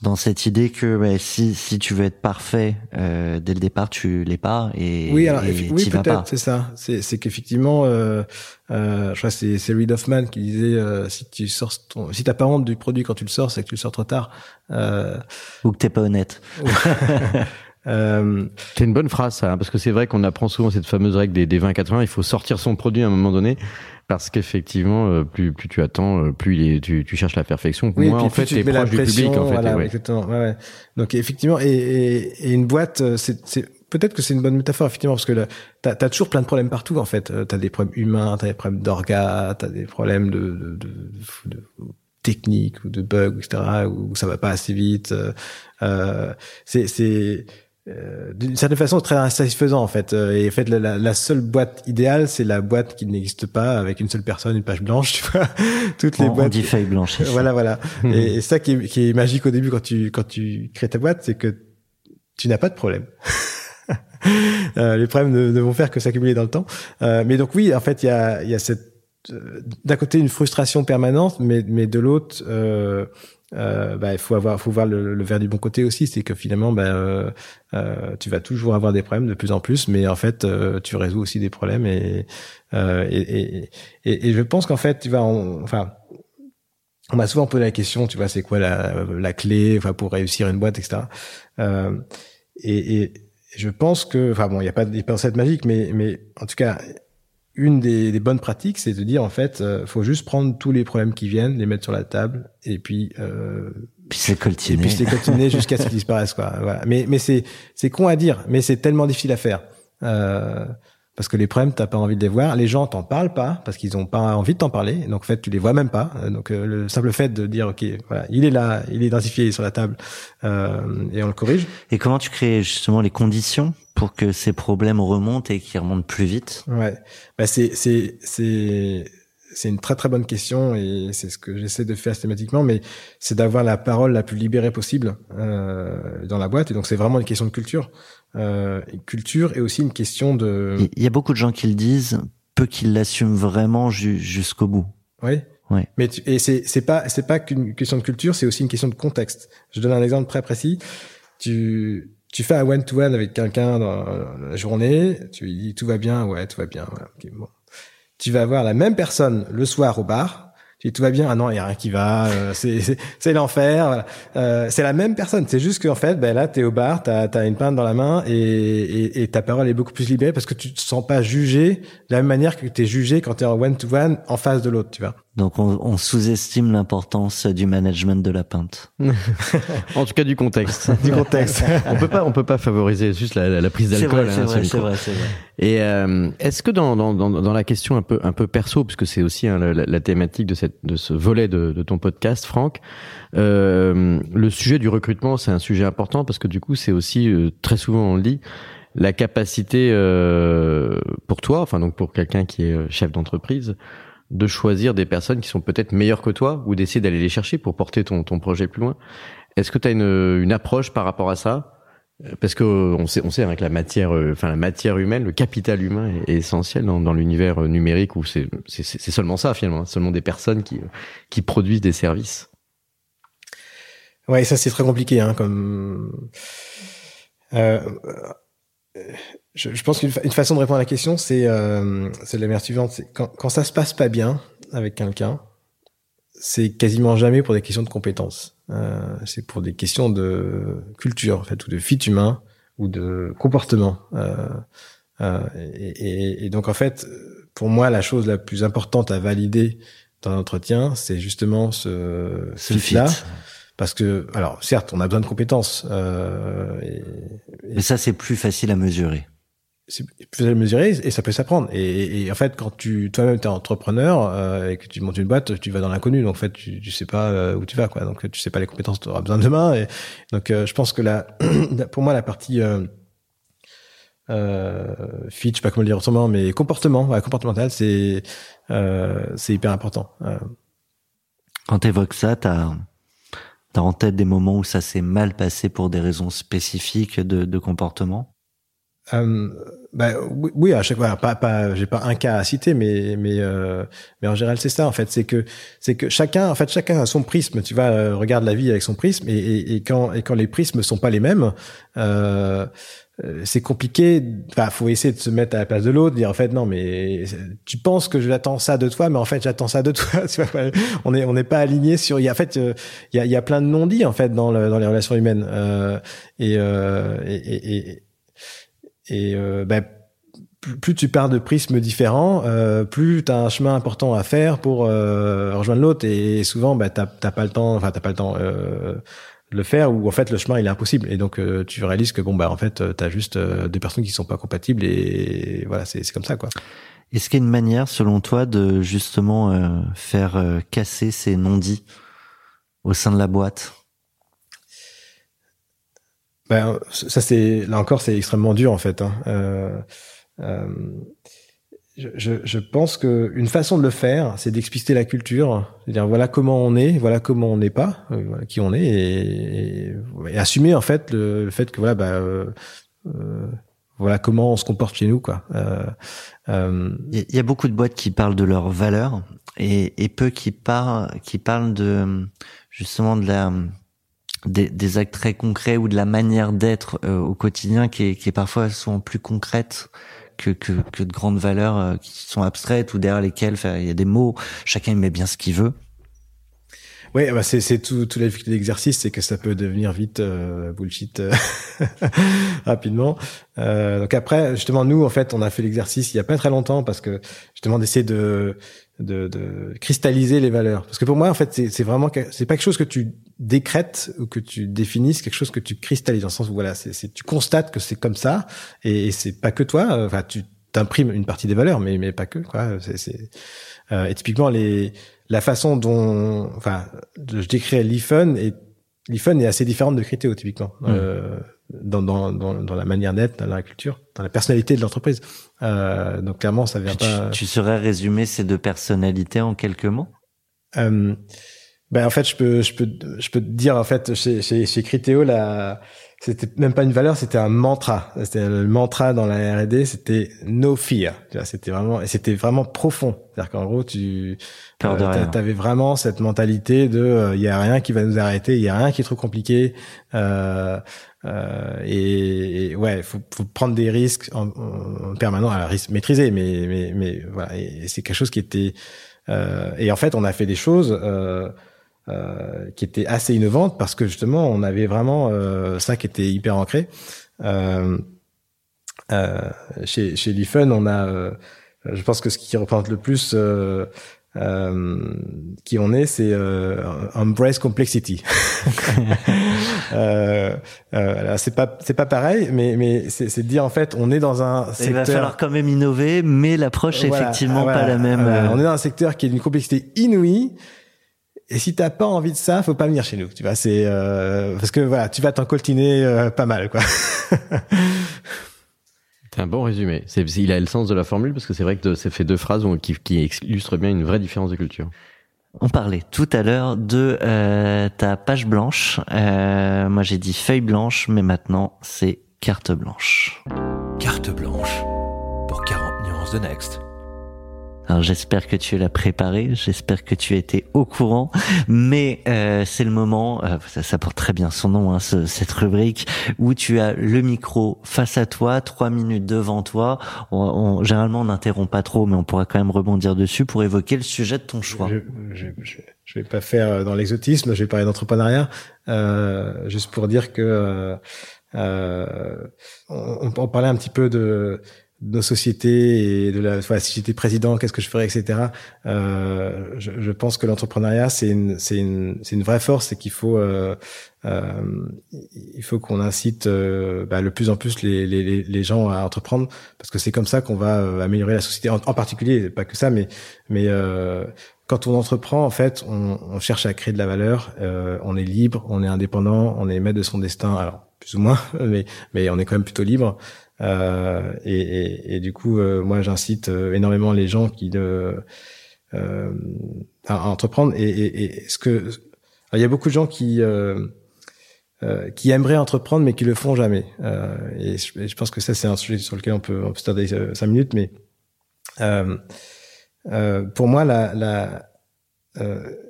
dans cette idée que bah, si, si tu veux être parfait euh, dès le départ, tu l'es pas et oui, alors, oui peut-être c'est ça. C'est, c'est qu'effectivement, euh, euh, je crois c'est, c'est Reid Hoffman qui disait si tu sors ton, si t'as pas honte du produit quand tu le sors, c'est que tu le sors trop tard. Ou que t'es pas honnête. <laughs> Euh, c'est une bonne phrase, ça, hein, parce que c'est vrai qu'on apprend souvent cette fameuse règle des, des 20-80. Il faut sortir son produit à un moment donné, parce qu'effectivement, euh, plus, plus tu attends, euh, plus il est, tu, tu cherches la perfection. Oui, Moins, en fait, tu es proche du public. En fait, voilà, exactement. Ouais, ouais. Donc, effectivement, et, et, et une boîte, c'est, peut-être que c'est une bonne métaphore, effectivement, parce que t'as as toujours plein de problèmes partout, en fait. T'as des problèmes humains, t'as des problèmes d'orgas, t'as des problèmes de, de, de, de techniques ou de bugs, etc., où ça va pas assez vite. Euh, c'est euh, d'une certaine façon très insatisfaisant en fait. Euh, et en fait la, la seule boîte idéale c'est la boîte qui n'existe pas avec une seule personne une page blanche <laughs> tu vois. Toutes les boîtes on dit feuille blanche voilà voilà. Et, et, ça qui est, qui est magique au début quand tu quand tu crées ta boîte c'est que tu n'as pas de problème. <laughs> Euh, les problèmes ne, ne, vont faire que s'accumuler dans le temps. Euh, mais donc oui en fait il y a il y a cette d'un côté une frustration permanente mais mais de l'autre euh, euh, bah, faut avoir, faut voir le, le, verre du bon côté aussi, c'est que finalement, bah, euh, euh, tu vas toujours avoir des problèmes de plus en plus, mais en fait, euh, tu résous aussi des problèmes et euh, et, et, et, et, je pense qu'en fait, tu vas, enfin, on m'a souvent posé la question, tu vois, c'est quoi la, la clé, enfin, pour réussir une boîte, etc. et, et je pense que, enfin bon, il n'y a pas de recette magique, mais mais en tout cas, une des, des, bonnes pratiques, c'est de dire en fait, euh, faut juste prendre tous les problèmes qui viennent, les mettre sur la table et puis euh, puis c'est coltiner, et puis c'est coltiner jusqu'à ce qu'ils <laughs> disparaissent quoi. Voilà. Mais mais c'est c'est con à dire, mais c'est tellement difficile à faire. Euh, parce que les problèmes, t'as pas envie de les voir. Les gens t'en parlent pas parce qu'ils ont pas envie de t'en parler. Donc en fait, tu les vois même pas. Donc euh, le simple fait de dire ok, voilà, il est là, il est identifié sur la table euh, et on le corrige. Et comment tu crées justement les conditions pour que ces problèmes remontent et qu'ils remontent plus vite? Ouais, bah c'est c'est c'est c'est une très très bonne question et c'est ce que j'essaie de faire systématiquement, mais c'est d'avoir la parole la plus libérée possible euh, dans la boîte. Et donc c'est vraiment une question de culture, euh, culture et aussi une question de. Il y a beaucoup de gens qui le disent, peu qui l'assument vraiment jusqu'au bout. Oui. Oui. Mais tu, et c'est c'est pas c'est pas qu'une question de culture, c'est aussi une question de contexte. Je donne un exemple très précis. Tu tu fais un one-to-one avec quelqu'un dans la journée, tu lui dis tout va bien, ouais, tout va bien, voilà, bon. Tu vas voir la même personne le soir au bar, tu dis tout va bien, ah non, il y a rien qui va, euh, c'est l'enfer, voilà. euh, c'est la même personne, c'est juste qu'en fait, ben là, t'es au bar, t'as as une pinte dans la main et, et, et, ta parole est beaucoup plus libérée parce que tu te sens pas jugé de la même manière que tu es jugé quand tu es en one-to-one en face de l'autre, tu vois. Donc on, on sous-estime l'importance du management de la pinte. <laughs> en tout cas du contexte. <laughs> du contexte. <laughs> on peut pas on peut pas favoriser juste la, la prise d'alcool. C'est vrai, c'est vrai, c'est vrai, Et euh, est-ce que dans, dans, dans, dans, la question un peu un peu perso, puisque c'est aussi hein, la, la, thématique de cette de ce volet de, de ton podcast, Franck, euh, le sujet du recrutement c'est un sujet important parce que du coup c'est aussi euh, très souvent on le dit la capacité euh, pour toi, enfin donc pour quelqu'un qui est chef d'entreprise, de choisir des personnes qui sont peut-être meilleures que toi ou d'essayer d'aller les chercher pour porter ton, ton projet plus loin. Est-ce que tu as une, une approche par rapport à ça? Parce que on sait, on sait avec la matière, enfin la matière humaine, le capital humain est, essentiel dans, dans l'univers numérique où c'est seulement ça finalement, seulement des personnes qui qui produisent des services. Ouais, ça c'est très compliqué, hein, comme. Euh, je, je, pense qu'une façon de répondre à la question, c'est euh, la manière suivante. C'est quand, quand ça se passe pas bien avec quelqu'un, c'est quasiment jamais pour des questions de compétences. Euh, c'est pour des questions de culture, en fait, ou de fit humain, ou de comportement. Euh, euh, et, et, donc, en fait, pour moi, la chose la plus importante à valider dans l'entretien, c'est justement ce, ce fit-là. Parce que, alors, certes, on a besoin de compétences. Euh, et, Mais ça, c'est plus facile à mesurer c'est plus à mesurer et ça peut s'apprendre. Et, et, en fait, quand tu toi-même t'es entrepreneur euh, et que tu montes une boîte, tu vas dans l'inconnu. Donc en fait, tu, tu sais pas euh, où tu vas, quoi. Donc tu sais pas les compétences que tu auras besoin demain. Et donc euh, je pense que <clears throat> la, pour moi, la partie euh, euh, fit, je sais pas comment le dire autrement, mais comportement, ouais, comportemental, c'est c'est hyper important. Quand tu évoques ça, t'as as en tête des moments où ça s'est mal passé pour des raisons spécifiques de, de comportement? Euh, bah, oui, à chaque fois, pas, pas, j'ai pas un cas à citer, mais mais euh, mais en général c'est ça en fait, c'est que c'est que chacun, en fait, chacun a son prisme. Tu vois, euh, regarde la vie avec son prisme, et, et, et, quand et quand les prismes sont pas les mêmes, euh, c'est compliqué. Enfin, faut essayer de se mettre à la place de l'autre, dire en fait non, mais tu penses que j'attends ça de toi, mais en fait j'attends ça de toi. <laughs> On est on n'est pas aligné sur. Il y a en fait il y a il y a plein de non-dits en fait dans le, dans les relations humaines et, et, et et euh, bah, plus tu pars de prismes différents, euh, plus tu as un chemin important à faire pour euh, rejoindre l'autre. Et souvent, bah, t'as pas le temps, enfin t'as pas le temps euh, le faire, ou en fait le chemin il est impossible. Et donc euh, tu réalises que bon bah en fait t'as juste des personnes qui sont pas compatibles et voilà c'est c'est comme ça quoi. Est-ce qu'il y a une manière, selon toi, de justement faire casser ces non-dits au sein de la boîte? Ben, ça c'est là encore c'est extrêmement dur en fait. Hein. Euh, euh, je, je, pense que une façon de le faire, c'est d'expliciter la culture, c'est-à-dire voilà comment on est, voilà comment on n'est pas, euh, voilà qui on est, et, et, assumer en fait le, fait que voilà bah euh, euh, voilà comment on se comporte chez nous quoi. Il y a beaucoup de boîtes qui parlent de leurs valeurs et, et peu qui parlent qui parlent de justement de la des, des, actes très concrets ou de la manière d'être euh, au quotidien qui est, qui est parfois souvent plus concrète que, que, que de grandes valeurs euh, qui sont abstraites ou derrière lesquelles il y a des mots, chacun met bien ce qu'il veut. Oui, bah c'est c'est tout tout la difficulté d'exercice, c'est que ça peut devenir vite euh, bullshit <laughs> rapidement. Euh, donc après, justement, nous en fait, on a fait l'exercice il y a pas très longtemps parce que justement d'essayer de de, de, cristalliser les valeurs. Parce que pour moi, en fait, c'est vraiment c'est pas quelque chose que tu décrètes ou que tu définisses, quelque chose que tu cristallises dans le sens où voilà, c'est tu constates que c'est comme ça et, c'est pas que toi. Enfin, tu t'imprimes une partie des valeurs, mais mais pas que quoi. C'est euh, et typiquement les la façon dont enfin je décris l'IFUN et l'IFUN est assez différente de Critéo typiquement. Mmh. Euh, dans, dans, dans, dans, la manière d'être, dans la culture, dans la personnalité de l'entreprise. Euh, donc clairement, ça vient pas. Tu saurais résumer ces deux personnalités en quelques mots? Euh, Ben en fait, je peux, je peux, je peux te dire en fait chez chez, chez Criteo la c'était même pas une valeur, c'était un mantra. C'était le mantra dans la R&D, c'était no fear. C'était vraiment, et c'était vraiment profond. C'est-à-dire qu'en gros, tu euh, avais vraiment cette mentalité de, il euh, y a rien qui va nous arrêter, il y a rien qui est trop compliqué. Euh, euh, et, et, ouais, faut, faut prendre des risques en, en permanent, à risque maîtrisé, mais mais mais voilà, et, c'est quelque chose qui était. Euh, et en fait, on a fait des choses euh, euh, qui étaient assez innovantes parce que justement, on avait vraiment euh, ça qui était hyper ancré. Euh, chez chez Lifen, on a, je pense que ce qui représente le plus euh, qui on est, c'est euh, embrace complexity. <laughs> euh, euh, c'est pas c'est pas pareil, mais mais c'est de dire en fait, on est dans un secteur. Il va falloir quand même innover, mais l'approche est effectivement pas la même. Euh. on est dans un secteur qui est d'une complexité inouïe. Et si t'as pas envie de ça, faut pas venir chez nous. Tu vois, c'est euh, parce que voilà, tu vas t'en coltiner pas mal, quoi. <laughs> C'est un bon résumé. C'est, il a le sens de la formule parce que c'est vrai que c'est fait deux phrases qui, qui illustrent bien une vraie différence de culture. On parlait tout à l'heure de euh, ta page blanche. Euh, moi j'ai dit feuille blanche, mais maintenant c'est carte blanche. Carte blanche pour 40 nuances de Next. Alors j'espère que tu l'as préparé, j'espère que tu étais au courant, mais euh, c'est le moment, euh, ça, ça, porte très bien son nom, hein, ce, cette rubrique, où tu as le micro face à toi, trois minutes devant toi. On, on, généralement on n'interrompt pas trop, mais on pourra quand même rebondir dessus pour évoquer le sujet de ton choix. Je, je, je, vais pas faire euh, dans l'exotisme, je vais parler d'entrepreneuriat, euh, juste pour dire que euh, on, on, parlait un petit peu de nos sociétés et de la enfin, si j'étais président, qu'est-ce que je ferais, etc. Euh, je, je, pense que l'entrepreneuriat c'est une c'est une c'est une vraie force et qu'il faut euh, euh, il faut qu'on incite euh, bah, le plus en plus les, les, les gens à entreprendre parce que c'est comme ça qu'on va euh, améliorer la société. En, particulier pas que ça mais mais euh, quand on entreprend en fait on, on, cherche à créer de la valeur on est libre on est indépendant on est maître de son destin. Alors plus ou moins <laughs> mais mais on est quand même plutôt libre euh, et, et, et, du coup, euh, moi, j'incite euh, énormément les gens qui de, euh, à, entreprendre. Et, et, ce que il y a beaucoup de gens qui qui aimeraient entreprendre mais qui le font jamais. et je, je, pense que ça, c'est un sujet sur lequel on peut, on peut se tarder cinq minutes. Mais pour moi, la, la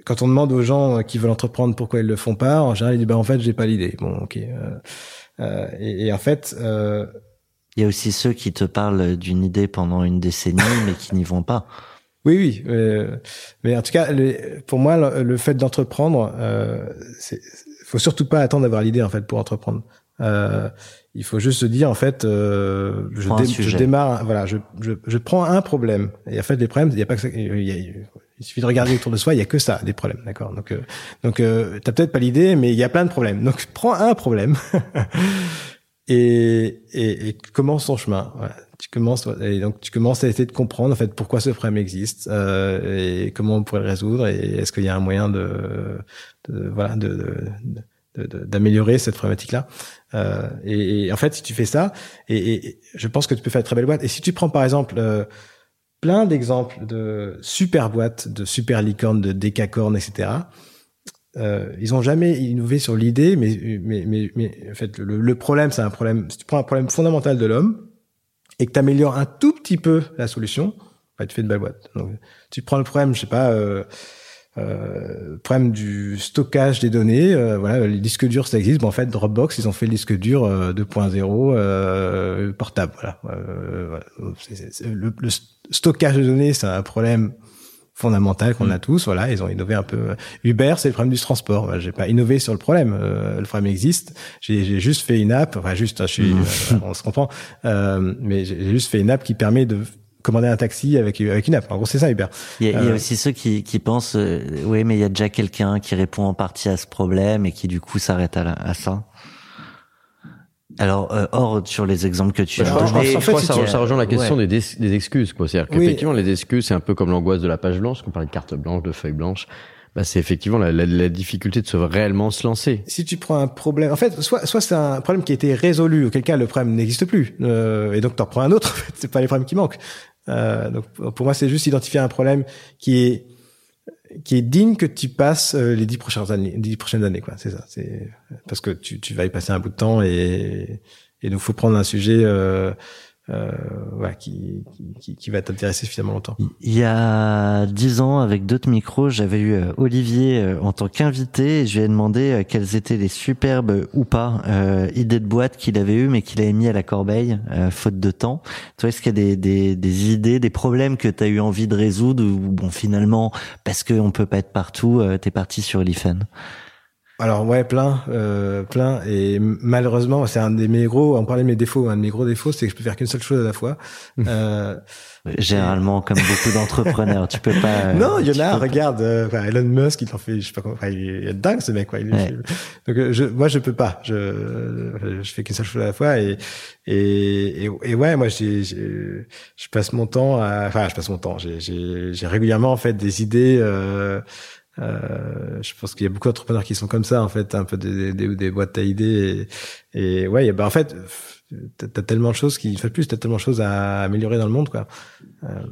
quand on demande aux gens qui veulent entreprendre pourquoi ils le font pas, en général ils disent bah en fait j'ai pas l'idée. Bon ok. Euh, et, et, en fait, euh, il y a aussi ceux qui te parlent d'une idée pendant une décennie, <laughs> mais qui n'y vont pas. Oui, oui. Euh, mais en tout cas, le, pour moi, le, le fait d'entreprendre, euh, faut surtout pas attendre d'avoir l'idée en fait pour entreprendre. Euh, il faut juste se dire en fait, euh, je, dé, je, démarre, voilà, je, je, je, prends un problème. Et en fait, les problèmes, il y a pas que ça, il, y a, il suffit de regarder autour de soi, il y a que ça, des problèmes, d'accord? Donc, euh, donc, euh, t'as peut-être pas l'idée, mais il y a plein de problèmes. Donc, <laughs> prends un problème et, et, et commence ton chemin. Voilà. Tu commences et donc tu commences à essayer de comprendre en fait pourquoi ce problème existe euh, et comment on pourrait le résoudre et est-ce qu'il y a un moyen de, de voilà de, d'améliorer cette problématique là euh, et, en fait si tu fais ça et, je pense que tu peux faire de très belles boîtes et si tu prends par exemple euh, plein d'exemples de super boîtes de super licornes de décacornes etc euh, ils ont jamais innové sur l'idée, mais, mais, mais, mais, en fait, le, le problème, c'est un problème. Si tu prends un problème fondamental de l'homme et que tu améliores un tout petit peu la solution, bah, tu fais de belle boîte. Donc, tu prends le problème, je sais pas, euh, euh, problème du stockage des données. Euh, voilà, les disques durs, ça existe. Bon, en fait, Dropbox, ils ont fait le disque dur 2.0 euh, portable. Voilà. voilà. le, le, stockage de données, c'est un problème fondamental qu'on a mm. tous. Voilà, ils ont innové un peu. Uber, c'est le problème du transport. j'ai pas innové sur le problème. Euh, le problème existe. J'ai juste fait une app. Enfin, juste, je suis, mm. euh, on se comprend. Euh, mais j'ai juste fait une app qui permet de commander un taxi avec avec une app. En gros, c'est ça Uber. Il y a, il y a aussi ceux qui, qui pensent, oui, mais il y a déjà quelqu'un qui répond en partie à ce problème et qui du coup s'arrête à, à ça. Alors, euh, hors sur les exemples que tu as donnés, en fait, ça, ça, rejoint la question des, des, excuses. quoi. C'est-à-dire qu'effectivement, les excuses, c'est un peu comme l'angoisse de la page blanche, qu'on parlait de carte blanche, de feuille blanche. Bah, c'est effectivement la, la, la, difficulté de se réellement se lancer. Si tu prends un problème, en fait, soit, soit c'est un problème qui a été résolu, auquel cas le problème n'existe plus, euh, et donc tu en prends un autre. <laughs> c'est pas les problèmes qui manquent. Euh, donc pour moi, c'est juste identifier un problème qui est qui est digne que tu passes euh, les dix prochaines années, dix prochaines années, quoi. C'est ça. C'est parce que tu, tu vas y passer un bout de temps et donc faut prendre un sujet euh, euh, ouais, qui, qui, qui, va t'intéresser suffisamment longtemps. Il y a dix ans, avec d'autres micros, j'avais eu euh, Olivier euh, en tant qu'invité et je lui ai demandé quelles étaient les superbes ou pas euh, idées de boîte qu'il avait eu mais qu'il avait mis à la corbeille, faute de temps. Toi, est-ce qu'il y a des, des, des, idées, des problèmes que tu as eu envie de résoudre ou bon, finalement, parce qu'on peut pas être partout, t'es parti sur l'IFEN alors ouais, plein, euh, plein. Et malheureusement, c'est un des mes gros. On parlait de mes défauts. Un de mes gros défauts, c'est que je peux faire qu'une seule chose à la fois. <laughs> Euh, Généralement, comme <laughs> beaucoup d'entrepreneurs, tu peux pas. non, il y en a. Regarde, euh, Elon Musk, il en fait. Je sais pas comment. il est dingue ce mec, quoi. Il, Donc euh, je, moi, je peux pas. Je, je fais qu'une seule chose à la fois. Et et, et, ouais, moi, j'ai, je passe mon temps. À, enfin, je passe mon temps. J'ai régulièrement en fait des idées. Euh, euh, je pense qu'il y a beaucoup d'entrepreneurs qui sont comme ça, en fait, un peu des, des, des boîtes à idées. Et, ouais, bah, en fait, t'as as tellement de choses qui, fait plus, t'as tellement de choses à améliorer dans le monde, quoi. Euh,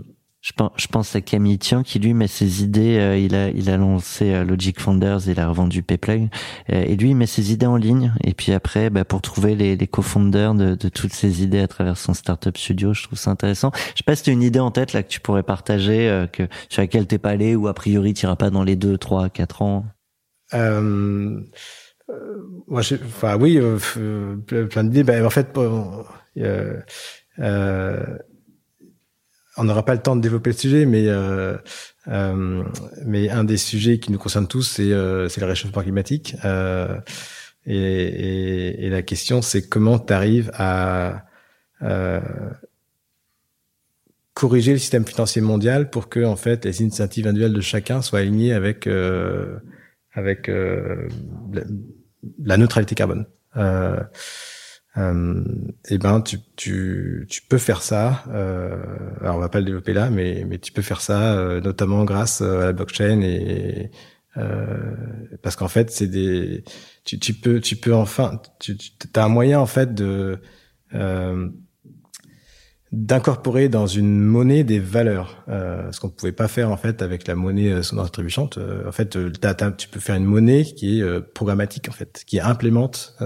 Je pense, je pense à Camille Tian qui lui met ses idées. Euh, il a il a lancé euh, Logic Founders, il a revendu Payplay euh, et lui il met ses idées en ligne. Et puis après, bah, pour trouver les, les co-founders de, de, toutes ces idées à travers son startup studio, je trouve ça intéressant. Je sais pas si tu as une idée en tête là que tu pourrais partager, que sur laquelle t'es pas allé ou a priori tu iras pas dans les deux, trois, quatre ans. Euh, moi, enfin oui, plein d'idées. Ben, en fait, euh, on n'aura pas le temps de développer le sujet, mais euh, euh, mais un des sujets qui nous concerne tous, c'est euh, le réchauffement climatique. Euh, et, et, et, la question, c'est comment tu arrives à euh, corriger le système financier mondial pour que en fait les initiatives individuelles de chacun soient alignées avec euh, avec la, la, neutralité carbone. Euh, et eh ben tu, tu, tu peux faire ça. Euh, alors on va pas le développer là, mais, mais tu peux faire ça euh, notamment grâce euh, à la blockchain et euh, parce qu'en fait c'est des tu, tu peux tu peux enfin tu, tu as un moyen en fait de euh, d'incorporer dans une monnaie des valeurs, euh, ce qu'on pouvait pas faire en fait avec la monnaie euh, sonore trébuchante. Euh, en fait, euh, tu peux faire une monnaie qui est programmatique en fait, qui implémente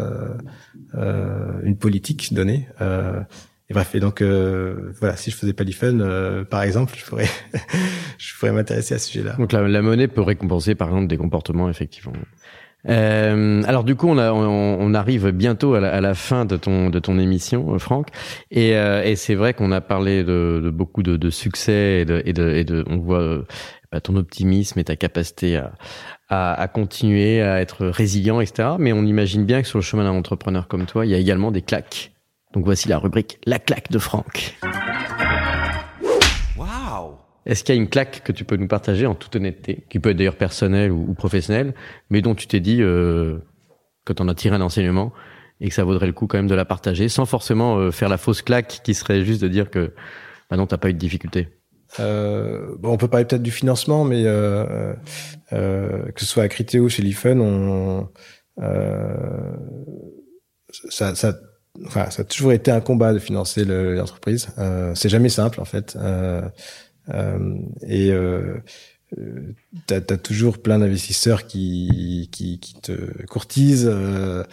une politique donnée. et bref, et donc voilà, si je faisais pas l'IFUN, par exemple, je pourrais <laughs> je pourrais m'intéresser à ce sujet-là. Donc la, la monnaie peut récompenser par exemple des comportements effectivement. Euh, alors du coup, on, a, on, arrive bientôt à la, à la, fin de ton de ton émission, euh, Franck, et, euh, et c'est vrai qu'on a parlé de, de beaucoup de, de, succès et de, et de, et de on voit euh, bah, ton optimisme et ta capacité à, à, à, continuer à être résilient, etc. Mais on imagine bien que sur le chemin d'un entrepreneur comme toi, il y a également des claques. Donc voici la rubrique La claque de Franck. Est-ce qu'il y a une claque que tu peux nous partager en toute honnêteté, qui peut être d'ailleurs personnelle ou, professionnelle, mais dont tu t'es dit euh, que tu en as tiré un enseignement et que ça vaudrait le coup quand même de la partager, sans forcément euh, faire la fausse claque qui serait juste de dire que bah non, t'as pas eu de difficulté? Euh, bon, on peut parler peut-être du financement, mais euh, euh, que ce soit à Criteo chez l'IFUN, on, euh, ça, ça, enfin, ça a toujours été un combat de financer l'entreprise. Euh, c'est jamais simple en fait. Euh, et euh, euh, t'as as toujours plein d'investisseurs qui, qui, qui te courtisent, euh,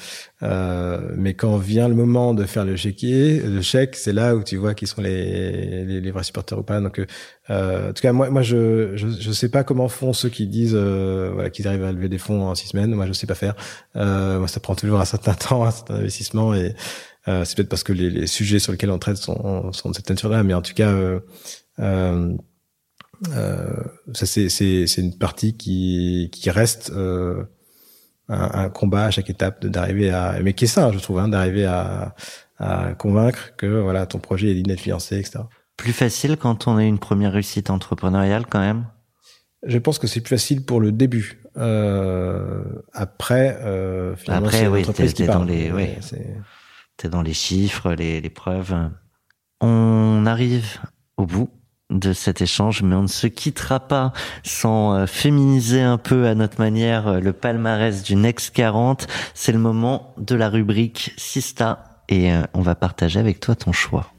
euh, mais quand vient le moment de faire le chéquier, le chèque, c'est là où tu vois qui sont les, les, les, vrais supporters ou pas. Donc, euh, en tout cas, moi, moi, je, je, je sais pas comment font ceux qui disent, voilà, qu'ils arrivent à lever des fonds en six semaines. Moi, je sais pas faire. moi, ça prend toujours un certain <laughs> temps, un certain investissement, et c'est peut-être parce que les, les, sujets sur lesquels on traite sont, sont de cette nature-là, mais en tout cas. Euh, euh, ça c'est une partie qui qui reste euh, un, un, combat à chaque étape d'arriver à mais qui est ça je trouve hein, d'arriver à à convaincre que voilà ton projet est digne d'être financé etc. Plus facile quand on a une première réussite entrepreneuriale quand même? Je pense que c'est plus facile pour le début. Euh, après, euh, finalement, après, oui, t'es dans les, oui, t'es dans les chiffres, les, les preuves. On arrive au bout de cet échange, mais on ne se quittera pas sans euh, féminiser un peu à notre manière euh, le palmarès du Next 40. C'est le moment de la rubrique Sista et euh, on va partager avec toi ton choix.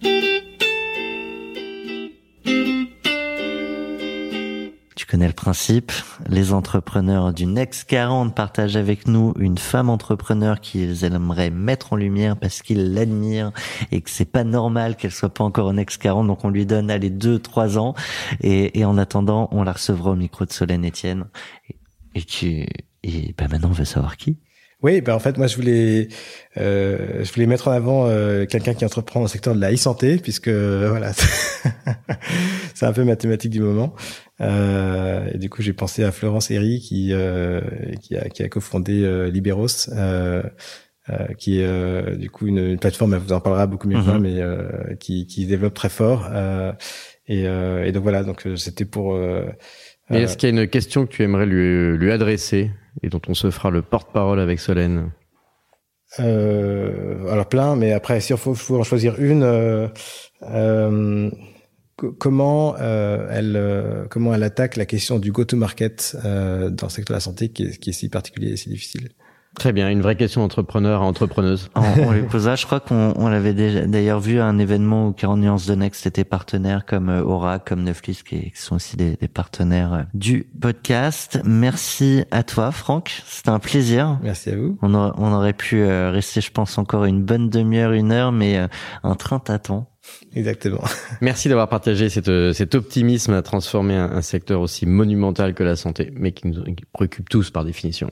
Connais le principe. Les entrepreneurs du Next 40 partagent avec nous une femme entrepreneur qu'ils aimeraient mettre en lumière parce qu'ils l'admirent et que c'est pas normal qu'elle soit pas encore au Next 40. Donc on lui donne allez deux, trois ans et, et en attendant, on la recevra au micro de Solène Etienne. Et, tu, et ben maintenant on veut savoir qui. Oui, ben en fait, moi, je voulais, euh, je voulais mettre en avant euh, quelqu'un qui entreprend dans le secteur de la e-santé, puisque voilà, <laughs> c'est un peu mathématique du moment. Euh, et du coup, j'ai pensé à Florence Herry, qui euh, qui a, qui a cofondé euh, Liberos, euh, qui est du coup une, plateforme, elle vous en parlera beaucoup mieux que moi, mm-hmm. mais qui qui développe très fort. et, et donc voilà, donc c'était pour. Est-ce qu'il y a une question que tu aimerais lui lui adresser et dont on se fera le porte-parole avec Solène? Euh, alors plein, mais après, si il faut, faut, en choisir une, euh, euh, comment euh, elle euh, comment elle attaque la question du go-to-market euh, dans le secteur de la santé qui est, qui est si particulier et si difficile? Très bien, une vraie question entrepreneur à entrepreneuse. On, lui posa, je crois qu'on l'avait d'ailleurs vu à un événement où 40 nuances de Next était partenaire, comme euh, Aura, comme Neuflis, qui, sont aussi des, partenaires euh, du podcast. Merci à toi, Franck. C'était un plaisir. Merci à vous. On, on aurait pu euh, rester, je pense, encore une bonne demi-heure, une heure, mais un train t'attend. Exactement. Merci d'avoir partagé cet optimisme à transformer un, secteur aussi monumental que la santé, mais qui nous préoccupe tous par définition.